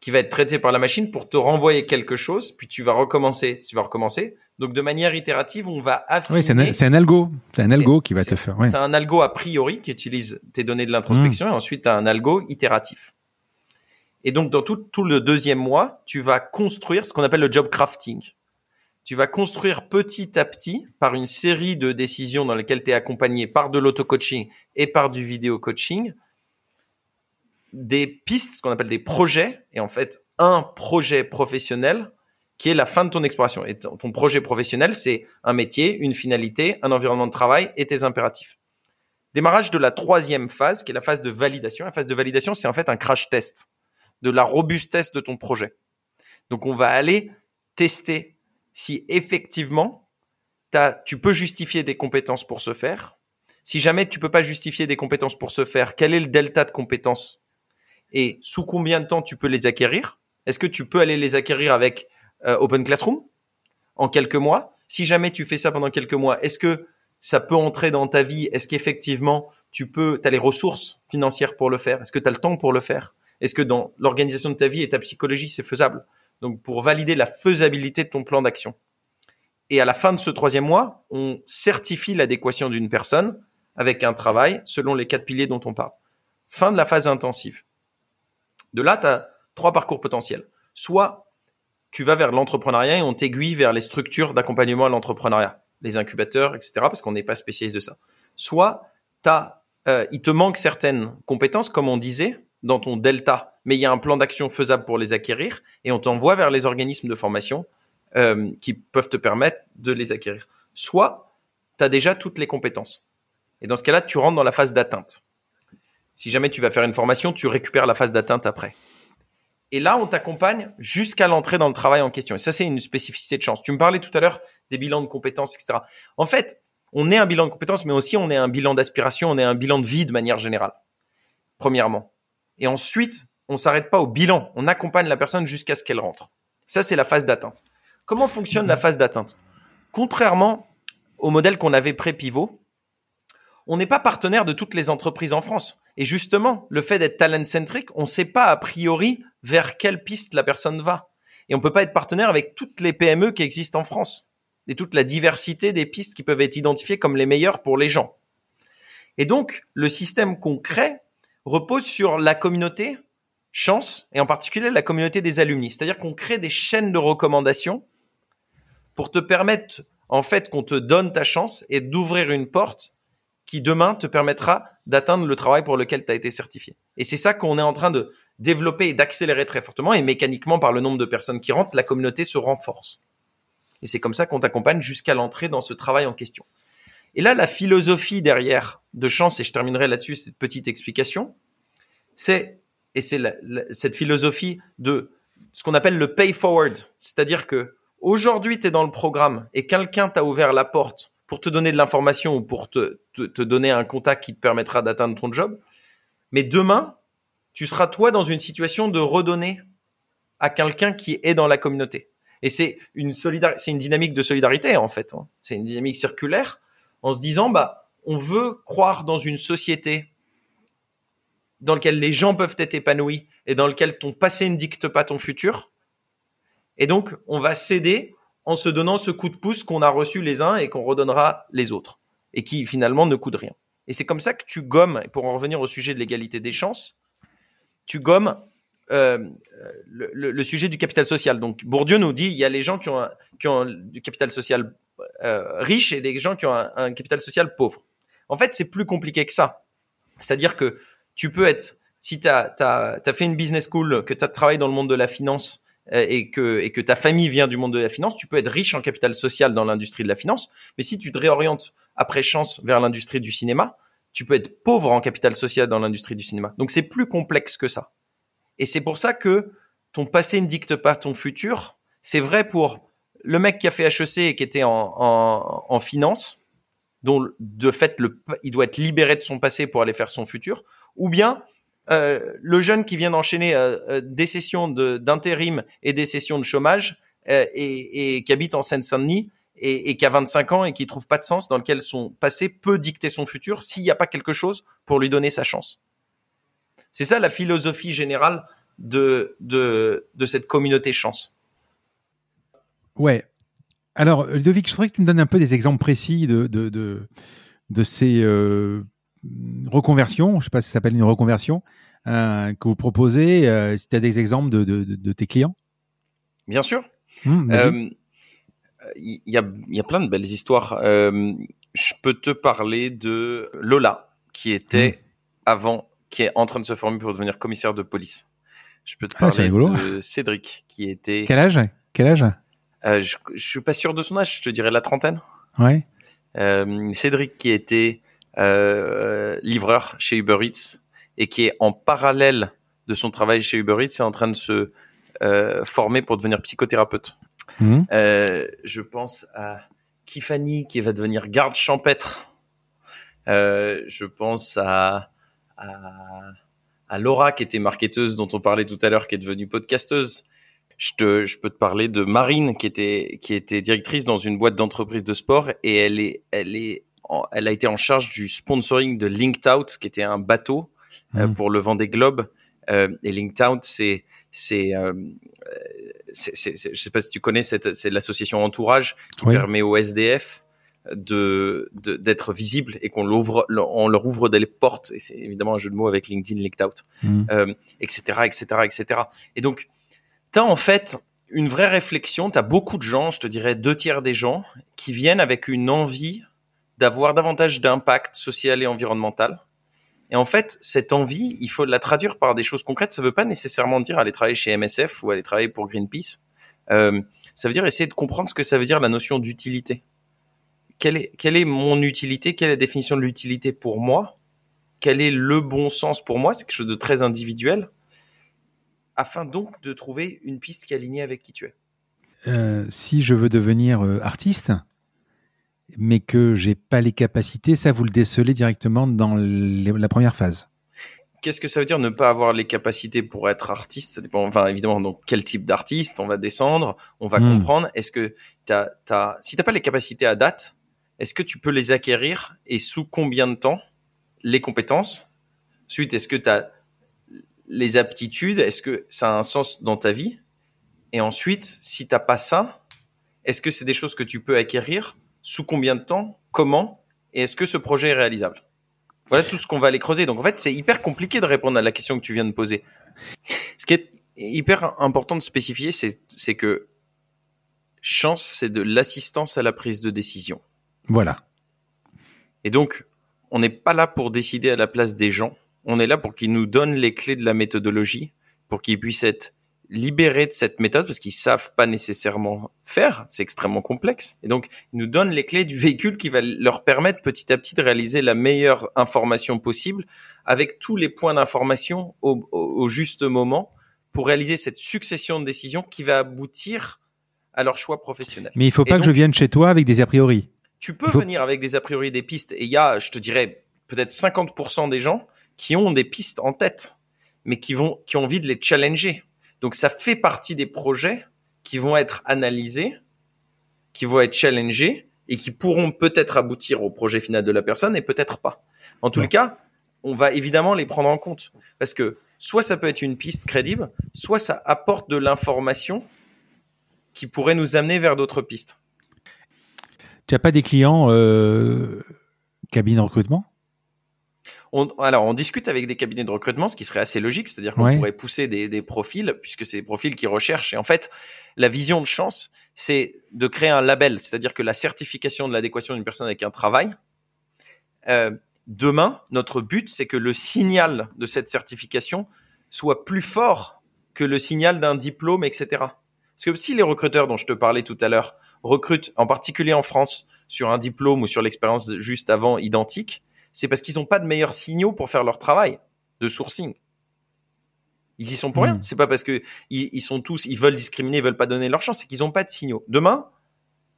qui va être traité par la machine pour te renvoyer quelque chose, puis tu vas recommencer, tu vas recommencer. Donc de manière itérative, on va affiner. Oui, c'est un, algo, c'est un algo qui va te faire. Ouais. As un algo a priori qui utilise tes données de l'introspection mmh. et ensuite as un algo itératif. Et donc dans tout, tout le deuxième mois, tu vas construire ce qu'on appelle le job crafting. Tu vas construire petit à petit par une série de décisions dans lesquelles tu es accompagné par de l'auto-coaching et par du vidéo coaching des pistes, ce qu'on appelle des projets, et en fait un projet professionnel qui est la fin de ton exploration. Et ton projet professionnel, c'est un métier, une finalité, un environnement de travail et tes impératifs. Démarrage de la troisième phase, qui est la phase de validation. La phase de validation, c'est en fait un crash test de la robustesse de ton projet. Donc, on va aller tester si effectivement tu peux justifier des compétences pour ce faire. Si jamais tu peux pas justifier des compétences pour ce faire, quel est le delta de compétences et sous combien de temps tu peux les acquérir? Est-ce que tu peux aller les acquérir avec euh, Open Classroom? En quelques mois? Si jamais tu fais ça pendant quelques mois, est-ce que ça peut entrer dans ta vie? Est-ce qu'effectivement tu peux, tu as les ressources financières pour le faire? Est-ce que tu as le temps pour le faire? Est-ce que dans l'organisation de ta vie et ta psychologie, c'est faisable? Donc pour valider la faisabilité de ton plan d'action. Et à la fin de ce troisième mois, on certifie l'adéquation d'une personne avec un travail selon les quatre piliers dont on parle. Fin de la phase intensive. De là, tu as trois parcours potentiels. Soit tu vas vers l'entrepreneuriat et on t'aiguille vers les structures d'accompagnement à l'entrepreneuriat, les incubateurs, etc., parce qu'on n'est pas spécialiste de ça. Soit as, euh, il te manque certaines compétences, comme on disait, dans ton delta, mais il y a un plan d'action faisable pour les acquérir et on t'envoie vers les organismes de formation euh, qui peuvent te permettre de les acquérir. Soit tu as déjà toutes les compétences. Et dans ce cas-là, tu rentres dans la phase d'atteinte. Si jamais tu vas faire une formation, tu récupères la phase d'atteinte après. Et là, on t'accompagne jusqu'à l'entrée dans le travail en question. Et ça, c'est une spécificité de chance. Tu me parlais tout à l'heure des bilans de compétences, etc. En fait, on est un bilan de compétences, mais aussi on est un bilan d'aspiration, on est un bilan de vie de manière générale. Premièrement. Et ensuite, on s'arrête pas au bilan. On accompagne la personne jusqu'à ce qu'elle rentre. Ça, c'est la phase d'atteinte. Comment fonctionne la phase d'atteinte? Contrairement au modèle qu'on avait pré-pivot, on n'est pas partenaire de toutes les entreprises en France. Et justement, le fait d'être talent-centric, on ne sait pas a priori vers quelle piste la personne va. Et on peut pas être partenaire avec toutes les PME qui existent en France et toute la diversité des pistes qui peuvent être identifiées comme les meilleures pour les gens. Et donc, le système qu'on crée repose sur la communauté chance et en particulier la communauté des alumni. C'est-à-dire qu'on crée des chaînes de recommandations pour te permettre, en fait, qu'on te donne ta chance et d'ouvrir une porte qui demain te permettra d'atteindre le travail pour lequel tu as été certifié. Et c'est ça qu'on est en train de développer et d'accélérer très fortement. Et mécaniquement, par le nombre de personnes qui rentrent, la communauté se renforce. Et c'est comme ça qu'on t'accompagne jusqu'à l'entrée dans ce travail en question. Et là, la philosophie derrière de chance, et je terminerai là-dessus cette petite explication, c'est, et c'est cette philosophie de ce qu'on appelle le pay forward. C'est-à-dire que aujourd'hui, tu es dans le programme et quelqu'un t'a ouvert la porte pour te donner de l'information ou pour te, te, donner un contact qui te permettra d'atteindre ton job. Mais demain, tu seras toi dans une situation de redonner à quelqu'un qui est dans la communauté. Et c'est une c'est une dynamique de solidarité en fait. Hein. C'est une dynamique circulaire en se disant bah on veut croire dans une société dans laquelle les gens peuvent être épanouis et dans laquelle ton passé ne dicte pas ton futur. Et donc on va céder en se donnant ce coup de pouce qu'on a reçu les uns et qu'on redonnera les autres, et qui finalement ne coûte rien. Et c'est comme ça que tu gommes, pour en revenir au sujet de l'égalité des chances, tu gommes euh, le, sujet du capital social. Donc Bourdieu nous dit il y a les gens qui ont, du capital social euh, riche et les gens qui ont un, capital social pauvre. En fait, c'est plus compliqué que ça. C'est-à-dire que tu peux être, si tu as, fait une business school, que tu as travaillé dans le monde de la finance, et que, et que ta famille vient du monde de la finance, tu peux être riche en capital social dans l'industrie de la finance, mais si tu te réorientes après chance vers l'industrie du cinéma, tu peux être pauvre en capital social dans l'industrie du cinéma. Donc c'est plus complexe que ça. Et c'est pour ça que ton passé ne dicte pas ton futur. C'est vrai pour le mec qui a fait HEC et qui était en, finance, dont de fait il doit être libéré de son passé pour aller faire son futur, ou bien euh, le jeune qui vient d'enchaîner euh, euh, des sessions d'intérim et des sessions de chômage et, qui habite en Seine-Saint-Denis et, et, qui a 25 ans et qui trouve pas de sens, dans lequel son passé peut dicter son futur s'il n'y a pas quelque chose pour lui donner sa chance. C'est ça la philosophie générale de, de, de cette communauté chance. Ouais. Alors, Ludovic, je voudrais que tu me donnes un peu des exemples précis de, de, de, de ces reconversions. Je ne sais pas si ça s'appelle une reconversion euh, que vous proposez. Euh, si tu as des exemples de, de, de, tes clients? Bien sûr. Hum, euh, il y, a, y a plein de belles histoires. Je peux te parler de Lola, qui était hum. avant, qui est en train de se former pour devenir commissaire de police. Je peux te ah, parler de Cédric, qui était. Quel âge? Quel âge? Je, je suis pas sûr de son âge. Je te dirais la trentaine. Ouais. Cédric, qui était euh, livreur chez Uber Eats et qui est en parallèle de son travail chez Uber Eats, est en train de se euh, former pour devenir psychothérapeute. Mmh. Euh, je pense à Kifani qui va devenir garde champêtre. Euh, je pense à, à, à Laura qui était marketeuse dont on parlait tout à l'heure, qui est devenue podcasteuse. Je, te, je peux te parler de Marine qui était qui était directrice dans une boîte d'entreprise de sport et elle est elle est elle a été en charge du sponsoring de Linked Out qui était un bateau euh, mmh. pour le Vendée Globe. Euh, et Linked Out c'est c'est euh, je sais pas si tu connais c'est l'association Entourage qui permet au SDF de d'être visible et qu'on l'ouvre on leur ouvre des portes. Et c'est évidemment un jeu de mots avec LinkedIn linked out. Etc etc etc et donc tu as en fait une vraie réflexion. Tu as beaucoup de gens je te dirais deux tiers des gens qui viennent avec une envie d'avoir davantage d'impact social et environnemental et en fait, cette envie, il faut la traduire par des choses concrètes. Ça ne veut pas nécessairement dire aller travailler chez MSF ou aller travailler pour Greenpeace. Euh, ça veut dire essayer de comprendre ce que ça veut dire la notion d'utilité quelle est, quelle est mon utilité, quelle est la définition de l'utilité pour moi, quel est le bon sens pour moi, c'est quelque chose de très individuel, afin donc de trouver une piste qui est alignée avec qui tu es. Euh, si je veux devenir euh, artiste, mais que j'ai pas les capacités, ça vous le décelez directement dans la première phase. Qu'est-ce que ça veut dire ne pas avoir les capacités pour être artiste? Ça dépend, enfin évidemment, donc quel type d'artiste On va descendre, on va hmm. comprendre. Est-ce que t'as, t'as, si t'as pas les capacités à date, est-ce que tu peux les acquérir et sous combien de temps? Les compétences? Ensuite, est-ce que tu as les aptitudes? Est-ce que ça a un sens dans ta vie? Et ensuite, si t'as pas ça, est-ce que c'est des choses que tu peux acquérir Sous combien de temps Comment Et est-ce que ce projet est réalisable? Voilà tout ce qu'on va aller creuser. Donc en fait, c'est hyper compliqué de répondre à la question que tu viens de poser. Ce qui est hyper important de spécifier, c'est que chance, c'est de l'assistance à la prise de décision. Voilà. Et donc, on n'est pas là pour décider à la place des gens. On est là pour qu'ils nous donnent les clés de la méthodologie, pour qu'ils puissent être libérés de cette méthode parce qu'ils savent pas nécessairement faire. C'est extrêmement complexe. Et donc, ils nous donnent les clés du véhicule qui va leur permettre petit à petit de réaliser la meilleure information possible avec tous les points d'information au, au, juste moment pour réaliser cette succession de décisions qui va aboutir à leur choix professionnel. Mais il faut pas que je vienne chez toi avec des a priori. Tu peux venir avec des a priori des pistes et il y a, je te dirais, peut-être 50% des gens qui ont des pistes en tête, mais qui vont, qui ont envie de les challenger. Donc ça fait partie des projets qui vont être analysés, qui vont être challengés et qui pourront peut-être aboutir au projet final de la personne et peut-être pas. En tout cas, on va évidemment les prendre en compte parce que soit ça peut être une piste crédible, soit ça apporte de l'information qui pourrait nous amener vers d'autres pistes. Tu n'as pas des clients euh, cabines de recrutement? On, alors, on discute avec des cabinets de recrutement, ce qui serait assez logique, c'est-à-dire qu'on pourrait pousser des, des, profils, puisque c'est des profils qui recherchent. Et en fait, la vision de chance, c'est de créer un label, c'est-à-dire que la certification de l'adéquation d'une personne avec un travail. Euh, demain, notre but, c'est que le signal de cette certification soit plus fort que le signal d'un diplôme, etc. Parce que si les recruteurs dont je te parlais tout à l'heure recrutent, en particulier en France, sur un diplôme ou sur l'expérience juste avant identique, c'est parce qu'ils n'ont pas de meilleurs signaux pour faire leur travail de sourcing. Ils y sont pour rien. Hmm. C'est pas parce que ils, ils sont tous, ils veulent discriminer, ils veulent pas donner leur chance, c'est qu'ils n'ont pas de signaux. Demain,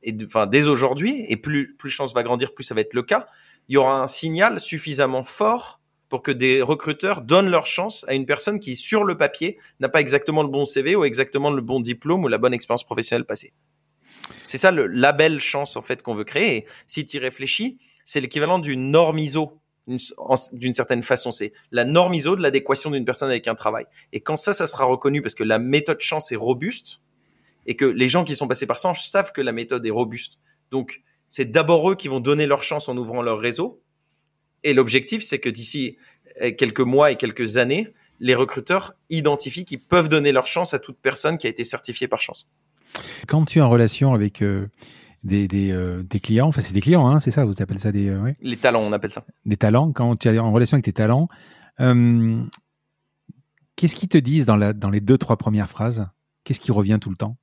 et de- enfin dès aujourd'hui, et plus plus chance va grandir, plus ça va être le cas. Il y aura un signal suffisamment fort pour que des recruteurs donnent leur chance à une personne qui, sur le papier, n'a pas exactement le bon CV ou exactement le bon diplôme ou la bonne expérience professionnelle passée. C'est ça le label chance en fait qu'on veut créer. Et si tu y réfléchis, c'est l'équivalent d'une norme ISO d'une certaine façon. C'est la norme ISO de l'adéquation d'une personne avec un travail. Et quand ça, ça sera reconnu parce que la méthode chance est robuste et que les gens qui sont passés par ça savent que la méthode est robuste. Donc, c'est d'abord eux qui vont donner leur chance en ouvrant leur réseau. Et l'objectif, c'est que d'ici euh, quelques mois et quelques années, les recruteurs identifient qu'ils peuvent donner leur chance à toute personne qui a été certifiée par chance. Quand tu es en relation avec euh, des, des, euh, des clients, enfin c'est des clients, hein, c'est ça, vous appelez ça des, euh, ouais, Les talents, on appelle ça. des talents, quand tu es en relation avec tes talents, euh, qu'est-ce qu'ils te disent dans, la, dans les deux, trois premières phrases? Qu'est-ce qui revient tout le temps?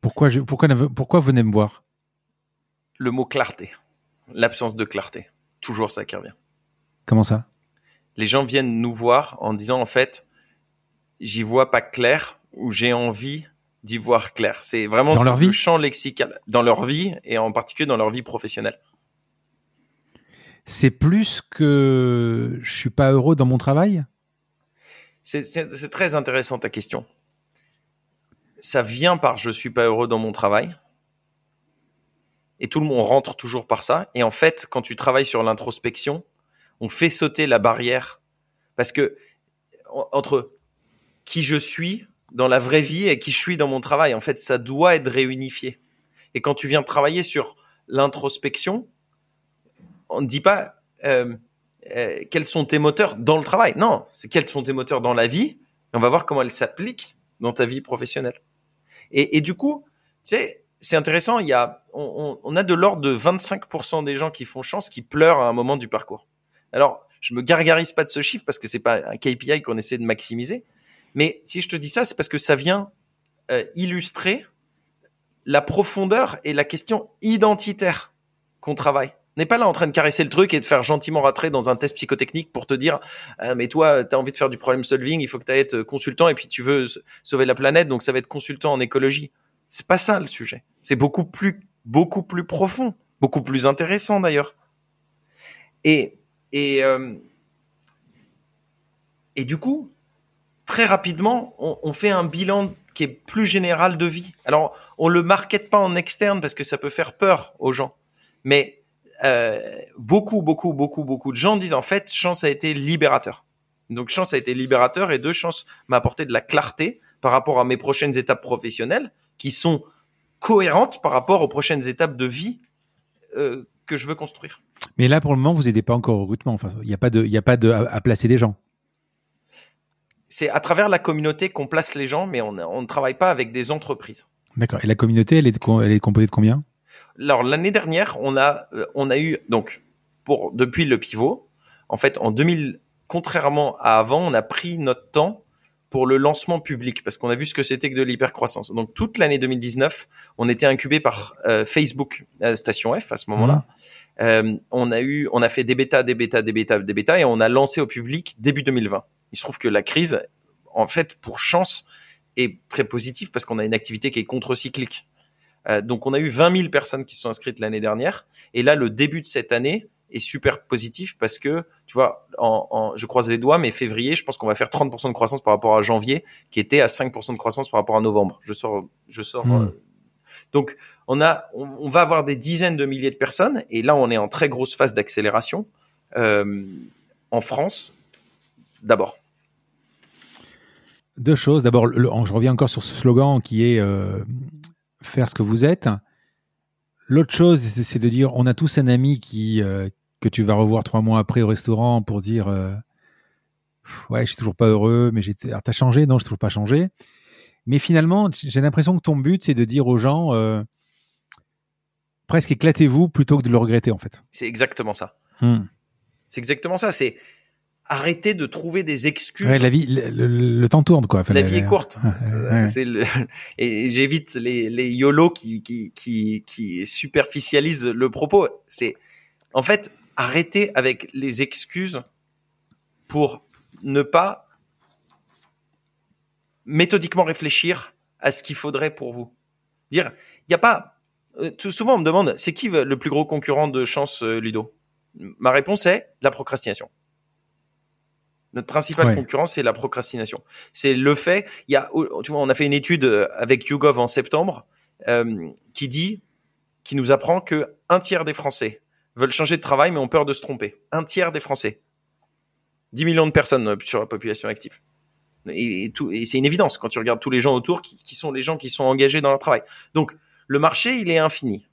Pourquoi, je, pourquoi, pourquoi venez me voir? Le mot clarté, l'absence de clarté, toujours ça qui revient. Comment ça? Les gens viennent nous voir en disant en fait, j'y vois pas clair ou j'ai envie d'y voir clair. C'est vraiment Dans leur le vie? champ lexical dans leur vie et en particulier dans leur vie professionnelle. C'est plus que je suis pas heureux dans mon travail? C'est- très intéressant ta question. Ça vient par je suis pas heureux dans mon travail. Et tout le monde rentre toujours par ça. Et en fait, quand tu travailles sur l'introspection, on fait sauter la barrière. Parce que en- entre qui je suis dans la vraie vie et qui je suis dans mon travail, en fait, ça doit être réunifié. Et quand tu viens travailler sur l'introspection, on ne dit pas euh, euh, quels sont tes moteurs dans le travail. Non, c'est quels sont tes moteurs dans la vie. On va voir comment elles s'appliquent dans ta vie professionnelle. Et, du coup, tu sais, c'est intéressant. Il y a, on, on- on a de l'ordre de 25% des gens qui font chance qui pleurent à un moment du parcours. Alors, je me gargarise pas de ce chiffre parce que c'est pas un KPI qu'on essaie de maximiser. Mais si je te dis ça, c'est parce que ça vient euh, illustrer la profondeur et la question identitaire qu'on travaille. On n'est pas là en train de caresser le truc et de faire gentiment rentrer dans un test psychotechnique pour te dire ah, mais toi tu as envie de faire du problem solving, il faut que tu être consultant et puis tu veux sauver la planète donc ça va être consultant en écologie. C'est pas ça le sujet. C'est beaucoup plus beaucoup plus profond, beaucoup plus intéressant d'ailleurs. Et et euh, et du coup, très rapidement, on, fait un bilan qui est plus général de vie. Alors, on le market pas en externe parce que ça peut faire peur aux gens. Mais euh, beaucoup, beaucoup, beaucoup, beaucoup de gens disent en fait, chance a été libérateur. Donc, chance a été libérateur et deux, chance m'a apporté de la clarté par rapport à mes prochaines étapes professionnelles qui sont cohérentes par rapport aux prochaines étapes de vie euh, que je veux construire. Mais là, pour le moment, vous n'aidez pas encore au recrutement. Enfin, il n'y a pas de, il a pas de à placer des gens. C'est à travers la communauté qu'on place les gens, mais on, on ne travaille pas avec des entreprises. D'accord. Et la communauté, elle est, elle composée de combien? Alors l'année dernière, on a euh, on a eu donc pour depuis le pivot, en fait en 2000 contrairement à avant, on a pris notre temps pour le lancement public parce qu'on a vu ce que c'était que de l'hypercroissance. Donc toute l'année 2019, on était incubé par euh, Facebook euh, Station F à ce moment-là. Euh, on a eu on a fait des bêtas, des bêtas, des bêtas, des bêtas et on a lancé au public début 2020. Il se trouve que la crise en fait pour chance est très positive parce qu'on a une activité qui est contre-cyclique. Euh, donc on a eu 20 000 personnes qui se sont inscrites l'année dernière. Et là, le début de cette année est super positif parce que, tu vois, en, en- je croise les doigts, mais février, je pense qu'on va faire 30% de croissance par rapport à janvier, qui était à 5% de croissance par rapport à novembre. Je sors, je sors. Mm. euh, donc on a, on, on va avoir des dizaines de milliers de personnes. Et là, on est en très grosse phase d'accélération euh, en France. D'abord. Deux choses. D'abord, je reviens encore sur ce slogan qui est euh, faire ce que vous êtes. L'autre chose, c'est- de dire on a tous un ami qui euh, que tu vas revoir trois mois après au restaurant pour dire euh, ouais, je suis toujours pas heureux, mais j'ai t'as changé? Non, je suis toujours pas changé. Mais finalement, j'ai l'impression que ton but, c'est de dire aux gens presque éclatez-vous plutôt que de le regretter en fait. C'est exactement ça. Hmm. C'est exactement ça. C'est arrêter de trouver des excuses. Ouais, la vie, le, le- le temps tourne quoi. Enfin, La vie est courte. Ouais, Euh, ouais. Le... Et j'évite les, les YOLO qui, qui, qui, qui superficialisent le propos. C'est en fait arrêtez avec les excuses pour ne pas méthodiquement réfléchir à ce qu'il faudrait pour vous. Dire, il n'y a pas. Euh, souvent, on me demande, c'est qui le plus gros concurrent de chance, euh, Ludo? Ma réponse est la procrastination. Notre principal concurrent, c'est la procrastination. C'est le fait. Il y a, tu vois, on a fait une étude euh, avec YouGov en septembre qui dit, qui nous apprend que un tiers des Français veulent changer de travail mais ont peur de se tromper. Un tiers des Français. 10 millions de personnes sur la population active. Et, c'est une évidence quand tu regardes tous les gens autour qui, sont les gens qui sont engagés dans leur travail. Donc le marché, il est infini.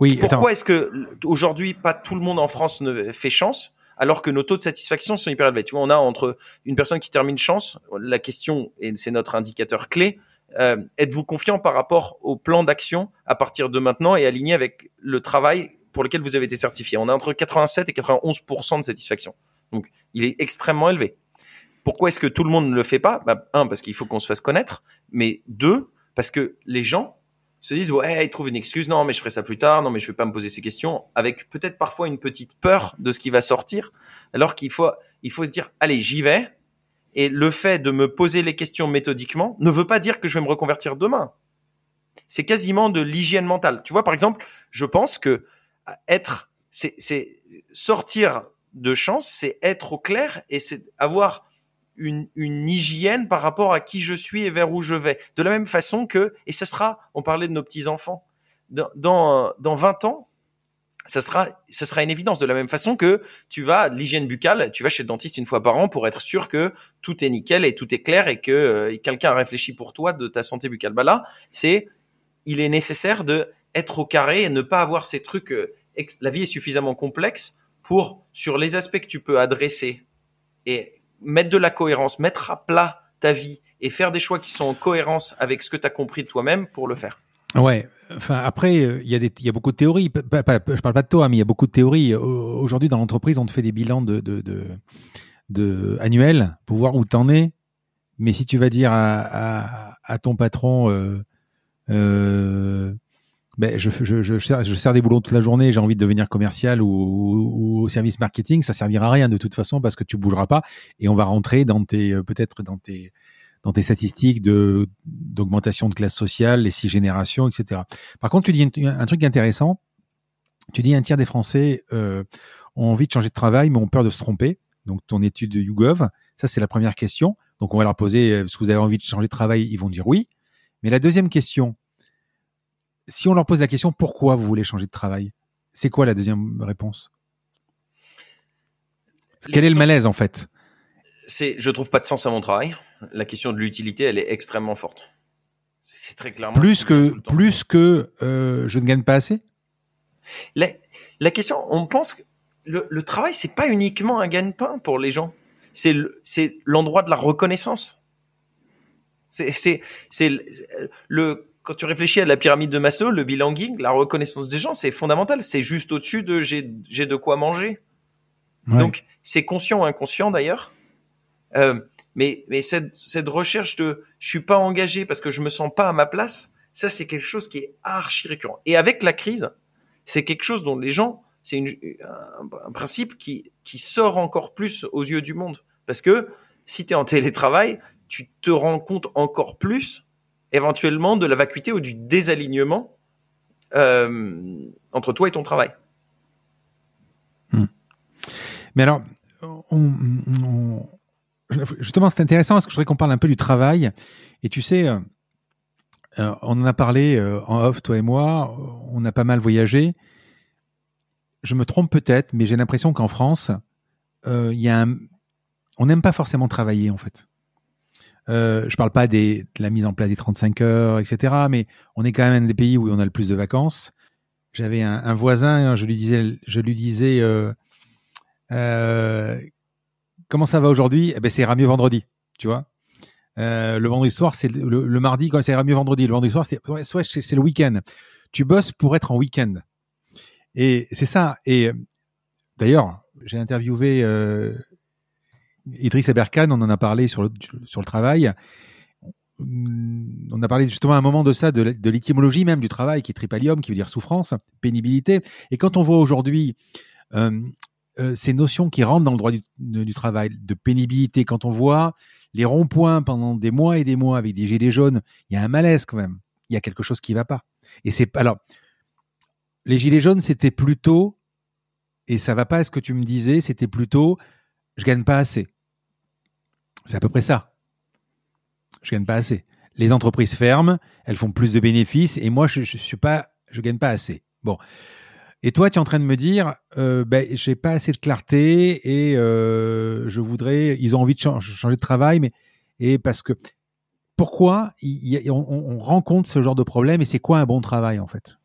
Oui. Pourquoi est-ce que aujourd'hui pas tout le monde en France ne fait chance? Alors que nos taux de satisfaction sont hyper élevés Tu vois, on a entre une personne qui termine chance, la question et c'est notre indicateur clé. Euh, êtes-vous confiant par rapport au plan d'action à partir de maintenant et aligné avec le travail pour lequel vous avez été certifié? On a entre 87 et 91% de satisfaction. Donc, il est extrêmement élevé. Pourquoi est-ce que tout le monde ne le fait pas? Bah, Un, parce qu'il faut qu'on se fasse connaître, mais deux, parce que les gens se disent ouais, ils trouvent une excuse, non mais je ferai ça plus tard, non mais je vais pas me poser ces questions, avec peut-être parfois une petite peur de ce qui va sortir, alors qu'il faut il faut se dire allez j'y vais, et le fait de me poser les questions méthodiquement ne veut pas dire que je vais me reconvertir demain. C'est quasiment de l'hygiène mentale. Tu vois par exemple, je pense que être c'est sortir de chance, c'est être au clair et c'est avoir une, hygiène par rapport à qui je suis et vers où je vais. De la même façon que, et ce sera, on parlait de nos petits-enfants, dans, dans, dans 20 ans, ça sera, ça sera une évidence. De la même façon que tu vas l'hygiène buccale, tu vas chez le dentiste une fois par an pour être sûr que tout est nickel et tout est clair et que euh, quelqu'un a réfléchi pour toi de ta santé buccale. Bah là, c'est, il est nécessaire de être au carré et ne pas avoir ces trucs. Euh, la vie est suffisamment complexe pour, sur les aspects que tu peux adresser et mettre de la cohérence, mettre à plat ta vie et faire des choix qui sont en cohérence avec ce que tu as compris de toi-même pour le faire. Ouais. Enfin, après, il y, a y a beaucoup de théories. je parle pas de toi, mais il y a beaucoup de théories. Aujourd'hui, dans l'entreprise, on te fait des bilans de, de, de, annuels pour voir où t'en es. Mais si tu vas dire à ton patron, euh, euh, ben, je, je, je, sers, des boulots toute la journée, j'ai envie de devenir commercial ou, au service marketing, ça servira à rien de toute façon parce que tu bougeras pas et on va rentrer dans tes euh, peut-être dans tes dans tes statistiques de d'augmentation de classe sociale, les six générations, etc. Par contre, tu dis un, truc intéressant. Tu dis un tiers des Français euh, ont envie de changer de travail, mais ont peur de se tromper. Donc ton étude de YouGov, ça c'est la première question. Donc on va leur poser euh, est-ce que vous avez envie de changer de travail? Ils vont dire oui. Mais la deuxième question, si on leur pose la question pourquoi vous voulez changer de travail, c'est quoi la deuxième réponse? Quel est le malaise en fait? C'est je trouve pas de sens à mon travail. La question de l'utilité, elle est extrêmement forte. C'est très clairement plus que plus que euh, je ne gagne pas assez? La, la question, on pense que le, le travail c'est pas uniquement un gagne-pain pour les gens. C'est c'est l'endroit de la reconnaissance. C'est c'est c'est le quand tu réfléchis à la pyramide de Maslow, le belonging, la reconnaissance des gens, c'est fondamental. C'est juste au-dessus de j'ai, j'ai de quoi manger. Donc, c'est conscient ou inconscient d'ailleurs. Euh, mais mais cette, cette recherche de je suis pas engagé parce que je me sens pas à ma place, ça c'est quelque chose qui est archi récurrent. Et avec la crise, c'est quelque chose dont les gens, c'est une, un, un, principe qui qui sort encore plus aux yeux du monde parce que si tu es en télétravail, tu te rends compte encore plus éventuellement de la vacuité ou du désalignement euh, entre toi et ton travail. Hmm. Mais alors, justement, c'est intéressant parce que je voudrais qu'on parle un peu du travail. Et tu sais, euh, euh, on en a parlé en off, toi et moi, on a pas mal voyagé. Je me trompe peut-être, mais j'ai l'impression qu'en France, il y a on n'aime pas forcément travailler en fait. Euh, je parle pas des, de la mise en place des 35 heures, etc. Mais on est quand même un des pays où on a le plus de vacances. J'avais un, un, voisin, je lui disais, je lui disais, euh, euh, comment ça va aujourd'hui? Eh ben, ça ira mieux vendredi, tu vois. Euh, le vendredi soir, c'est le, le, mardi quand ça ira mieux vendredi. Le vendredi soir, c'est ouais, c'est le week-end. Tu bosses pour être en week-end. Et c'est ça. Et d'ailleurs, j'ai interviewé euh, Idriss Eberkan, on en a parlé sur le, sur le travail. On a parlé justement à un moment de ça, de, l'étymologie même du travail, qui est tripalium, qui veut dire souffrance, pénibilité. Et quand on voit aujourd'hui euh, euh, ces notions qui rentrent dans le droit du, travail, de pénibilité. Quand on voit les ronds-points pendant des mois et des mois avec des gilets jaunes, il y a un malaise quand même. Il y a quelque chose qui va pas. Et c'est alors les gilets jaunes, c'était plutôt et ça va pas à ce que tu me disais, c'était plutôt je gagne pas assez. C'est à peu près ça. Je gagne pas assez. Les entreprises ferment, elles font plus de bénéfices et moi je, je suis pas je gagne pas assez. Bon. Et toi, tu es en train de me dire, euh, ben, j'ai pas assez de clarté et euh, je voudrais. Ils ont envie de changer de travail, mais et parce que pourquoi on, on, rencontre ce genre de problème et c'est quoi un bon travail en fait?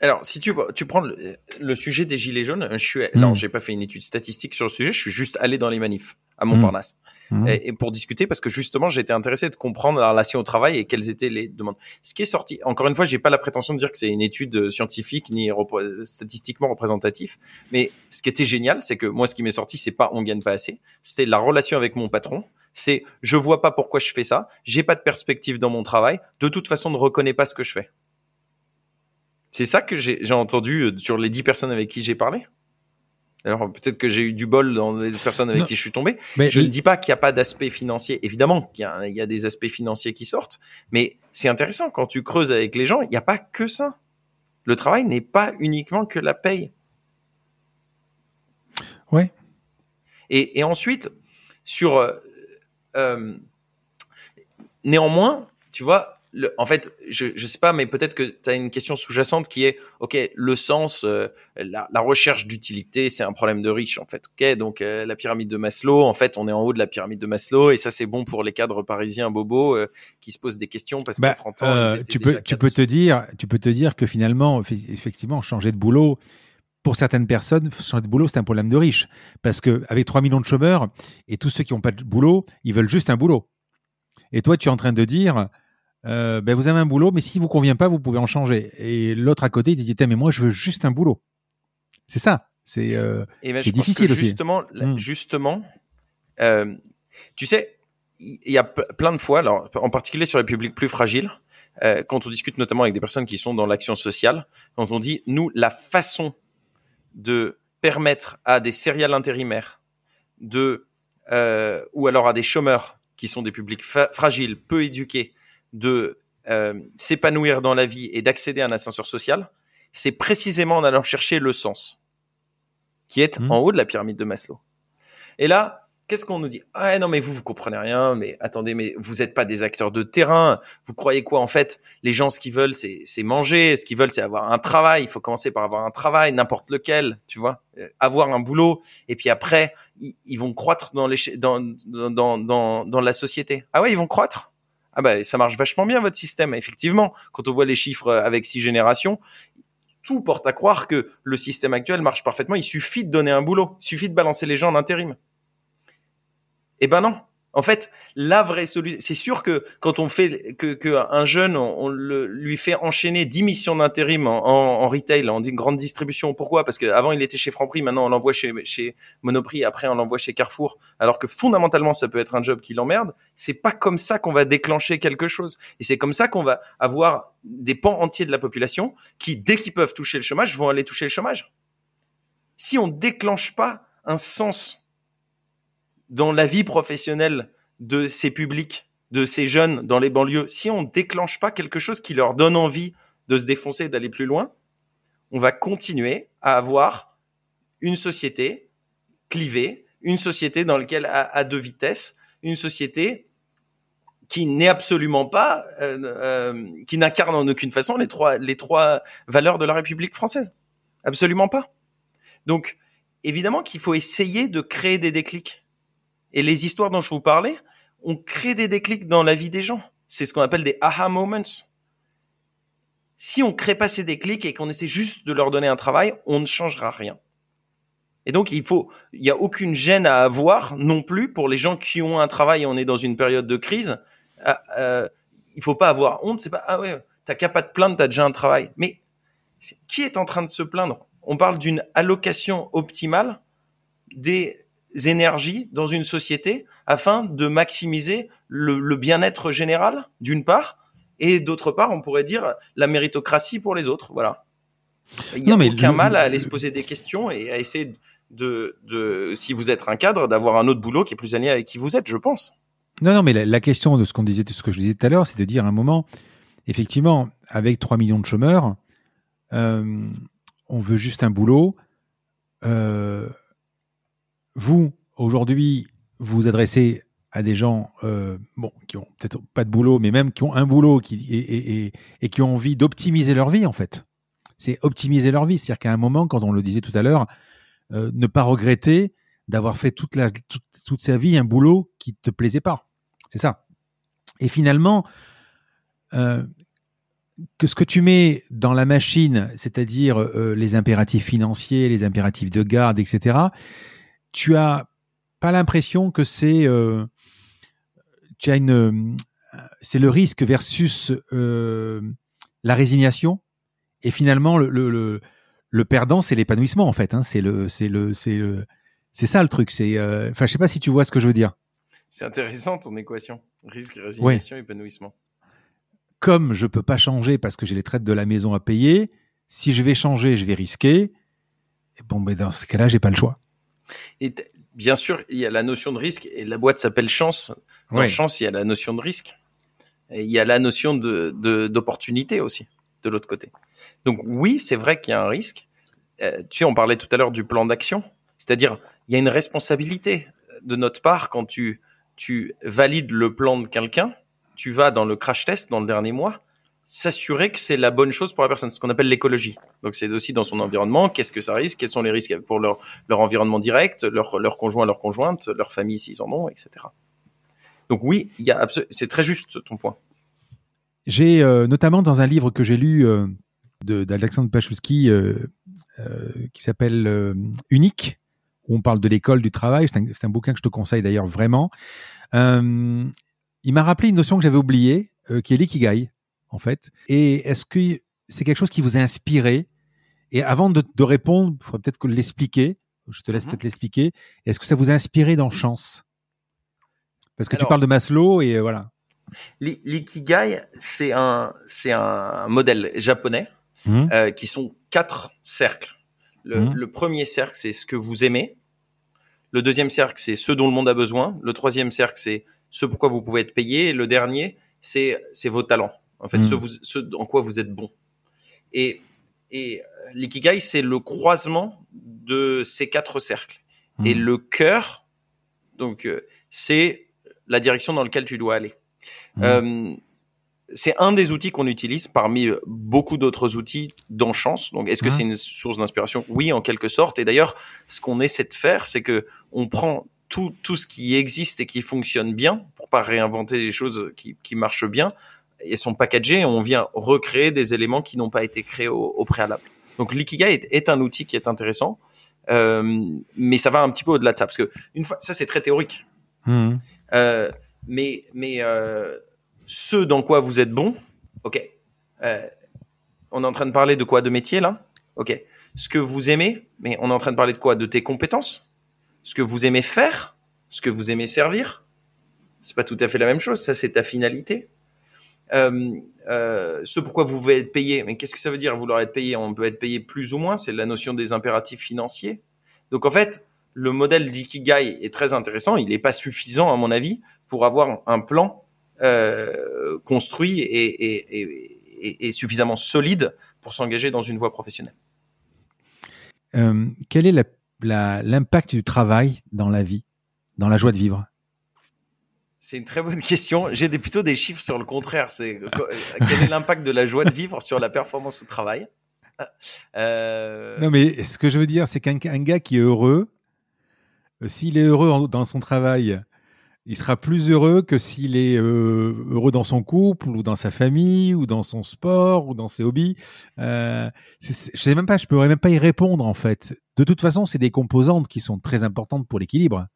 Alors, si tu, tu prends le, sujet des gilets jaunes, je suis, hmm. non, j'ai pas fait une étude statistique sur le sujet, je suis juste allé dans les manifs à Montparnasse. Mmh. Et, pour discuter parce que justement j'étais intéressé de comprendre la relation au travail et quelles étaient les demandes. Ce qui est sorti, encore une fois, j'ai pas la prétention de dire que c'est une étude euh, scientifique ni statistiquement représentatif, mais ce qui était génial, c'est que moi ce qui m'est sorti, c'est pas on gagne pas assez, c'est la relation avec mon patron. C'est je vois pas pourquoi je fais ça, j'ai pas de perspective dans mon travail, de toute façon ne reconnais pas ce que je fais. C'est ça que j'ai entendu euh, sur les dix personnes avec qui j'ai parlé. Alors peut-être que j'ai eu du bol dans les personnes avec qui je suis tombé. Mais je ne dis pas qu'il n'y a pas d'aspect financier. Évidemment qu'il y, y, a des aspects financiers qui sortent, mais c'est intéressant quand tu creuses avec les gens. Il n'y a pas que ça. Le travail n'est pas uniquement que la paye. Ouais. Et, et ensuite sur euh, euh néanmoins, tu vois, en fait, je je sais pas, mais peut-être que tu as une question sous-jacente qui est, ok, le sens, euh, la, la, recherche d'utilité, c'est un problème de riche, en fait. Ok, donc euh, la pyramide de Maslow, en fait, on est en haut de la pyramide de Maslow, et ça c'est bon pour les cadres parisiens bobos euh, qui se posent des questions parce qu'à 30 bah, ans, ils tu peux tu peux te dire, tu peux te dire que finalement, effectivement, changer de boulot. Pour certaines personnes, changer de boulot, c'est un problème de riche. Parce que avec 3 millions de chômeurs et tous ceux qui n'ont pas de boulot, ils veulent juste un boulot. Et toi, tu es en train de dire, euh, ben vous avez un boulot, mais s'il vous convient pas, vous pouvez en changer. Et l'autre à côté, il dit, mais moi, je veux juste un boulot. C'est ça. C'est euh, ben, difficile justement, hmm. justement, euh, tu sais, il y a plein de fois, alors en particulier sur les publics plus fragiles, quand on discute notamment avec des personnes qui sont dans l'action sociale, quand on dit, nous, la façon de permettre à des céréales intérimaires de ou alors à des chômeurs qui sont des publics fragiles, peu éduqués, de euh, s'épanouir dans la vie et d'accéder à un ascenseur social, c'est précisément en allant chercher le sens, qui est mmh. en haut de la pyramide de Maslow. Et là, qu'est-ce qu'on nous dit? Ah non, mais vous, vous comprenez rien, mais attendez, mais vous n'êtes pas des acteurs de terrain, vous croyez quoi En fait, les gens, ce qu'ils veulent, c'est manger, ce qu'ils veulent, c'est avoir un travail, il faut commencer par avoir un travail, n'importe lequel, tu vois, euh, avoir un boulot, et puis après, ils, vont croître dans, les, dans, dans, dans, dans la société. Ah ouais, ils vont croître? Ah bah ça marche vachement bien votre système. Effectivement, quand on voit les chiffres euh, avec six générations, tout porte à croire que le système actuel marche parfaitement. Il suffit de donner un boulot, il suffit de balancer les gens en intérim. Eh ben non, en fait, la vraie solution, c'est sûr que quand on fait que, que un jeune, on, le, lui fait enchaîner 10 missions d'intérim en, en, retail, en grande distribution. Pourquoi? Parce qu'avant il était chez Franprix, maintenant on l'envoie chez, chez Monoprix, après on l'envoie chez Carrefour. Alors que fondamentalement, ça peut être un job qui l'emmerde. C'est pas comme ça qu'on va déclencher quelque chose. Et c'est comme ça qu'on va avoir des pans entiers de la population qui, dès qu'ils peuvent toucher le chômage, vont aller toucher le chômage. Si on déclenche pas un sens dans la vie professionnelle de ces publics, de ces jeunes dans les banlieues, si on déclenche pas quelque chose qui leur donne envie de se défoncer, d'aller plus loin, on va continuer à avoir une société clivée, une société dans laquelle à, deux vitesses, une société qui n'est absolument pas, euh, euh, qui n'incarne en aucune façon les trois, les trois valeurs de la République française. Absolument pas. Donc, évidemment qu'il faut essayer de créer des déclics. Et les histoires dont je vous parlais, on crée des déclics dans la vie des gens. C'est ce qu'on appelle des aha moments. Si on crée pas ces déclics et qu'on essaie juste de leur donner un travail, on ne changera rien. Et donc, il faut, il y a aucune gêne à avoir non plus pour les gens qui ont un travail et on est dans une période de crise. Euh, euh, il faut pas avoir honte. C'est pas, ah ouais, t'as qu'à pas te plaindre, t'as déjà un travail. Mais qui est en train de se plaindre? On parle d'une allocation optimale des énergies dans une société afin de maximiser le, bien-être général, d'une part, et d'autre part, on pourrait dire la méritocratie pour les autres. Voilà. Il n'y a aucun mal à aller se poser des questions et à essayer de, de si vous êtes un cadre, d'avoir un autre boulot qui est plus aligné avec qui vous êtes, je pense. Non, non, mais la, question de ce qu'on disait, ce que je disais tout à l'heure, c'est de dire à un moment, effectivement, avec 3 millions de chômeurs, euh, on veut juste un boulot. Euh, vous, aujourd'hui, vous vous adressez à des gens euh, bon, qui ont peut-être pas de boulot, mais même qui ont un boulot et, qui ont envie d'optimiser leur vie, en fait. C'est optimiser leur vie. C'est-à-dire qu'à un moment, quand on le disait tout à l'heure, ne pas regretter d'avoir fait toute, sa vie un boulot qui te plaisait pas. C'est ça. Et finalement, euh, que ce que tu mets dans la machine, c'est-à-dire euh, les impératifs financiers, les impératifs de garde, etc., tu as pas l'impression que c'est euh, tu as une c'est le risque versus la résignation? Et finalement le, le, le, perdant c'est l'épanouissement en fait hein, c'est le c'est le c'est le c'est ça le truc c'est enfin je sais pas si tu vois ce que je veux dire c'est intéressant ton équation. Risque, résignation, épanouissement. Comme je peux pas changer parce que j'ai les traites de la maison à payer, si je vais changer, je vais risquer. Et bon, mais dans ce cas-là, j'ai pas le choix. Et bien sûr, il y a la notion de risque et la boîte s'appelle chance. Dans chance, il y a la notion de risque. Et il y a la notion de d'opportunité aussi de l'autre côté. Donc oui, c'est vrai qu'il y a un risque. Euh, tu sais, on parlait tout à l'heure du plan d'action, c'est-à-dire il y a une responsabilité de notre part quand tu tu valides le plan de quelqu'un, tu vas dans le crash test dans le dernier mois, s'assurer que c'est la bonne chose pour la personne, ce qu'on appelle l'écologie. Donc c'est aussi dans son environnement, qu'est-ce que ça risque, quels sont les risques pour leur, leur environnement direct, leur, leur conjoint, leur conjointe, leur famille s'ils en ont, etc. Donc oui, c'est très juste ton point. J'ai euh, notamment dans un livre que j'ai lu euh, d'Alexandre Pachowski euh, qui s'appelle Unique, on parle de l'école du travail. C'est un, bouquin que je te conseille d'ailleurs vraiment. Il m'a rappelé une notion que j'avais oubliée, qui est l'ikigai, en fait. Et est-ce que c'est quelque chose qui vous a inspiré? Et avant de, répondre, il faudrait peut-être l'expliquer. Je te laisse mhm. peut-être l'expliquer. Est-ce que ça vous a inspiré dans Chance? Parce que tu parles de Maslow et euh, voilà. L'ikigai, c'est un, c'est un modèle japonais mmh. qui sont quatre cercles. Le, mmh. le premier cercle, c'est ce que vous aimez. Le deuxième cercle, c'est ce dont le monde a besoin. Le troisième cercle, c'est ce pourquoi vous pouvez être payé. Et le dernier, c'est c'est vos talents. En fait, ce, hmm. vous, ce en quoi vous êtes bon. Et et euh, l'ikigai, c'est le croisement de ces quatre cercles. Hmm. Et le cœur, donc euh, c'est la direction dans laquelle tu dois aller. Hmm. Euh, c'est un des outils qu'on utilise parmi beaucoup d'autres outils dans Chance. Donc, est-ce que c'est une source d'inspiration? Oui, en quelque sorte. Et d'ailleurs, ce qu'on essaie de faire, c'est que on prend tout, tout ce qui existe et qui fonctionne bien pour pas réinventer les choses qui, qui marchent bien et sont packagés et on vient recréer des éléments qui n'ont pas été créés au, préalable. Donc, l'ikigai est, est, un outil qui est intéressant, euh, mais ça va un petit peu au-delà de ça parce que une fois, ça c'est très théorique. Mmh. Euh, mais mais euh, ce dans quoi vous êtes bon. Ok. On est en train de parler de quoi De métier là Ok. Ce que vous aimez, mais on est en train de parler de quoi De tes compétences Ce que vous aimez faire Ce que vous aimez servir C'est pas tout à fait la même chose. Ça, c'est ta finalité. Euh, euh, ce pourquoi vous voulez être payé. Mais qu'est-ce que ça veut dire vouloir être payé? On peut être payé plus ou moins. C'est la notion des impératifs financiers. Donc en fait, le modèle d'Ikigai est très intéressant. Il n'est pas suffisant à mon avis pour avoir un plan euh, construit et, suffisamment solide pour s'engager dans une voie professionnelle. Euh, quel est l'impact du travail dans la vie, dans la joie de vivre? C'est une très bonne question. J'ai plutôt des chiffres sur le contraire. C'est quel est l'impact de la joie de vivre sur la performance au travail? Euh, Non, mais ce que je veux dire, c'est qu'un gars qui est heureux, s'il est heureux dans son travail, il sera plus heureux que s'il est euh, heureux dans son couple ou dans sa famille ou dans son sport ou dans ses hobbies. Euh, je sais même pas, je pourrais même pas y répondre en fait. De toute façon, c'est des composantes qui sont très importantes pour l'équilibre,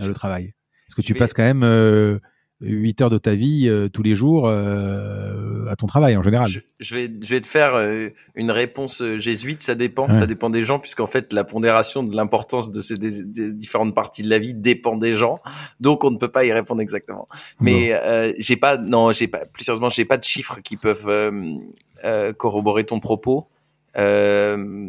le travail. Parce que tu passes quand même euh, 8 heures de ta vie euh, tous les jours euh, à ton travail en général. Je, vais, je vais te faire euh, une réponse jésuite, ça dépend, ça dépend des gens, puisqu'en fait la pondération de l'importance de ces des, différentes parties de la vie dépend des gens, donc on ne peut pas y répondre exactement. Mais j'ai pas, non, j'ai pas, plus sérieusement, j'ai pas de chiffres qui peuvent corroborer ton propos. Euh,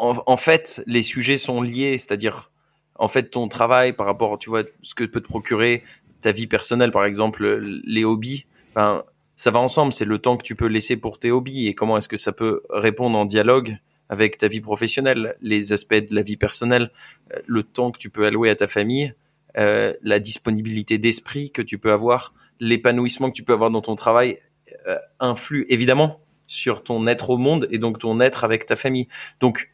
en, fait, les sujets sont liés, c'est-à-dire, en fait, ton travail par rapport, tu vois, ce que peut te procurer ta vie personnelle, par exemple, les hobbies, ben, ça va ensemble. C'est le temps que tu peux laisser pour tes hobbies et comment est-ce que ça peut répondre en dialogue avec ta vie professionnelle, les aspects de la vie personnelle, euh, le temps que tu peux allouer à ta famille, euh, la disponibilité d'esprit que tu peux avoir, l'épanouissement que tu peux avoir dans ton travail euh, influe évidemment sur ton être au monde et donc ton être avec ta famille. Donc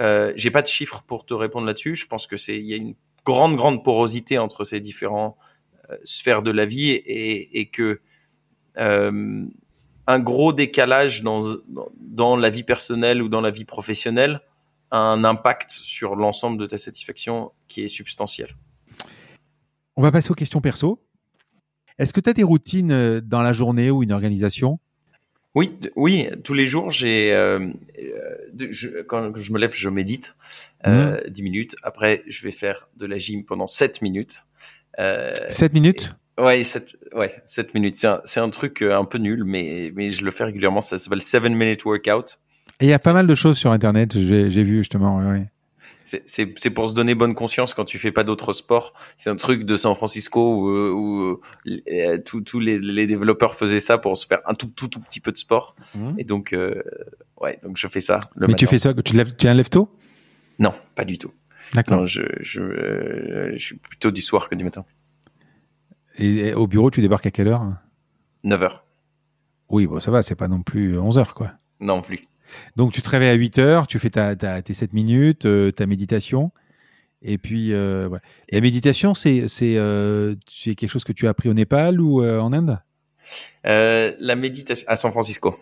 euh, j'ai pas de chiffres pour te répondre là-dessus. Je pense que c'est il y a une grande grande porosité entre ces différents euh, sphères de la vie et, et que euh, un gros décalage dans, dans la vie personnelle ou dans la vie professionnelle a un impact sur l'ensemble de ta satisfaction qui est substantiel. On va passer aux questions perso. Est-ce que tu as des routines dans la journée ou une organisation? Oui, oui, tous les jours, j'ai euh, euh quand je me lève, je médite euh, 10 mmh. minutes. Après, je vais faire de la gym pendant 7 minutes. Euh, 7 minutes? Ouais, 7 ouais, 7 minutes. C'est un, un truc euh, un peu nul, mais mais je le fais régulièrement. Ça s'appelle 7 minute workout. Et il y a pas mal de choses sur internet, j'ai, j'ai vu justement. Ouais, ouais c'est pour se donner bonne conscience quand tu fais pas d'autres sports. C'est un truc de San Francisco où, où, euh, tous les, les, développeurs faisaient ça pour se faire un tout tout tout petit peu de sport. Mmh. Et donc euh, ouais, donc je fais ça. Le Mais tu fais ça, tu lèves, tu un lève tôt Non, pas du tout. D'accord. Je, je, euh, je suis plutôt du soir que du matin. Et, au bureau, tu débarques à quelle heure? 9 heures. Oui, bon, ça va, c'est pas non plus 11 heures, quoi. Non plus. Donc tu te réveilles à 8 heures, tu fais ta, ta tes 7 minutes, euh, ta méditation. Et puis, euh, voilà. la méditation, c'est euh, c'est quelque chose que tu as appris au Népal ou en Inde? La méditation à San Francisco.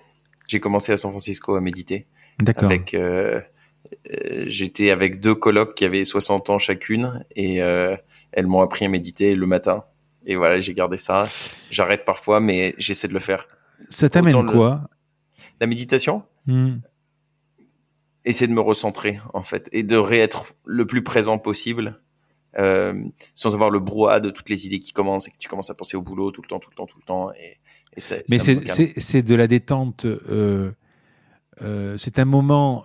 J'ai commencé à San Francisco à méditer. D'accord. J'étais avec deux colocs qui avaient 60 ans chacune et elles m'ont appris à méditer le matin. Et voilà, j'ai gardé ça. J'arrête parfois, mais j'essaie de le faire. Ça t'amène quoi? La méditation Hmm. Essayer de me recentrer en fait et de réêtre le plus présent possible euh, sans avoir le brouhaha de toutes les idées qui commencent et que tu commences à penser au boulot tout le temps, tout le temps, tout le temps. Et, Mais c'est de la détente. Euh, euh, c'est un moment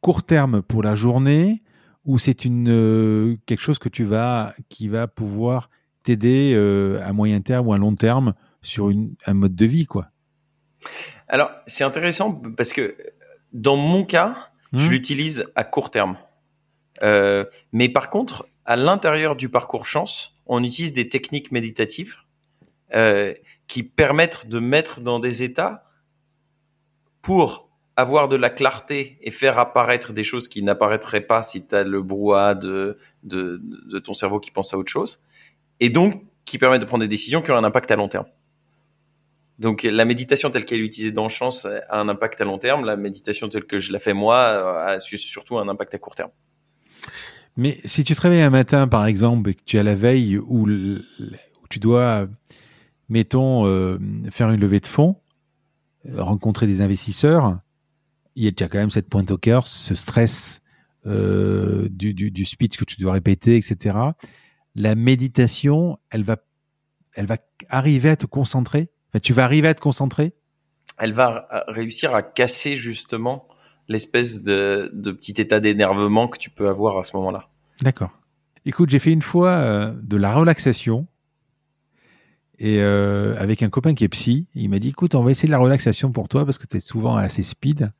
court terme pour la journée ou c'est une quelque chose que tu vas qui va pouvoir t'aider à moyen terme ou à long terme sur une, un mode de vie quoi? Alors, c'est intéressant parce que dans mon cas, je hmm. l'utilise à court terme. Euh, mais par contre, à l'intérieur du parcours chance, on utilise des techniques méditatives euh, qui permettent de mettre dans des états pour avoir de la clarté et faire apparaître des choses qui n'apparaîtraient pas si tu as le brouhaha de, de, de ton cerveau qui pense à autre chose. Et donc, qui permettent de prendre des décisions qui ont un impact à long terme. Donc la méditation telle qu'elle est utilisée dans Chance a un impact à long terme. La méditation telle que je la fais moi a surtout un impact à court terme. Mais si tu te réveilles un matin, par exemple, et que tu as la veille où, tu dois, mettons, euh, faire une levée de fonds, rencontrer des investisseurs, il y a quand même cette pointe au cœur, ce stress euh, du, du, speech que tu dois répéter, etc. La méditation, elle va, elle va arriver à te concentrer tu vas arriver à te concentrer? Elle va réussir à casser justement l'espèce de, petit état d'énervement que tu peux avoir à ce moment-là. D'accord. Écoute, j'ai fait une fois euh, de la relaxation et euh, avec un copain qui est psy, il m'a dit écoute, on va essayer de la relaxation pour toi parce que tu es souvent assez speed.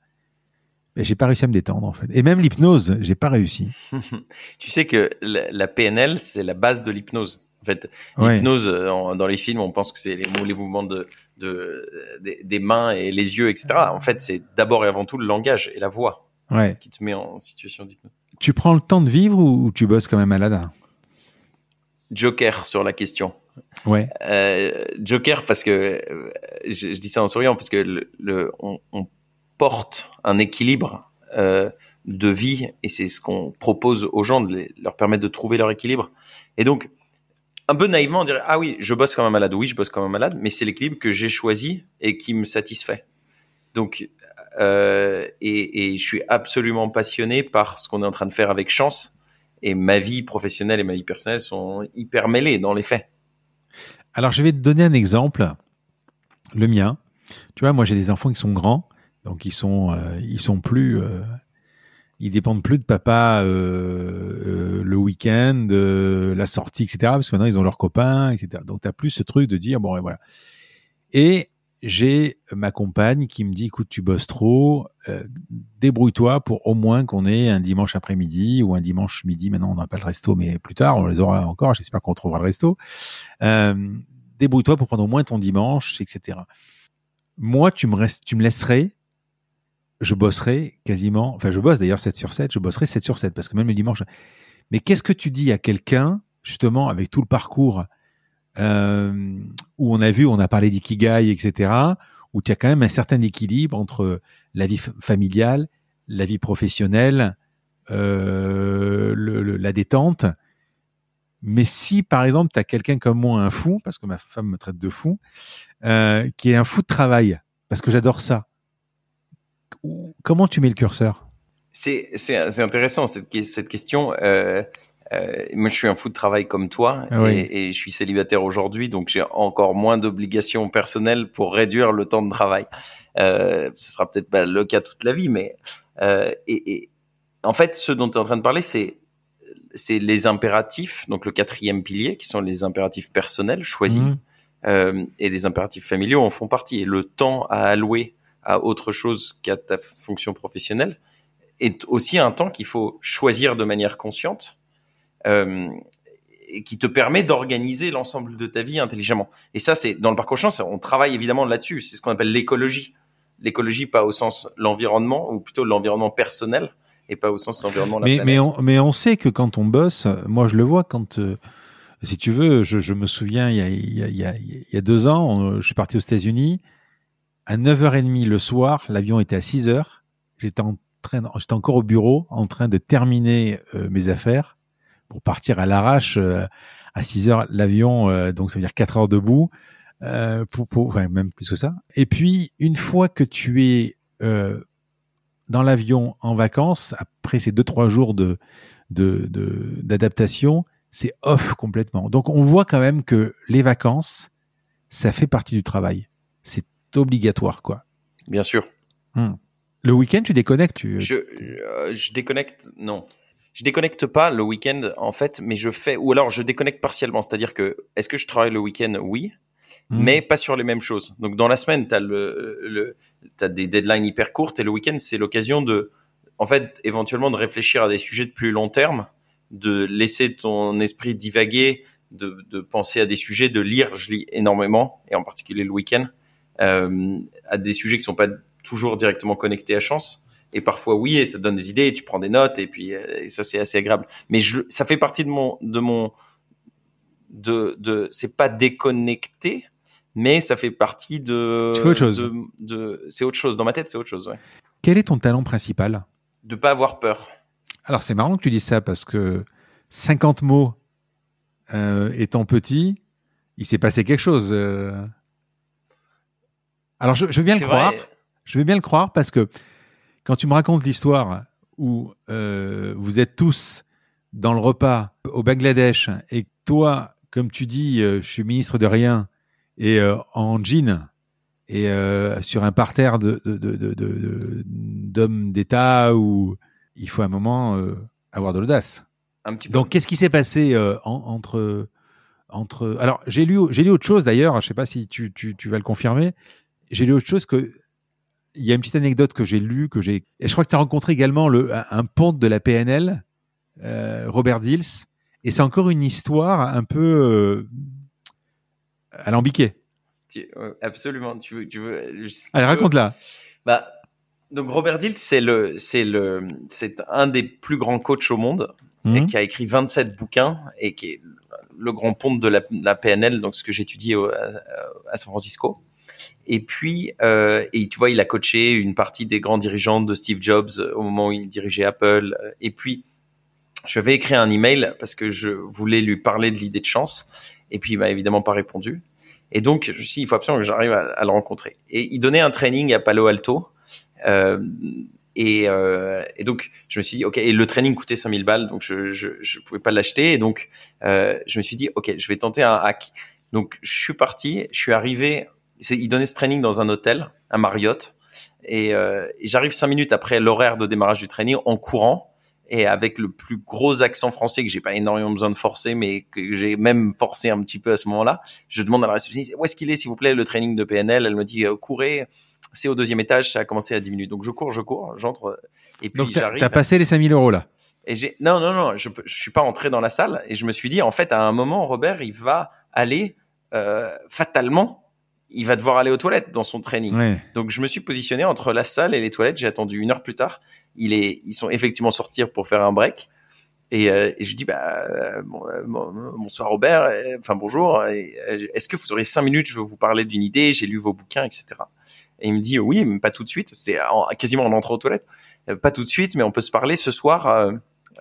Mais j'ai pas réussi à me détendre en fait. Et même l'hypnose, j'ai pas réussi. tu sais que la PNL, c'est la base de l'hypnose. En fait, l'hypnose euh, dans les films, on pense que c'est les, les mouvements de, de des, mains et les yeux, etc. En fait, c'est d'abord et avant tout le langage et la voix qui te met en situation d'hypnose. Tu prends le temps de vivre ou, tu bosses quand même malade Joker sur la question. Ouais. Euh, Joker parce que euh, je, dis ça en souriant parce que le, on, on, porte un équilibre euh, de vie et c'est ce qu'on propose aux gens de leur permettre de trouver leur équilibre. Et donc un peu naïvement, on dirait ah oui, je bosse comme un malade. Oui, je bosse comme un malade, mais c'est l'équilibre que j'ai choisi et qui me satisfait. Donc, euh, et, et, je suis absolument passionné par ce qu'on est en train de faire avec Chance. Et ma vie professionnelle et ma vie personnelle sont hyper mêlées dans les faits. Alors, je vais te donner un exemple, le mien. Tu vois, moi, j'ai des enfants qui sont grands Donc ils sont, euh, ils sont plus, euh, ils dépendent plus de papa euh, le week-end, la sortie, etc. Parce que maintenant ils ont leurs copains, etc. Donc t'as plus ce truc de dire bon et voilà. Et j'ai ma compagne qui me dit écoute tu bosses trop, débrouille-toi pour au moins qu'on ait un dimanche après-midi ou un dimanche midi. Maintenant on n'a pas le resto, mais plus tard on les aura encore. J'espère qu'on trouvera le resto. débrouille-toi pour prendre au moins ton dimanche, etc. Moi tu me restes, tu me laisserais je bosserai quasiment, enfin je bosse d'ailleurs 7 sur 7, je bosserai 7 sur 7 parce que même le dimanche. Mais qu'est-ce que tu dis à quelqu'un, justement, avec tout le parcours euh, où on a vu, on a parlé d'ikigai, etc., où tu as quand même un certain équilibre entre la vie familiale, la vie professionnelle, euh, la détente. Mais si, par exemple, tu as quelqu'un comme moi, un fou, parce que ma femme me traite de fou, euh, qui est un fou de travail, parce que j'adore ça, comment tu mets le curseur? C'est intéressant cette, cette question. Euh, euh, moi, je suis un fou de travail comme toi ah et, et, je suis célibataire aujourd'hui, donc j'ai encore moins d'obligations personnelles pour réduire le temps de travail. Euh, ce sera peut-être pas le cas toute la vie, mais euh, et, et, en fait, ce dont tu es en train de parler, c'est c'est les impératifs, donc le quatrième pilier, qui sont les impératifs personnels choisis, mmh. euh, et les impératifs familiaux en font partie. Et le temps à allouer à autre chose qu'à ta fonction professionnelle est aussi un temps qu'il faut choisir de manière consciente euh, et qui te permet d'organiser l'ensemble de ta vie intelligemment. Et ça, c'est dans le parcours chance, on travaille évidemment là-dessus. C'est ce qu'on appelle l'écologie. L'écologie, pas au sens l'environnement, ou plutôt l'environnement personnel, et pas au sens l'environnement la mais, planète. Mais on, mais on sait que quand on bosse, moi je le vois quand, euh, si tu veux, je, je, me souviens, il y a, il y a, il y a deux ans, je suis parti aux États-Unis à 9h30 le soir, l'avion était à 6h. J'étais encore au bureau en train de terminer euh, mes affaires pour partir à l'arrache euh, à 6 h l'avion, euh, donc ça veut dire 4 heures debout, même plus que ça. Et puis, une fois que tu es dans l'avion en vacances, après ces 2-3 jours de, de, d'adaptation, c'est off complètement. Donc, on voit quand même que les vacances, ça fait partie du travail. C'est obligatoire, quoi. Bien sûr. Hmm. Le week-end, tu déconnectes tu... Je, euh, je déconnecte, non. Je déconnecte pas le week-end, en fait, mais je fais, ou alors je déconnecte partiellement. C'est-à-dire que, est-ce que je travaille le week-end? Oui, hmm. mais pas sur les mêmes choses. Donc, dans la semaine, tu as, le, le, as des deadlines hyper courtes et le week-end, c'est l'occasion de, en fait, éventuellement de réfléchir à des sujets de plus long terme, de laisser ton esprit divaguer, de, de penser à des sujets, de lire. Je lis énormément, et en particulier le week-end à des sujets qui sont pas toujours directement connectés à chance. Et parfois oui, et ça te donne des idées, et tu prends des notes, et puis euh, ça c'est assez agréable. Mais je, ça fait partie de mon, de mon, de, de, c'est pas déconnecté, mais ça fait partie de. autre chose. De, de c'est autre chose dans ma tête, c'est autre chose. Ouais. Quel est ton talent principal? De pas avoir peur. Alors c'est marrant que tu dises ça parce que 50 mots euh, étant petit, il s'est passé quelque chose. Euh... Alors, je, veux bien le croire. Je veux bien le croire parce que quand tu me racontes l'histoire où euh, vous êtes tous dans le repas au Bangladesh et toi, comme tu dis, euh, je suis ministre de rien et euh, en jean et sur un parterre de, d'hommes d'État où il faut un moment avoir de l'audace. Un petit Donc, qu'est-ce qui s'est passé entre entre Alors, j'ai lu j'ai lu autre chose d'ailleurs. Je sais pas si tu, tu, tu vas le confirmer j'ai lu autre chose que il y a une petite anecdote que j'ai lue, que j'ai. Et je crois que tu as rencontré également le, un ponte de la PNL, euh, Robert Dills. Et c'est encore une histoire un peu euh, alambiquée. Absolument. Tu veux, tu veux, Allez, raconte-la. Bah, donc Robert Dills, c'est le, c'est le, c'est un des plus grands coachs au monde et mhm. qui a écrit 27 bouquins et qui est le grand ponte de la, la PNL, donc ce que j'étudie à San Francisco. Et puis, euh, et tu vois, il a coaché une partie des grands dirigeants de Steve Jobs euh, au moment où il dirigeait Apple. Et puis, je vais écrire un email parce que je voulais lui parler de l'idée de chance. Et puis, il m'a évidemment pas répondu. Et donc, je me suis dit, il faut absolument que j'arrive à, le rencontrer. Et il donnait un training à Palo Alto. Euh, et, euh, et, donc, je me suis dit, OK, et le training coûtait 5000 balles, donc je je, je pouvais pas l'acheter. Et donc, euh, je me suis dit, OK, je vais tenter un hack. Donc, je suis parti, je suis arrivé il donnait ce training dans un hôtel, un Marriott. Et, euh, et j'arrive cinq minutes après l'horaire de démarrage du training en courant et avec le plus gros accent français que j'ai pas énormément besoin de forcer, mais que j'ai même forcé un petit peu à ce moment-là. Je demande à la réceptionniste où est-ce qu'il est, s'il vous plaît, le training de PNL. Elle me dit euh, courez, c'est au deuxième étage, ça a commencé à 10 minutes. Donc je cours, je cours, j'entre et puis j'arrive. t'as passé les 5000 euros là. Et j'ai non non non, je je suis pas entré dans la salle et je me suis dit en fait à un moment Robert il va aller euh, fatalement il va devoir aller aux toilettes dans son training. Ouais. Donc je me suis positionné entre la salle et les toilettes. J'ai attendu une heure plus tard. Il est, ils sont effectivement sortis pour faire un break. Et, euh, et je dis bah euh, bon, euh, bon- bonsoir Robert, enfin bonjour. Est-ce que vous aurez cinq minutes? Je veux vous parler d'une idée. J'ai lu vos bouquins, etc. Et il me dit oui, mais pas tout de suite. C'est en- quasiment en entrant aux toilettes. Pas tout de suite, mais on peut se parler ce soir euh,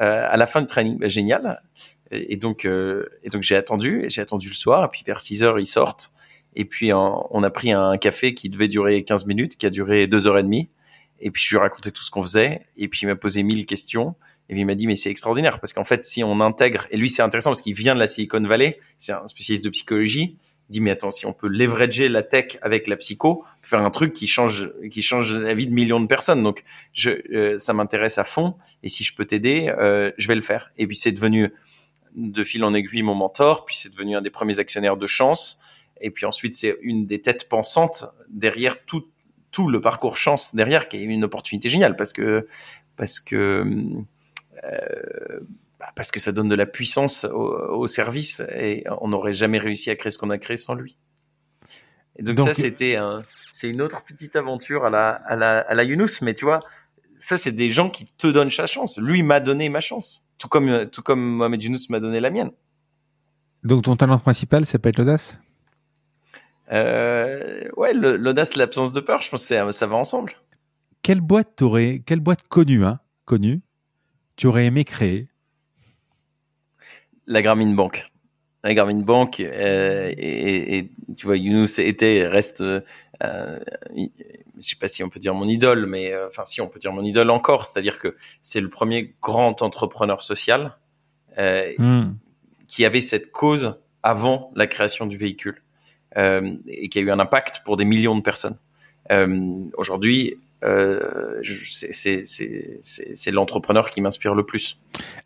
euh, à la fin du training. Bah, génial. Et, et donc et donc j'ai attendu. J'ai attendu le soir. Et puis vers 6 heures ils sortent. Et puis en- on a pris un café qui devait durer 15 minutes, qui a duré deux heures et demie. Et puis je lui ai raconté tout ce qu'on faisait. Et puis il m'a posé mille questions. Et puis il m'a dit mais c'est extraordinaire parce qu'en fait si on intègre et lui c'est intéressant parce qu'il vient de la Silicon Valley, c'est un spécialiste de psychologie. Il dit mais attends si on peut leverager la tech avec la psycho, faire un truc qui change qui change la vie de millions de personnes. Donc je euh, ça m'intéresse à fond et si je peux t'aider, euh, je vais le faire. Et puis c'est devenu de fil en aiguille mon mentor, puis c'est devenu un des premiers actionnaires de chance. Et puis ensuite, c'est une des têtes pensantes derrière tout, tout le parcours chance derrière, qui est une opportunité géniale parce que, parce que, euh, bah, parce que ça donne de la puissance au, au service et on n'aurait jamais réussi à créer ce qu'on a créé sans lui. Et donc, Donc- ça, c'était un, c'est une autre petite aventure à la, à la, à la Younous, mais tu vois, ça, c'est des gens qui te donnent sa chance. Lui m'a donné ma chance. Tout comme, tout comme Mohamed Younous m'a donné la mienne. Donc ton talent principal, ça peut être l'audace? Euh, ouais, l'audace, l'absence de peur, je pense que ça va ensemble. Quelle boîte t'aurais, quelle boîte connue, hein, connue, tu aurais aimé créer? La Grameen Bank. La Grameen Bank, euh, et, et- tu vois, Younous était, reste, euh, euh, je sais pas si on peut dire mon idole, mais euh, enfin si on peut dire mon idole encore, c'est-à-dire que c'est le premier grand entrepreneur social Hmm. qui avait cette cause avant la création du véhicule et qui a eu un impact pour des millions de personnes. Euh, Aujourd'hui, euh, c'est- l'entrepreneur qui m'inspire le plus.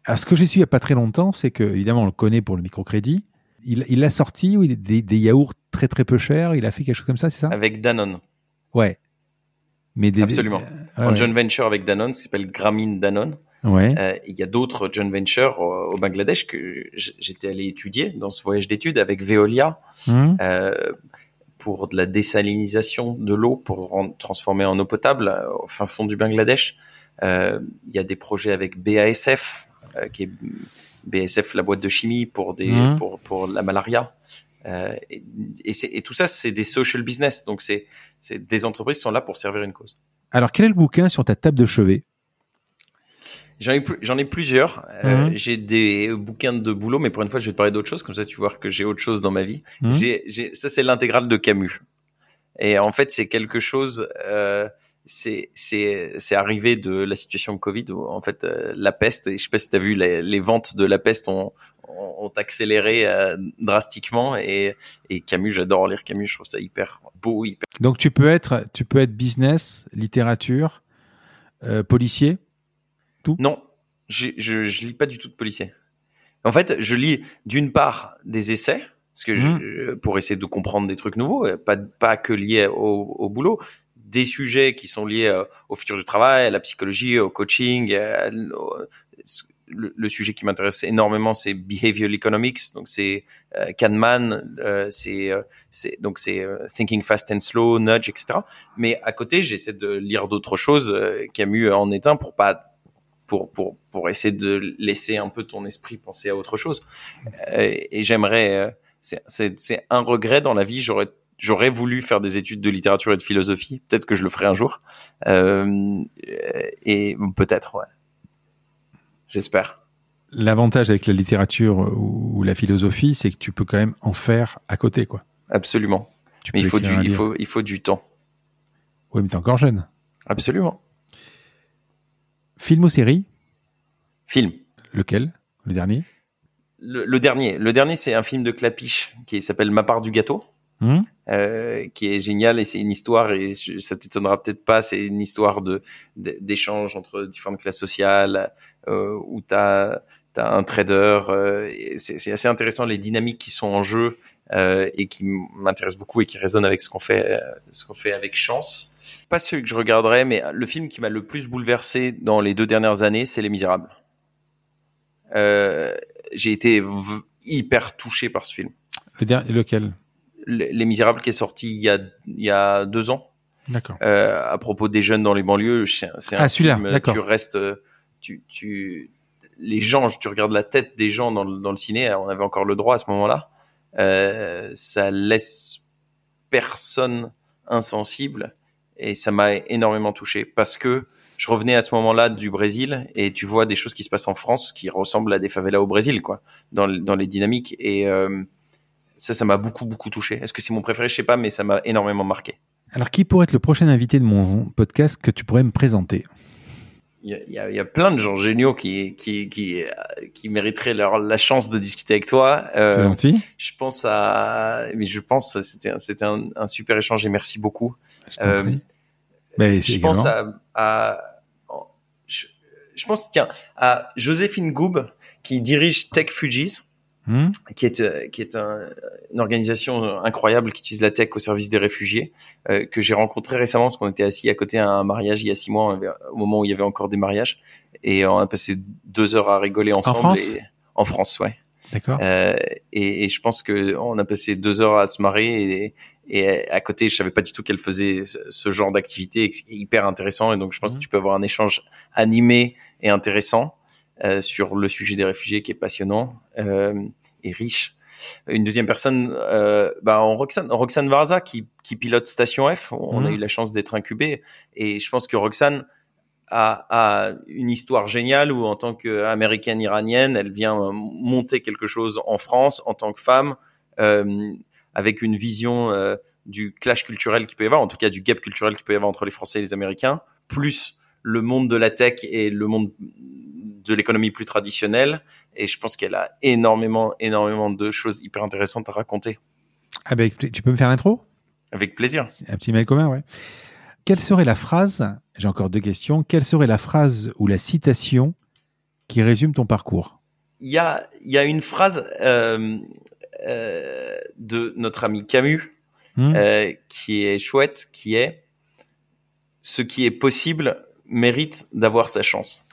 Alors, ce que j'ai su il n'y a pas très longtemps, c'est que, évidemment, on le connaît pour le microcrédit. Il, il a sorti oui, des, des yaourts très très peu chers. Il a fait quelque chose comme ça, c'est ça? Avec Danone, Ouais. Mais des, Absolument. des- en ouais. joint venture avec Danone, s'appelle Grameen Danone. Ouais. Euh, il y a d'autres joint ventures au, au Bangladesh que j'étais allé étudier dans ce voyage d'études avec Veolia Hmm. euh, pour de la désalinisation de l'eau pour transformer en eau potable euh, au fin fond du Bangladesh. Euh, il y a des projets avec BASF, euh, qui est BASF, la boîte de chimie pour des pour pour la malaria. Euh, et, et, c'est- et tout ça, c'est des social business. Donc c'est des entreprises qui sont là pour servir une cause. Alors, quel est le bouquin sur ta table de chevet? J'en ai, plus- j'en ai plusieurs. Euh, Mhm. J'ai des bouquins de boulot, mais pour une fois, je vais te parler d'autre chose. Comme ça, tu vois que j'ai autre chose dans ma vie. Mhm. J'ai, j'ai, ça, c'est l'intégrale de Camus. Et en fait, c'est quelque chose. Euh, c'est, c'est, c'est arrivé de la situation Covid où en fait euh, la peste. Et je sais pas si tu as vu les, les ventes de la peste ont, ont, accéléré euh, drastiquement. Et, et Camus, j'adore lire Camus. Je trouve ça hyper beau, hyper. Donc, tu peux être, tu peux être business, littérature, euh, Non, je, je, je lis pas du tout de policier. En fait, je lis d'une part des essais, parce que je- pour essayer de comprendre des trucs nouveaux, pas, pas que liés au, au boulot, des sujets qui sont liés euh, au futur du travail, à la psychologie, au coaching. euh, le, le sujet qui m'intéresse énormément, c'est behavioral economics, donc c'est euh, Kahneman, euh, c'est euh, c'est donc c'est euh, thinking fast and slow, nudge, etc. Mais à côté, j'essaie de lire d'autres choses. euh, Camus en est un pour pas pour, pour, pour essayer de laisser un peu ton esprit penser à autre chose. Euh, et j'aimerais, euh, c'est- un regret dans la vie, j'aurais j'aurais voulu faire des études de littérature et de philosophie. Peut-être que je le ferai un jour. Euh, et peut-être, ouais. J'espère. L'avantage avec la littérature ou, la philosophie, c'est que tu peux quand même en faire à côté, quoi. Absolument. Tu Mais il faut, du, il, faut, il faut du temps. Oui, mais t'es encore jeune. Absolument. Film ou série Film. Lequel? Le dernier? Le, le dernier, le dernier, c'est un film de Clapiche qui s'appelle Ma part du gâteau. Hmm? euh, qui est génial et c'est une histoire et je- ça t'étonnera peut-être pas, c'est une histoire de d'échange entre différentes classes sociales euh, où t'as as un trader. euh, c'est assez intéressant les dynamiques qui sont en jeu euh, et qui m'intéressent beaucoup et qui résonnent avec ce qu'on fait euh, ce qu'on fait avec chance. Pas celui que je regarderais, mais le film qui m'a le plus bouleversé dans les deux dernières années, c'est Les Misérables. Euh, J'ai été hyper touché par ce film. Le der- lequel? Les Les Misérables qui est sorti il y a, il y a deux ans D'accord. euh, à propos des jeunes dans les banlieues. C'est un Ah, celui-là, film, d'accord. Tu restes, euh, tu, tu, les gens, tu regardes la tête des gens dans le, dans le ciné. On avait encore le droit à ce moment-là. Euh, ça laisse personne insensible et ça m'a énormément touché parce que je revenais à ce moment-là du Brésil et tu vois des choses qui se passent en France qui ressemblent à des favelas au Brésil, quoi, dans, dans les dynamiques et euh, ça, ça m'a beaucoup, beaucoup touché. Est-ce que c'est mon préféré? Je sais pas, mais ça m'a énormément marqué. Alors, qui pourrait être le prochain invité de mon podcast que tu pourrais me présenter? Il y y a- il y a plein de gens géniaux qui, qui, qui, qui mériteraient leur, la chance de discuter avec toi. Euh, gentil. je pense à, mais je pense c'était, c'était un, un super échange et merci beaucoup. Je Euh. Ben, Je pense à, à je, je pense tiens à Joséphine Goub qui dirige Tech Fujis, Hmm qui est euh, qui est un- une organisation incroyable qui utilise la tech au service des réfugiés euh, que j'ai rencontré récemment parce qu'on était assis à côté à un mariage il y a six mois avait- au moment où il y avait encore des mariages et on a passé deux heures à rigoler ensemble France et- en France ouais D'accord. euh, et, et je pense que on a passé deux heures à se marrer et, et à côté, je savais pas du tout qu'elle faisait ce, genre d'activité, hyper intéressant. Et donc, je pense Mhm. que tu peux avoir un échange animé et intéressant euh, sur le sujet des réfugiés, qui est passionnant euh, et riche. Une deuxième personne, euh, bah, en Roxane, Roxane Varza, qui, qui pilote Station F. On a Mhm. eu la chance d'être incubé, et je pense que Roxane a, a une histoire géniale où, en tant qu'américaine iranienne, elle vient monter quelque chose en France en tant que femme, avec une vision euh, du clash culturel qu'il peut y avoir, en tout cas du gap culturel qu'il peut y avoir entre les Français et les Américains, plus le monde de la tech et le monde de l'économie plus traditionnelle. Et je pense qu'elle a énormément, énormément de choses hyper intéressantes à raconter. Ah ben, tu peux me faire l'intro? Avec plaisir. Un petit mail commun, ouais. Quelle serait la phrase J'ai encore deux questions. Quelle serait la phrase ou la citation qui résume ton parcours? Il y a, y a une phrase euh, euh, de notre ami Camus Hmm euh, qui est chouette, qui est ce qui est possible mérite d'avoir sa chance.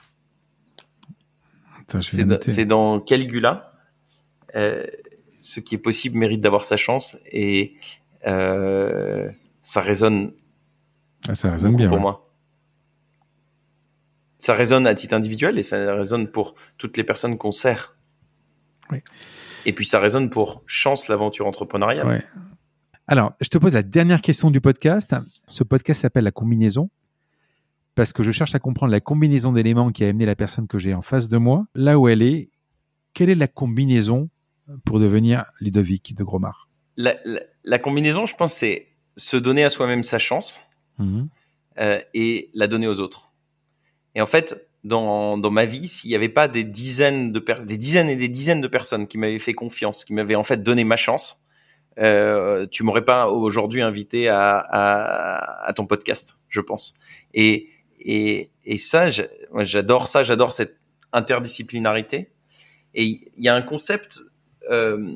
C'est c'est dans Caligula. Euh, ce qui est possible mérite d'avoir sa chance et euh, ça résonne Ah, ça résonne beaucoup bien. pour ouais. moi. Ça résonne à titre individuel et ça résonne pour toutes les personnes qu'on sert. Oui. Et puis ça résonne pour chance l'aventure entrepreneuriale. Ouais. Alors, je te pose la dernière question du podcast. Ce podcast s'appelle La combinaison parce que je cherche à comprendre la combinaison d'éléments qui a amené la personne que j'ai en face de moi, là où elle est. Quelle est la combinaison pour devenir Ludovic de Gromard? La, la- la combinaison, je pense, c'est se donner à soi-même sa chance Mhm. euh, et la donner aux autres. Et en fait, dans, dans ma vie, s'il n'y avait pas des dizaines de des dizaines et des dizaines de personnes qui m'avaient fait confiance, qui m'avaient en fait donné ma chance, euh, tu m'aurais pas aujourd'hui invité à, à, à ton podcast, je pense. Et et, ça, j'adore ça, j'adore cette interdisciplinarité. Et il y a un concept euh,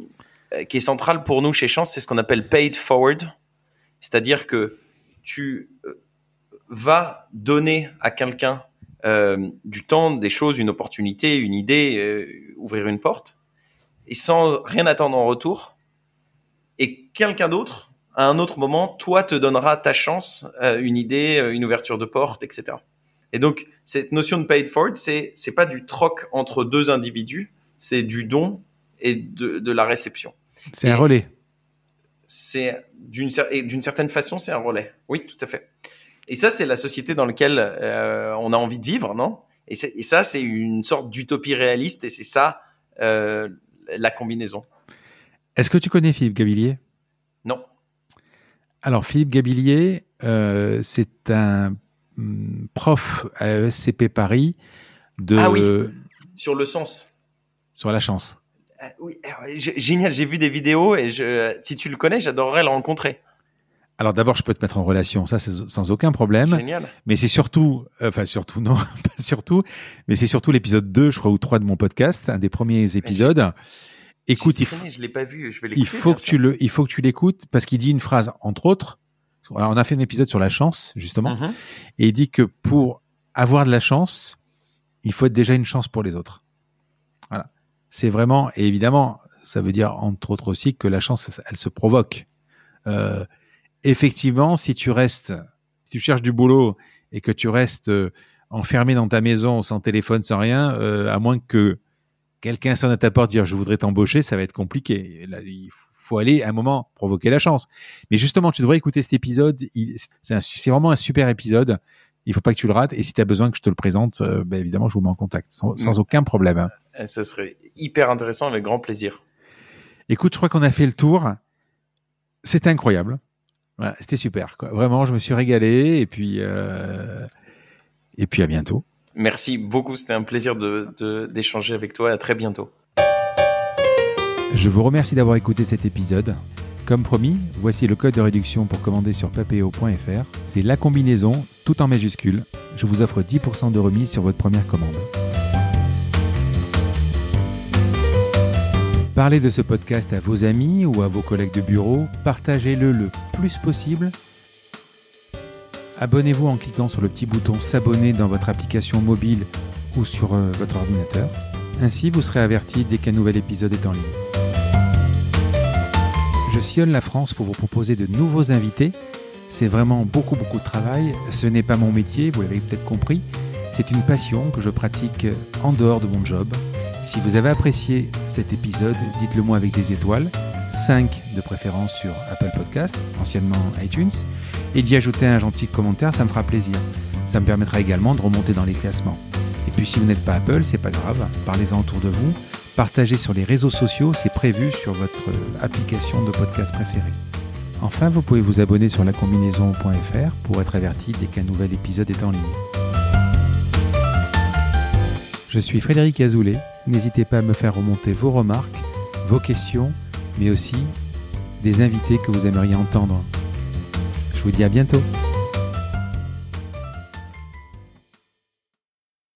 qui est central pour nous chez Chance, c'est ce qu'on appelle paid forward, c'est-à-dire que tu euh, vas donner à quelqu'un euh, du temps, des choses, une opportunité, une idée, ouvrir une porte, et sans rien attendre en retour. Et quelqu'un d'autre, à un autre moment, toi te donnera ta chance, euh, une idée, euh, une ouverture de porte, etc. Et donc cette notion de paid forward, c'est c'est pas du troc entre deux individus, c'est du don et de, de la réception. C'est un relais. C'est d'une et d'une certaine façon, c'est un relais. Oui, tout à fait. Et ça, c'est la société dans laquelle euh, on a envie de vivre, non? Et, c'est- et ça, c'est une sorte d'utopie réaliste, et c'est ça euh, la combinaison. Est-ce que tu connais Philippe Gabillier Non. Alors, Philippe Gabillier, euh, c'est un hum, prof à ESCP Paris de, Ah oui. Sur le sens, sur la chance. Euh, oui, euh, génial. J'ai vu des vidéos et je, si tu le connais, j'adorerais le rencontrer. Alors d'abord, je peux te mettre en relation, ça c'est sans aucun problème. Génial. Mais c'est surtout, euh, enfin surtout non, pas surtout, mais c'est surtout l'épisode 2, je crois, ou 3 de mon podcast, un des premiers épisodes. Écoute, il, je l'ai pas vu, je vais il faut que tu le, il faut que tu l'écoutes parce qu'il dit une phrase, entre autres. Alors, on a fait un épisode sur la chance justement, Mhm. et il dit que pour avoir de la chance, il faut être déjà une chance pour les autres. Voilà. C'est vraiment, et évidemment, ça veut dire entre autres aussi que la chance, elle se provoque. Euh, effectivement, si tu restes, si tu cherches du boulot et que tu restes euh, enfermé dans ta maison sans téléphone, sans rien, euh, à moins que quelqu'un sonne à ta porte dire je voudrais t'embaucher, ça va être compliqué. Là, il faut aller à un moment provoquer la chance. Mais justement, tu devrais écouter cet épisode. C'est vraiment un super épisode. Il faut pas que tu le rates. Et si tu as besoin que je te le présente, euh, ben, évidemment, je vous mets en contact sans, sans Mm. aucun problème. hein. Euh, Ça serait hyper intéressant, avec grand plaisir. Écoute, je crois qu'on a fait le tour. C'était incroyable. Voilà, c'était super. Quoi. Vraiment, je me suis régalé. Et puis, euh, et puis à bientôt. Merci beaucoup. C'était un plaisir de, de- d'échanger avec toi. À très bientôt. Je vous remercie d'avoir écouté cet épisode. Comme promis, voici le code de réduction pour commander sur papeo.fr. C'est la combinaison, tout en majuscule. Je vous offre 10% de remise sur votre première commande. Parlez de ce podcast à vos amis ou à vos collègues de bureau. Partagez-le le plus possible. Abonnez-vous en cliquant sur le petit bouton s'abonner dans votre application mobile ou sur euh, votre ordinateur. Ainsi, vous serez averti dès qu'un nouvel épisode est en ligne. Je sillonne la France pour vous proposer de nouveaux invités. C'est vraiment beaucoup beaucoup de travail. Ce n'est pas mon métier, vous l'avez peut-être compris. C'est une passion que je pratique en dehors de mon job. Si vous avez apprécié cet épisode, dites-le moi avec des étoiles, 5 de préférence sur Apple Podcast, anciennement iTunes, et d'y ajouter un gentil commentaire, ça me fera plaisir. Ça me permettra également de remonter dans les classements. Et puis si vous n'êtes pas Apple, c'est pas grave, parlez-en autour de vous, partagez sur les réseaux sociaux, c'est prévu sur votre euh, application de podcast préférée. Enfin, vous pouvez vous abonner sur lacombinaison.fr pour être averti dès qu'un nouvel épisode est en ligne. Je suis Frédéric Azoulay. N'hésitez pas à me faire remonter vos remarques, vos questions, mais aussi des invités que vous aimeriez entendre. Vous dis à bientôt.